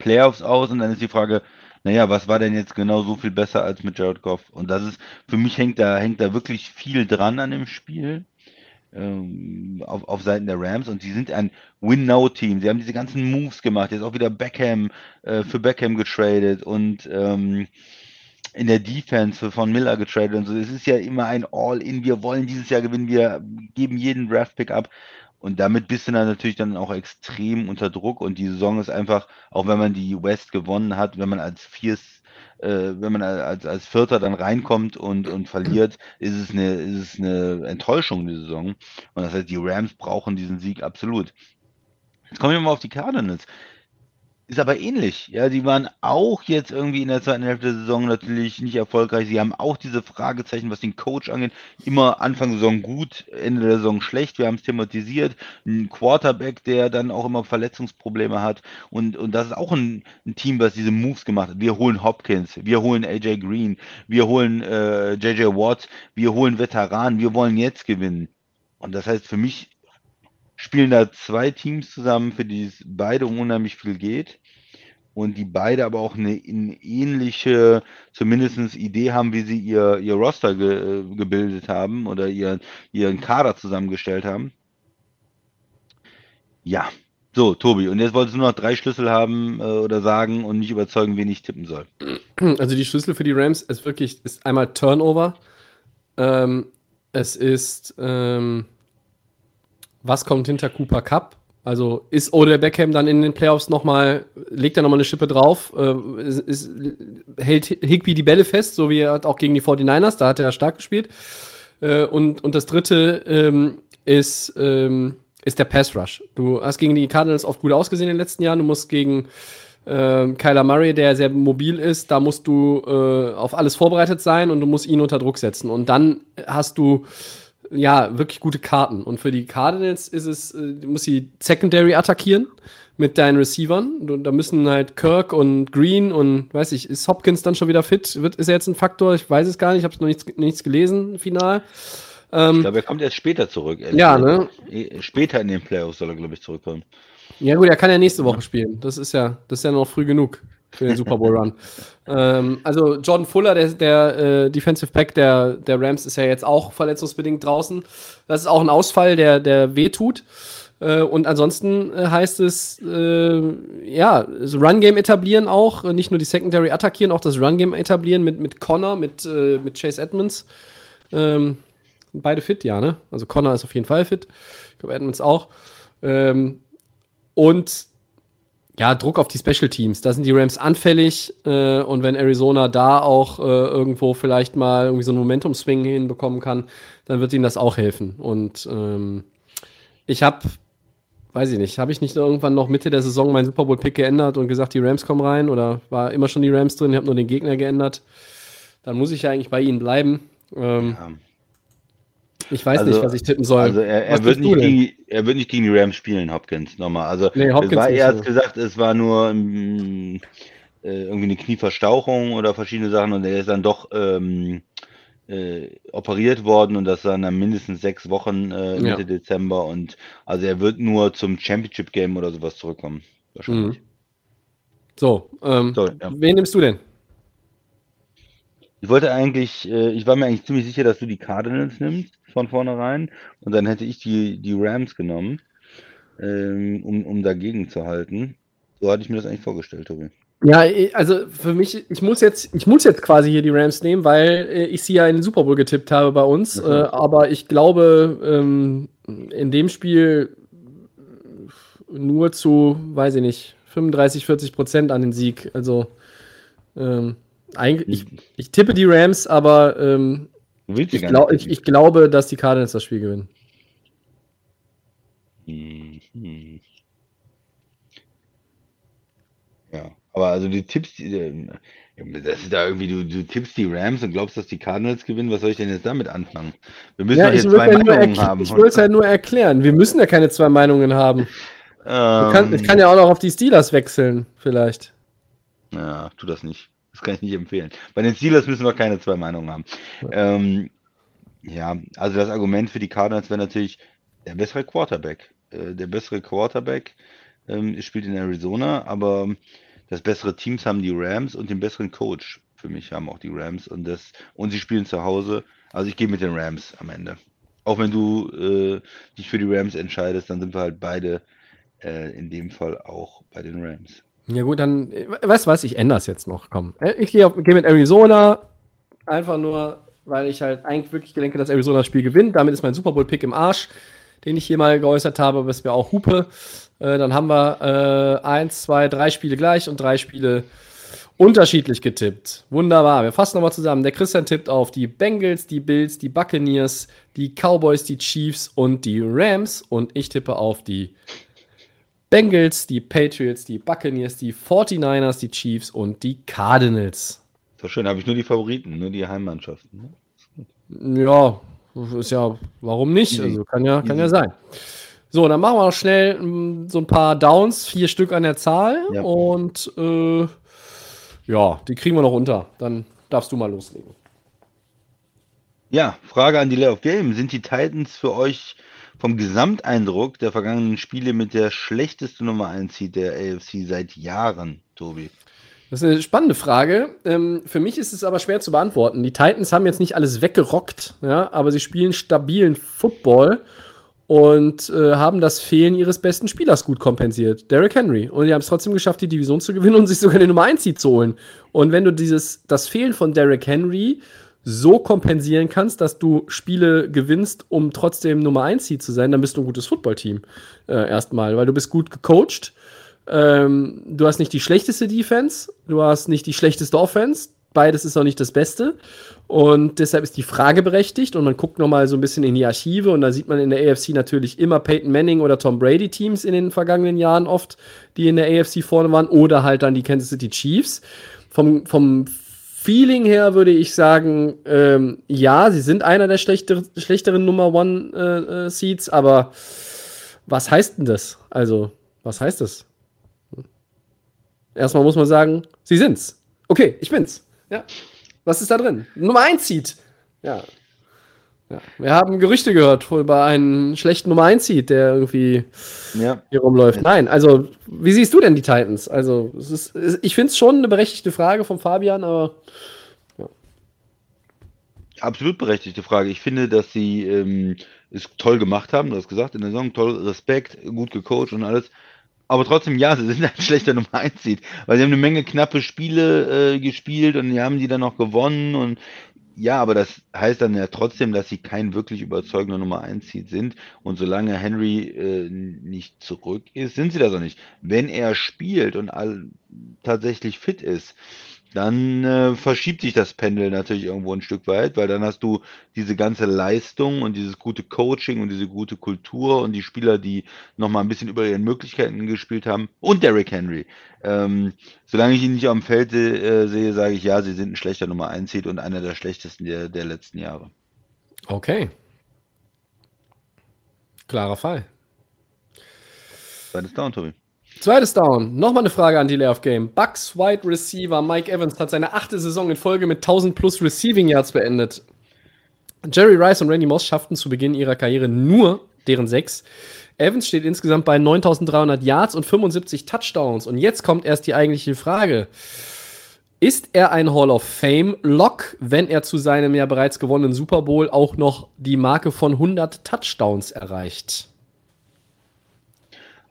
Speaker 2: Playoffs aus und dann ist die Frage, naja, was war denn jetzt genau so viel besser als mit Jared Goff? Und das ist, für mich hängt da, hängt da wirklich viel dran an dem Spiel. Ähm, auf, auf Seiten der Rams und sie sind ein Win-Now-Team. Sie haben diese ganzen Moves gemacht. Jetzt auch wieder Beckham äh, für Beckham getradet und ähm, in der Defense von Miller getradet und so. Es ist ja immer ein All-In. Wir wollen dieses Jahr gewinnen. Wir geben jeden Draft-Pick ab. Und damit bist du dann natürlich dann auch extrem unter Druck. Und die Saison ist einfach, auch wenn man die West gewonnen hat, wenn man als Viers, äh, wenn man als, als Vierter dann reinkommt und, und verliert, ist es, eine, ist es eine Enttäuschung, die Saison. Und das heißt, die Rams brauchen diesen Sieg absolut. Jetzt kommen wir mal auf die Cardinals. Ist aber ähnlich. Ja, die waren auch jetzt irgendwie in der zweiten Hälfte der Saison natürlich nicht erfolgreich. Sie haben auch diese Fragezeichen, was den Coach angeht. Immer Anfang der Saison gut, Ende der Saison schlecht. Wir haben es thematisiert. Ein Quarterback, der dann auch immer Verletzungsprobleme hat. Und, und das ist auch ein, ein Team, was diese Moves gemacht hat. Wir holen Hopkins, wir holen AJ Green, wir holen äh, JJ Watt, wir holen Veteranen, wir wollen jetzt gewinnen. Und das heißt für mich spielen da zwei Teams zusammen, für die es beide unheimlich viel geht und die beide aber auch eine, eine ähnliche, zumindest Idee haben, wie sie ihr, ihr Roster ge, äh, gebildet haben oder ihr, ihren Kader zusammengestellt haben. Ja, so, Tobi, und jetzt wolltest du nur noch drei Schlüssel haben äh, oder sagen und nicht überzeugen, wen ich tippen soll.
Speaker 1: Also die Schlüssel für die Rams ist wirklich ist einmal Turnover. Ähm, es ist ähm, was kommt hinter Cooper Cup? Also ist Odell Beckham dann in den Playoffs nochmal, legt er nochmal eine Schippe drauf, äh, ist, ist, hält Higby die Bälle fest, so wie er auch gegen die 49ers, da hat er stark gespielt. Äh, und, und das dritte ähm, ist, ähm, ist der Pass Rush. Du hast gegen die Cardinals oft gut ausgesehen in den letzten Jahren, du musst gegen äh, Kyler Murray, der sehr mobil ist, da musst du äh, auf alles vorbereitet sein und du musst ihn unter Druck setzen. Und dann hast du ja, wirklich gute Karten. Und für die Cardinals ist es, äh, du musst die Secondary attackieren mit deinen Receivern. Da müssen halt Kirk und Green und weiß ich, ist Hopkins dann schon wieder fit? Wird, ist er jetzt ein Faktor? Ich weiß es gar nicht, ich habe noch nichts, nichts gelesen, final.
Speaker 2: Ähm, ich glaube, er kommt erst später zurück.
Speaker 1: Ja, ne?
Speaker 2: Eh, später in den Playoffs soll er, glaube ich, zurückkommen.
Speaker 1: Ja, gut, er kann ja nächste Woche spielen. Das ist ja, das ist ja noch früh genug für den Super Bowl Run. ähm, also Jordan Fuller, der, der äh, Defensive Pack der, der Rams, ist ja jetzt auch verletzungsbedingt draußen. Das ist auch ein Ausfall, der, der wehtut. Äh, und ansonsten äh, heißt es, äh, ja, so Run-Game etablieren auch, nicht nur die Secondary attackieren, auch das Run-Game etablieren mit, mit Connor, mit, mit Chase Edmonds. Ähm, beide fit, ja, ne? Also Connor ist auf jeden Fall fit. Ich glaube, Edmonds auch. Ähm, und ja, Druck auf die Special Teams. Da sind die Rams anfällig äh, und wenn Arizona da auch äh, irgendwo vielleicht mal irgendwie so einen Momentum-Swing hinbekommen kann, dann wird ihnen das auch helfen. Und ähm, ich habe weiß ich nicht, habe ich nicht irgendwann noch Mitte der Saison meinen Super Bowl-Pick geändert und gesagt, die Rams kommen rein oder war immer schon die Rams drin, ich habe nur den Gegner geändert. Dann muss ich ja eigentlich bei ihnen bleiben. Ähm,
Speaker 2: Ja.
Speaker 1: Ich weiß
Speaker 2: Also-
Speaker 1: nicht, was ich tippen soll.
Speaker 2: Also er, er, wird nicht gegen, er wird nicht gegen die Rams spielen, Hopkins, nochmal. Also
Speaker 1: Nee, Hopkins
Speaker 2: es war er hat
Speaker 1: ja.
Speaker 2: gesagt, es war nur mm, äh, irgendwie eine Knieverstauchung oder verschiedene Sachen und er ist dann doch ähm, äh, operiert worden und das waren dann mindestens sechs Wochen äh,
Speaker 1: Ja.
Speaker 2: Mitte Dezember und also er wird nur zum Championship Game oder sowas zurückkommen. Wahrscheinlich.
Speaker 1: Mhm. So, ähm,
Speaker 2: So, ja.
Speaker 1: wen nimmst du denn?
Speaker 2: Ich wollte eigentlich, äh, ich war mir eigentlich ziemlich sicher, dass du die Cardinals nimmst von vornherein und dann hätte ich die, die Rams genommen, ähm, um, um dagegen zu halten. So hatte ich mir das eigentlich vorgestellt, Tobi.
Speaker 1: Ja, eh, also für mich, ich muss jetzt, ich muss jetzt quasi hier die Rams nehmen, weil äh, ich sie ja in den Super Bowl getippt habe bei uns.
Speaker 2: Mhm.
Speaker 1: Äh, aber ich glaube, ähm, in dem Spiel nur zu, weiß ich nicht, 35, 40 Prozent an den Sieg. Also ähm, eigentlich, ich, ich tippe die Rams, aber ähm,
Speaker 2: willst
Speaker 1: ich, glaub, ich, ich glaube, dass die Cardinals das Spiel gewinnen.
Speaker 2: Mhm. Ja, aber also du tippst, die, äh, das ist da irgendwie, du, du tippst die Rams und glaubst, dass die Cardinals gewinnen. Was soll ich denn jetzt damit anfangen? Wir müssen
Speaker 1: Ja, will
Speaker 2: zwei
Speaker 1: ja nur,
Speaker 2: Meinungen haben.
Speaker 1: ich will es halt nur erklären. Wir müssen ja keine zwei Meinungen haben. Ich kann, ich
Speaker 2: Ähm,
Speaker 1: kann ja auch noch auf die Steelers wechseln, vielleicht.
Speaker 2: Ja, tu das nicht. Das kann ich nicht empfehlen. Bei den Steelers müssen wir keine zwei Meinungen haben. Ähm, ja, also das Argument für die Cardinals wäre natürlich der bessere Quarterback. Äh, der bessere Quarterback ähm, spielt in Arizona, aber das bessere Teams haben die Rams und den besseren Coach für mich haben auch die Rams und das und sie spielen zu Hause. Also ich gehe mit den Rams am Ende. Auch wenn du äh, dich für die Rams entscheidest, dann sind wir halt beide äh, in dem Fall auch bei den Rams.
Speaker 1: Ja gut, dann, äh, weißt du was, ich ändere es jetzt noch, komm. Äh, Ich gehe gehe mit Arizona, einfach nur, weil ich halt eigentlich wirklich denke, dass Arizona das Spiel gewinnt. Damit ist mein Super Bowl-Pick im Arsch, den ich hier mal geäußert habe, was wir auch Hupe. Äh, dann haben wir äh, eins, zwei, drei Spiele gleich und drei Spiele unterschiedlich getippt. Wunderbar. Wir fassen nochmal zusammen. Der Christian tippt auf die Bengals, die Bills, die Buccaneers, die Cowboys, die Chiefs und die Rams. Und ich tippe auf die Bengals, die Patriots, die Buccaneers, die 49ers, die Chiefs und die Cardinals.
Speaker 2: So schön, habe ich nur die Favoriten, nur die Heimmannschaften. ne?
Speaker 1: Ja, ist ja, warum nicht? Also kann ja, kann ja sein. So, dann machen wir noch schnell mm, so ein paar Downs, vier Stück an der Zahl.
Speaker 2: Ja.
Speaker 1: Und äh, ja, die kriegen wir noch unter. Dann darfst du mal loslegen.
Speaker 2: Ja, Frage an die Lay of Game. Sind die Titans für euch vom Gesamteindruck der vergangenen Spiele mit der schlechteste Nummer 1 Seed der AFC seit Jahren, Tobi?
Speaker 1: Das ist eine spannende Frage. Ähm, für mich ist es aber schwer zu beantworten. Die Titans haben jetzt nicht alles weggerockt, ja, aber sie spielen stabilen Football und äh, haben das Fehlen ihres besten Spielers gut kompensiert, Derrick Henry. Und die haben es trotzdem geschafft, die Division zu gewinnen und sich sogar den Nummer 1 Seed zu holen. Und wenn du dieses, das Fehlen von Derrick Henry so kompensieren kannst, dass du Spiele gewinnst, um trotzdem Nummer 1 Seed zu sein, dann bist du ein gutes Footballteam. Äh, erstmal, weil du bist gut gecoacht. Ähm, du hast nicht die schlechteste Defense, du hast nicht die schlechteste Offense. Beides ist auch nicht das Beste. Und deshalb ist die Frage berechtigt. Und man guckt nochmal so ein bisschen in die Archive. Und da sieht man in der AFC natürlich immer Peyton Manning oder Tom Brady Teams in den vergangenen Jahren oft, die in der AFC vorne waren. Oder halt dann die Kansas City Chiefs. Vom, vom Feeling her würde ich sagen, ähm, ja, sie sind einer der schlechter, schlechteren Nummer One äh, äh, Seeds. Aber was heißt denn das? Also, was heißt das? Erstmal muss man sagen, sie sind's. Okay, ich bin's. Ja. Was ist da drin? Nummer 1 Seed. Ja. Ja. Wir haben Gerüchte gehört über einen schlechten Nummer 1 Seed, der irgendwie
Speaker 2: Ja.
Speaker 1: hier rumläuft. Nein, also, wie siehst du denn die Titans? Also, ist, ich finde es schon eine berechtigte Frage von Fabian, aber
Speaker 2: Absolut berechtigte Frage. Ich finde, dass sie ähm, es toll gemacht haben, du hast gesagt, in der Saison toll, Respekt, gut gecoacht und alles. Aber trotzdem, ja, sie sind ein schlechter Nummer 1 Seed, weil sie haben eine Menge knappe Spiele äh, gespielt und die haben die dann noch gewonnen und ja, aber das heißt dann ja trotzdem, dass sie kein wirklich überzeugender Nummer 1 Seed sind und solange Henry äh, nicht zurück ist, sind sie das auch nicht. Wenn er spielt und all, tatsächlich fit ist, dann äh, verschiebt sich das Pendel natürlich irgendwo ein Stück weit, weil dann hast du diese ganze Leistung und dieses gute Coaching und diese gute Kultur und die Spieler, die nochmal ein bisschen über ihren Möglichkeiten gespielt haben und Derrick Henry. Ähm, solange ich ihn nicht auf dem Feld äh, sehe, sage ich ja, sie sind ein schlechter Nummer 1 Seed und einer der schlechtesten der, der letzten Jahre.
Speaker 1: Okay. Klarer Fall.
Speaker 2: Zweites Down, Tobi.
Speaker 1: Zweites Down. Nochmal eine Frage an die Layoff Game. Bucks Wide Receiver Mike Evans hat seine achte Saison in Folge mit 1000 plus Receiving Yards beendet. Jerry Rice und Randy Moss schafften zu Beginn ihrer Karriere nur deren sechs. Evans steht insgesamt bei 9300 Yards und 75 Touchdowns. Und jetzt kommt erst die eigentliche Frage. Ist er ein Hall of Fame Lock, wenn er zu seinem ja bereits gewonnenen Super Bowl auch noch die Marke von 100 Touchdowns erreicht?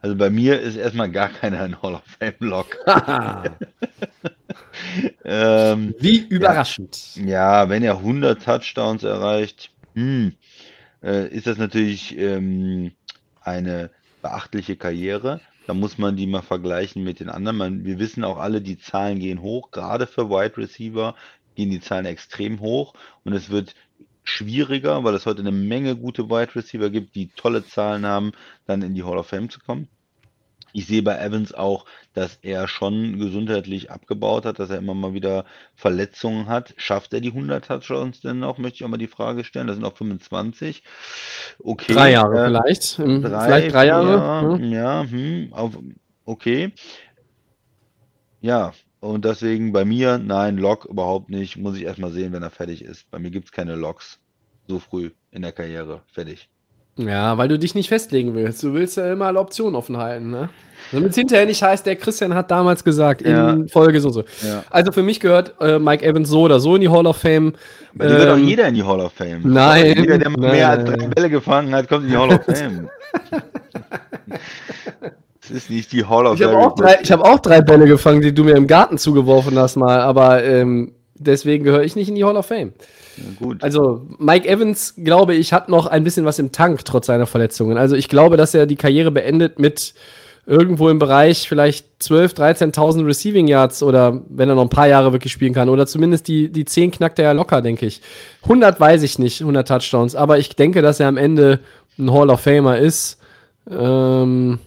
Speaker 2: Also bei mir ist erstmal gar keiner ein Hall of Fame Lock.
Speaker 1: ähm, Wie überraschend.
Speaker 2: Ja, ja, wenn er 100 Touchdowns erreicht, hm, äh, ist das natürlich ähm, eine beachtliche Karriere. Da muss man die mal vergleichen mit den anderen. Man, wir wissen auch alle, die Zahlen gehen hoch. Gerade für Wide Receiver gehen die Zahlen extrem hoch. Und es wird schwieriger, weil es heute eine Menge gute Wide Receiver gibt, die tolle Zahlen haben, dann in die Hall of Fame zu kommen. Ich sehe bei Evans auch, dass er schon gesundheitlich abgebaut hat, dass er immer mal wieder Verletzungen hat. Schafft er die 100 Touchdowns denn noch? Möchte ich auch mal die Frage stellen. Das sind auch 25.
Speaker 1: Okay. Drei Jahre äh, vielleicht.
Speaker 2: Drei, vielleicht drei Jahre. Ja, hm. ja hm, auf, okay. Ja, und deswegen bei mir, nein, Lock überhaupt nicht. Muss ich erstmal sehen, wenn er fertig ist. Bei mir gibt es keine Locks so früh in der Karriere. Fertig.
Speaker 1: Ja, weil du dich nicht festlegen willst. Du willst ja immer alle Optionen offen halten, ne? Damit es hinterher nicht heißt, der Christian hat damals gesagt, ja. in Folge so und so. Ja. Also für mich gehört äh, Mike Evans so oder so in die Hall of Fame.
Speaker 2: Bei ähm, wird auch jeder in die Hall of Fame.
Speaker 1: Nein.
Speaker 2: Jeder, der nein, mehr als drei Bälle gefangen hat, kommt in die Hall of Fame. Das ist nicht die Hall of
Speaker 1: Fame. Ich habe auch drei Bälle gefangen, die du mir im Garten zugeworfen hast mal, aber ähm, deswegen gehöre ich nicht in die Hall of Fame. Gut. Also Mike Evans, glaube ich, hat noch ein bisschen was im Tank trotz seiner Verletzungen. Also ich glaube, dass er die Karriere beendet mit irgendwo im Bereich vielleicht 12, 13.000 Receiving Yards oder wenn er noch ein paar Jahre wirklich spielen kann oder zumindest die, die 10 knackt er ja locker, denke ich. 100 weiß ich nicht, 100 Touchdowns, aber ich denke, dass er am Ende ein Hall of Famer ist. Ähm,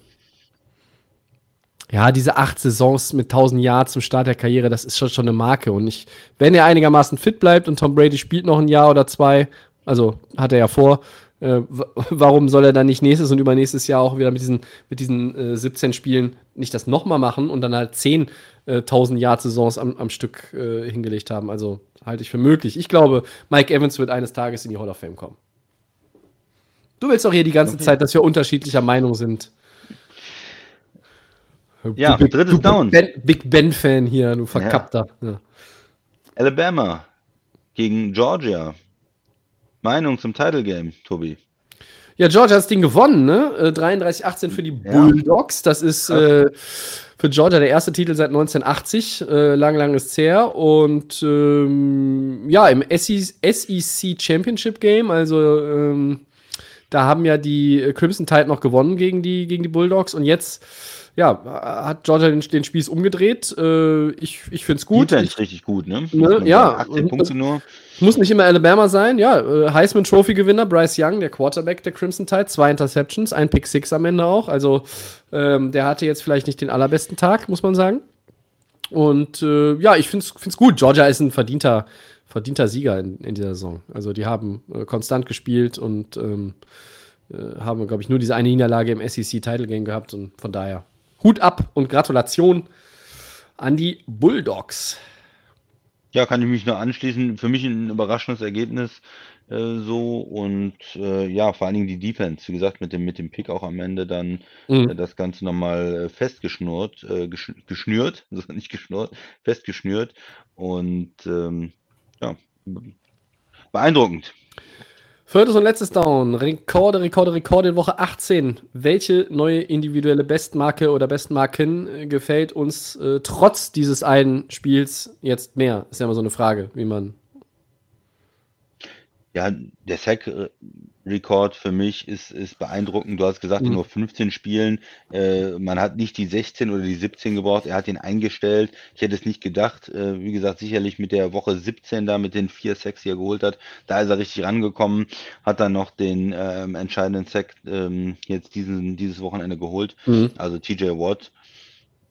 Speaker 1: ja, diese acht Saisons mit 1000 Yards zum Start der Karriere, das ist schon, schon eine Marke. Und ich, wenn er einigermaßen fit bleibt und Tom Brady spielt noch ein Jahr oder zwei, also hat er ja vor, äh, warum soll er dann nicht nächstes und übernächstes Jahr auch wieder mit diesen, mit diesen äh, 17 Spielen nicht das nochmal machen und dann halt 10.000 äh, Yard-Saisons am, am Stück äh, hingelegt haben? Also halte ich für möglich. Ich glaube, Mike Evans wird eines Tages in die Hall of Fame kommen. Du willst doch hier die ganze okay. Zeit, dass wir unterschiedlicher Meinung sind.
Speaker 2: Ja, du, drittes
Speaker 1: du, Down. Ben, Big Ben-Fan hier, du verkappter. Ja. Ja.
Speaker 2: Alabama gegen Georgia. Meinung zum Title Game, Tobi.
Speaker 1: Ja, Georgia hat das Ding gewonnen, ne? 33-18 äh, für die Bulldogs. Das ist äh, für Georgia der erste Titel seit 1980. Äh, lang, lang ist her. Und ähm, ja, im SEC Championship Game, also ähm, da haben ja die Crimson Tide noch gewonnen gegen die, gegen die Bulldogs. Und jetzt ja, hat Georgia den, den Spieß umgedreht. Äh, ich ich finde es gut.
Speaker 2: Defense richtig gut, ne?
Speaker 1: ne ja. 18 Punkte nur. Muss nicht immer Alabama sein, ja. Äh, Heisman Trophy Gewinner Bryce Young, der Quarterback der Crimson Tide, zwei Interceptions, ein Pick Six am Ende auch. Also ähm, der hatte jetzt vielleicht nicht den allerbesten Tag, muss man sagen. Und äh, ja, ich finde es gut. Georgia ist ein verdienter, verdienter Sieger in, in dieser Saison. Also die haben äh, konstant gespielt und ähm, äh, haben, glaube ich, nur diese eine Niederlage im SEC Title Game gehabt und von daher Hut ab und Gratulation an die Bulldogs.
Speaker 2: Ja, kann ich mich nur anschließen. Für mich ein überraschendes Ergebnis äh, so und äh, ja, vor allen Dingen die Defense, wie gesagt, mit dem, mit dem Pick auch am Ende dann mhm. äh, das Ganze nochmal äh, festgeschnurrt, äh, gesch geschnürt, also nicht geschnurrt, festgeschnürt und ähm, ja, beeindruckend.
Speaker 1: Viertes und letztes Down. Rekorde, Rekorde, Rekorde in Woche 18. Welche neue individuelle Bestmarke oder Bestmarken äh, gefällt uns äh, trotz dieses einen Spiels jetzt mehr? Ist ja immer so eine Frage, wie man.
Speaker 2: Ja, der Sack Rekord für mich ist, ist beeindruckend. Du hast gesagt,
Speaker 1: Mhm.
Speaker 2: nur 15 Spielen. Äh, man hat nicht die 16 oder die 17 gebraucht. Er hat ihn eingestellt. Ich hätte es nicht gedacht. Äh, wie gesagt, sicherlich mit der Woche 17 da, mit den vier Sacks, die er geholt hat. Da ist er richtig rangekommen. Hat dann noch den ähm, entscheidenden Sack ähm, jetzt diesen, dieses Wochenende geholt.
Speaker 1: Mhm.
Speaker 2: Also TJ Watt.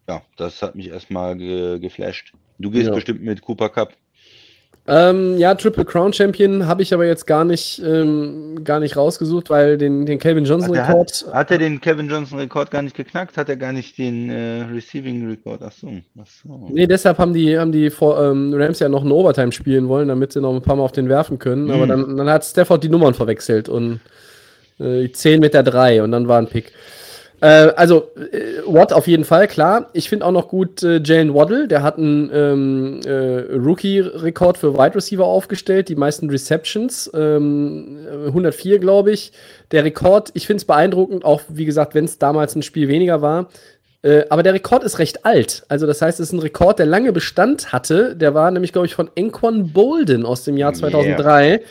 Speaker 2: Ja, das hat mich erstmal ge geflasht. Du gehst
Speaker 1: Ja.
Speaker 2: bestimmt mit Cooper Cup.
Speaker 1: Ähm, ja, Triple Crown Champion habe ich aber jetzt gar nicht, ähm, gar nicht rausgesucht, weil den, den Calvin Johnson Rekord.
Speaker 2: Hat, hat er den Kevin Johnson Rekord gar nicht geknackt? Hat er gar nicht den äh, Receiving Rekord? Ach so. Ach so.
Speaker 1: Nee, deshalb haben die, haben die vor, ähm, Rams ja noch ein Overtime spielen wollen, damit sie noch ein paar Mal auf den werfen können. Aber
Speaker 2: Mhm.
Speaker 1: dann, dann hat Stafford die Nummern verwechselt und äh, 10 mit der 3 und dann war ein Pick. Äh, also, äh, Watt auf jeden Fall, klar. Ich finde auch noch gut äh, Jalen Waddle, der hat einen ähm, äh, Rookie-Rekord für Wide Receiver aufgestellt, die meisten Receptions, ähm, äh, 104, glaube ich. Der Rekord, ich finde es beeindruckend, auch wie gesagt, wenn es damals ein Spiel weniger war. Äh, aber der Rekord ist recht alt. Also, das heißt, es ist ein Rekord, der lange Bestand hatte. Der war nämlich, glaube ich, von Enquan Bolden aus dem Jahr
Speaker 2: Yeah.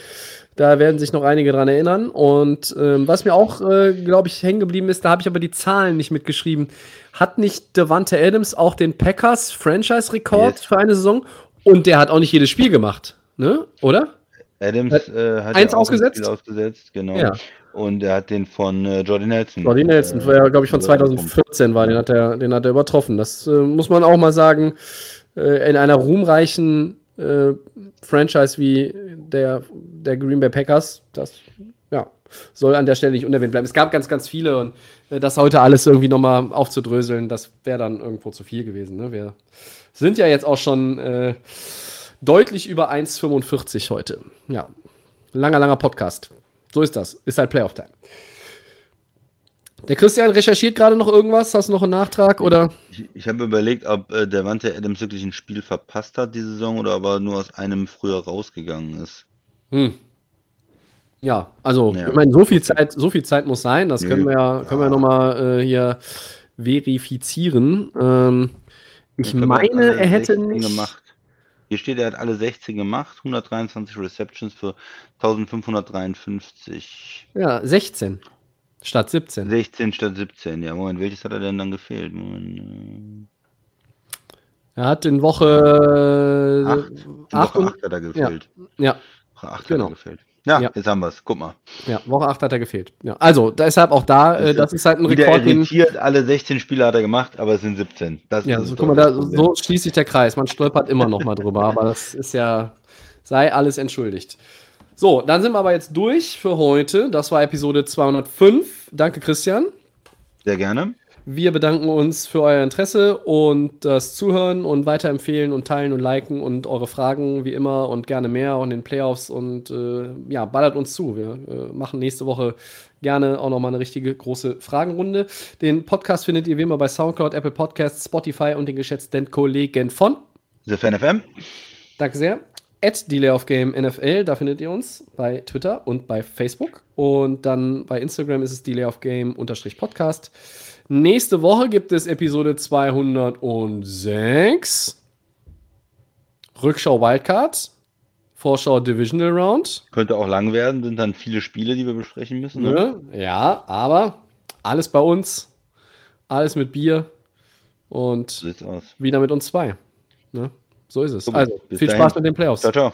Speaker 1: 2003. Da werden sich noch einige dran erinnern. Und ähm, was mir auch, äh, glaube ich, hängen geblieben ist, da habe ich aber die Zahlen nicht mitgeschrieben. Hat nicht Devante Adams auch den Packers Franchise-Rekord
Speaker 2: Yes.
Speaker 1: für eine Saison? Und der hat auch nicht jedes Spiel gemacht, ne? Oder?
Speaker 2: Adams
Speaker 1: Hat
Speaker 2: äh, hat
Speaker 1: eins
Speaker 2: ja auch ein
Speaker 1: ausgesetzt?
Speaker 2: Spiel ausgesetzt, genau.
Speaker 1: Ja.
Speaker 2: Und er hat den von äh, Jordy Nelson.
Speaker 1: Jordi Nelson, war ja, glaube ich, von
Speaker 2: übertroffen.
Speaker 1: 2014 war, den hat er, den hat er übertroffen. Das äh, muss man auch mal sagen. Äh, in einer ruhmreichen äh, Franchise wie der, der Green Bay Packers, das ja, soll an der Stelle nicht unerwähnt bleiben. Es gab ganz, ganz viele und äh, das heute alles irgendwie nochmal aufzudröseln, das wäre dann irgendwo zu viel gewesen. Ne? Wir sind ja jetzt auch schon äh, deutlich über 1,45 heute. Ja, langer, langer Podcast. So ist das. Ist halt Playoff-Time. Der Christian recherchiert gerade noch irgendwas. Hast du noch einen Nachtrag oder?
Speaker 2: Ich, ich habe überlegt, ob äh, der Wante Adams wirklich ein Spiel verpasst hat diese Saison oder aber nur aus einem früher rausgegangen ist.
Speaker 1: Hm. Ja, also
Speaker 2: Ja.
Speaker 1: ich meine, so viel Zeit, so viel Zeit muss sein. Das können wir ja, können wir ja noch mal äh, hier verifizieren. Ähm, ich
Speaker 2: Ich hat
Speaker 1: meine, er hätte
Speaker 2: 16
Speaker 1: nicht.
Speaker 2: gemacht. Hier steht, er hat alle 16 gemacht, 123 Receptions für 1553.
Speaker 1: Ja, 16 statt 17.
Speaker 2: 16 statt 17. Ja, Moment, welches hat er denn dann gefehlt? Moment, äh,
Speaker 1: Er hat in Woche
Speaker 2: acht. In
Speaker 1: acht
Speaker 2: Woche
Speaker 1: und-
Speaker 2: 8 hat er gefehlt.
Speaker 1: ja,
Speaker 2: Woche 8
Speaker 1: Genau.
Speaker 2: hat er gefehlt. Ja,
Speaker 1: Ja.
Speaker 2: jetzt haben wir es. Guck mal.
Speaker 1: ja, Woche 8 hat er gefehlt. Ja, also deshalb auch da, äh, das ist halt ein Rekord,
Speaker 2: irritiert, alle 16 Spiele hat er gemacht, aber es sind 17. Das
Speaker 1: Ja,
Speaker 2: ist
Speaker 1: so,
Speaker 2: doch
Speaker 1: guck mal,
Speaker 2: das
Speaker 1: da, so schließt sich der Kreis. Man stolpert immer noch mal drüber, aber das ist ja, sei alles entschuldigt. So, dann sind wir aber jetzt durch für heute. Das war Episode 205. Danke, Christian.
Speaker 2: Sehr gerne.
Speaker 1: Wir bedanken uns für euer Interesse und das Zuhören und weiterempfehlen und teilen und liken und eure Fragen wie immer und gerne mehr und in den Playoffs und äh, ja, ballert uns zu. Wir äh, machen nächste Woche gerne auch nochmal eine richtige große Fragenrunde. Den Podcast findet ihr wie immer bei Soundcloud, Apple Podcasts, Spotify und den geschätzten Kollegen von
Speaker 2: The Fan FM.
Speaker 1: Danke sehr. At Delay of Game NFL, da findet ihr uns bei Twitter und bei Facebook. Und dann bei Instagram ist es Delay of Game unterstrich Podcast. Nächste Woche gibt es Episode 206. Rückschau Wildcard. Vorschau Divisional Round.
Speaker 2: Könnte auch lang werden, sind dann viele Spiele, die wir besprechen müssen. Ne?
Speaker 1: Ne? Ja, aber alles bei uns. Alles mit Bier. Und wieder mit uns zwei. Ne? So ist es. Also, viel. Spaß mit den Playoffs.
Speaker 2: Ciao, ciao.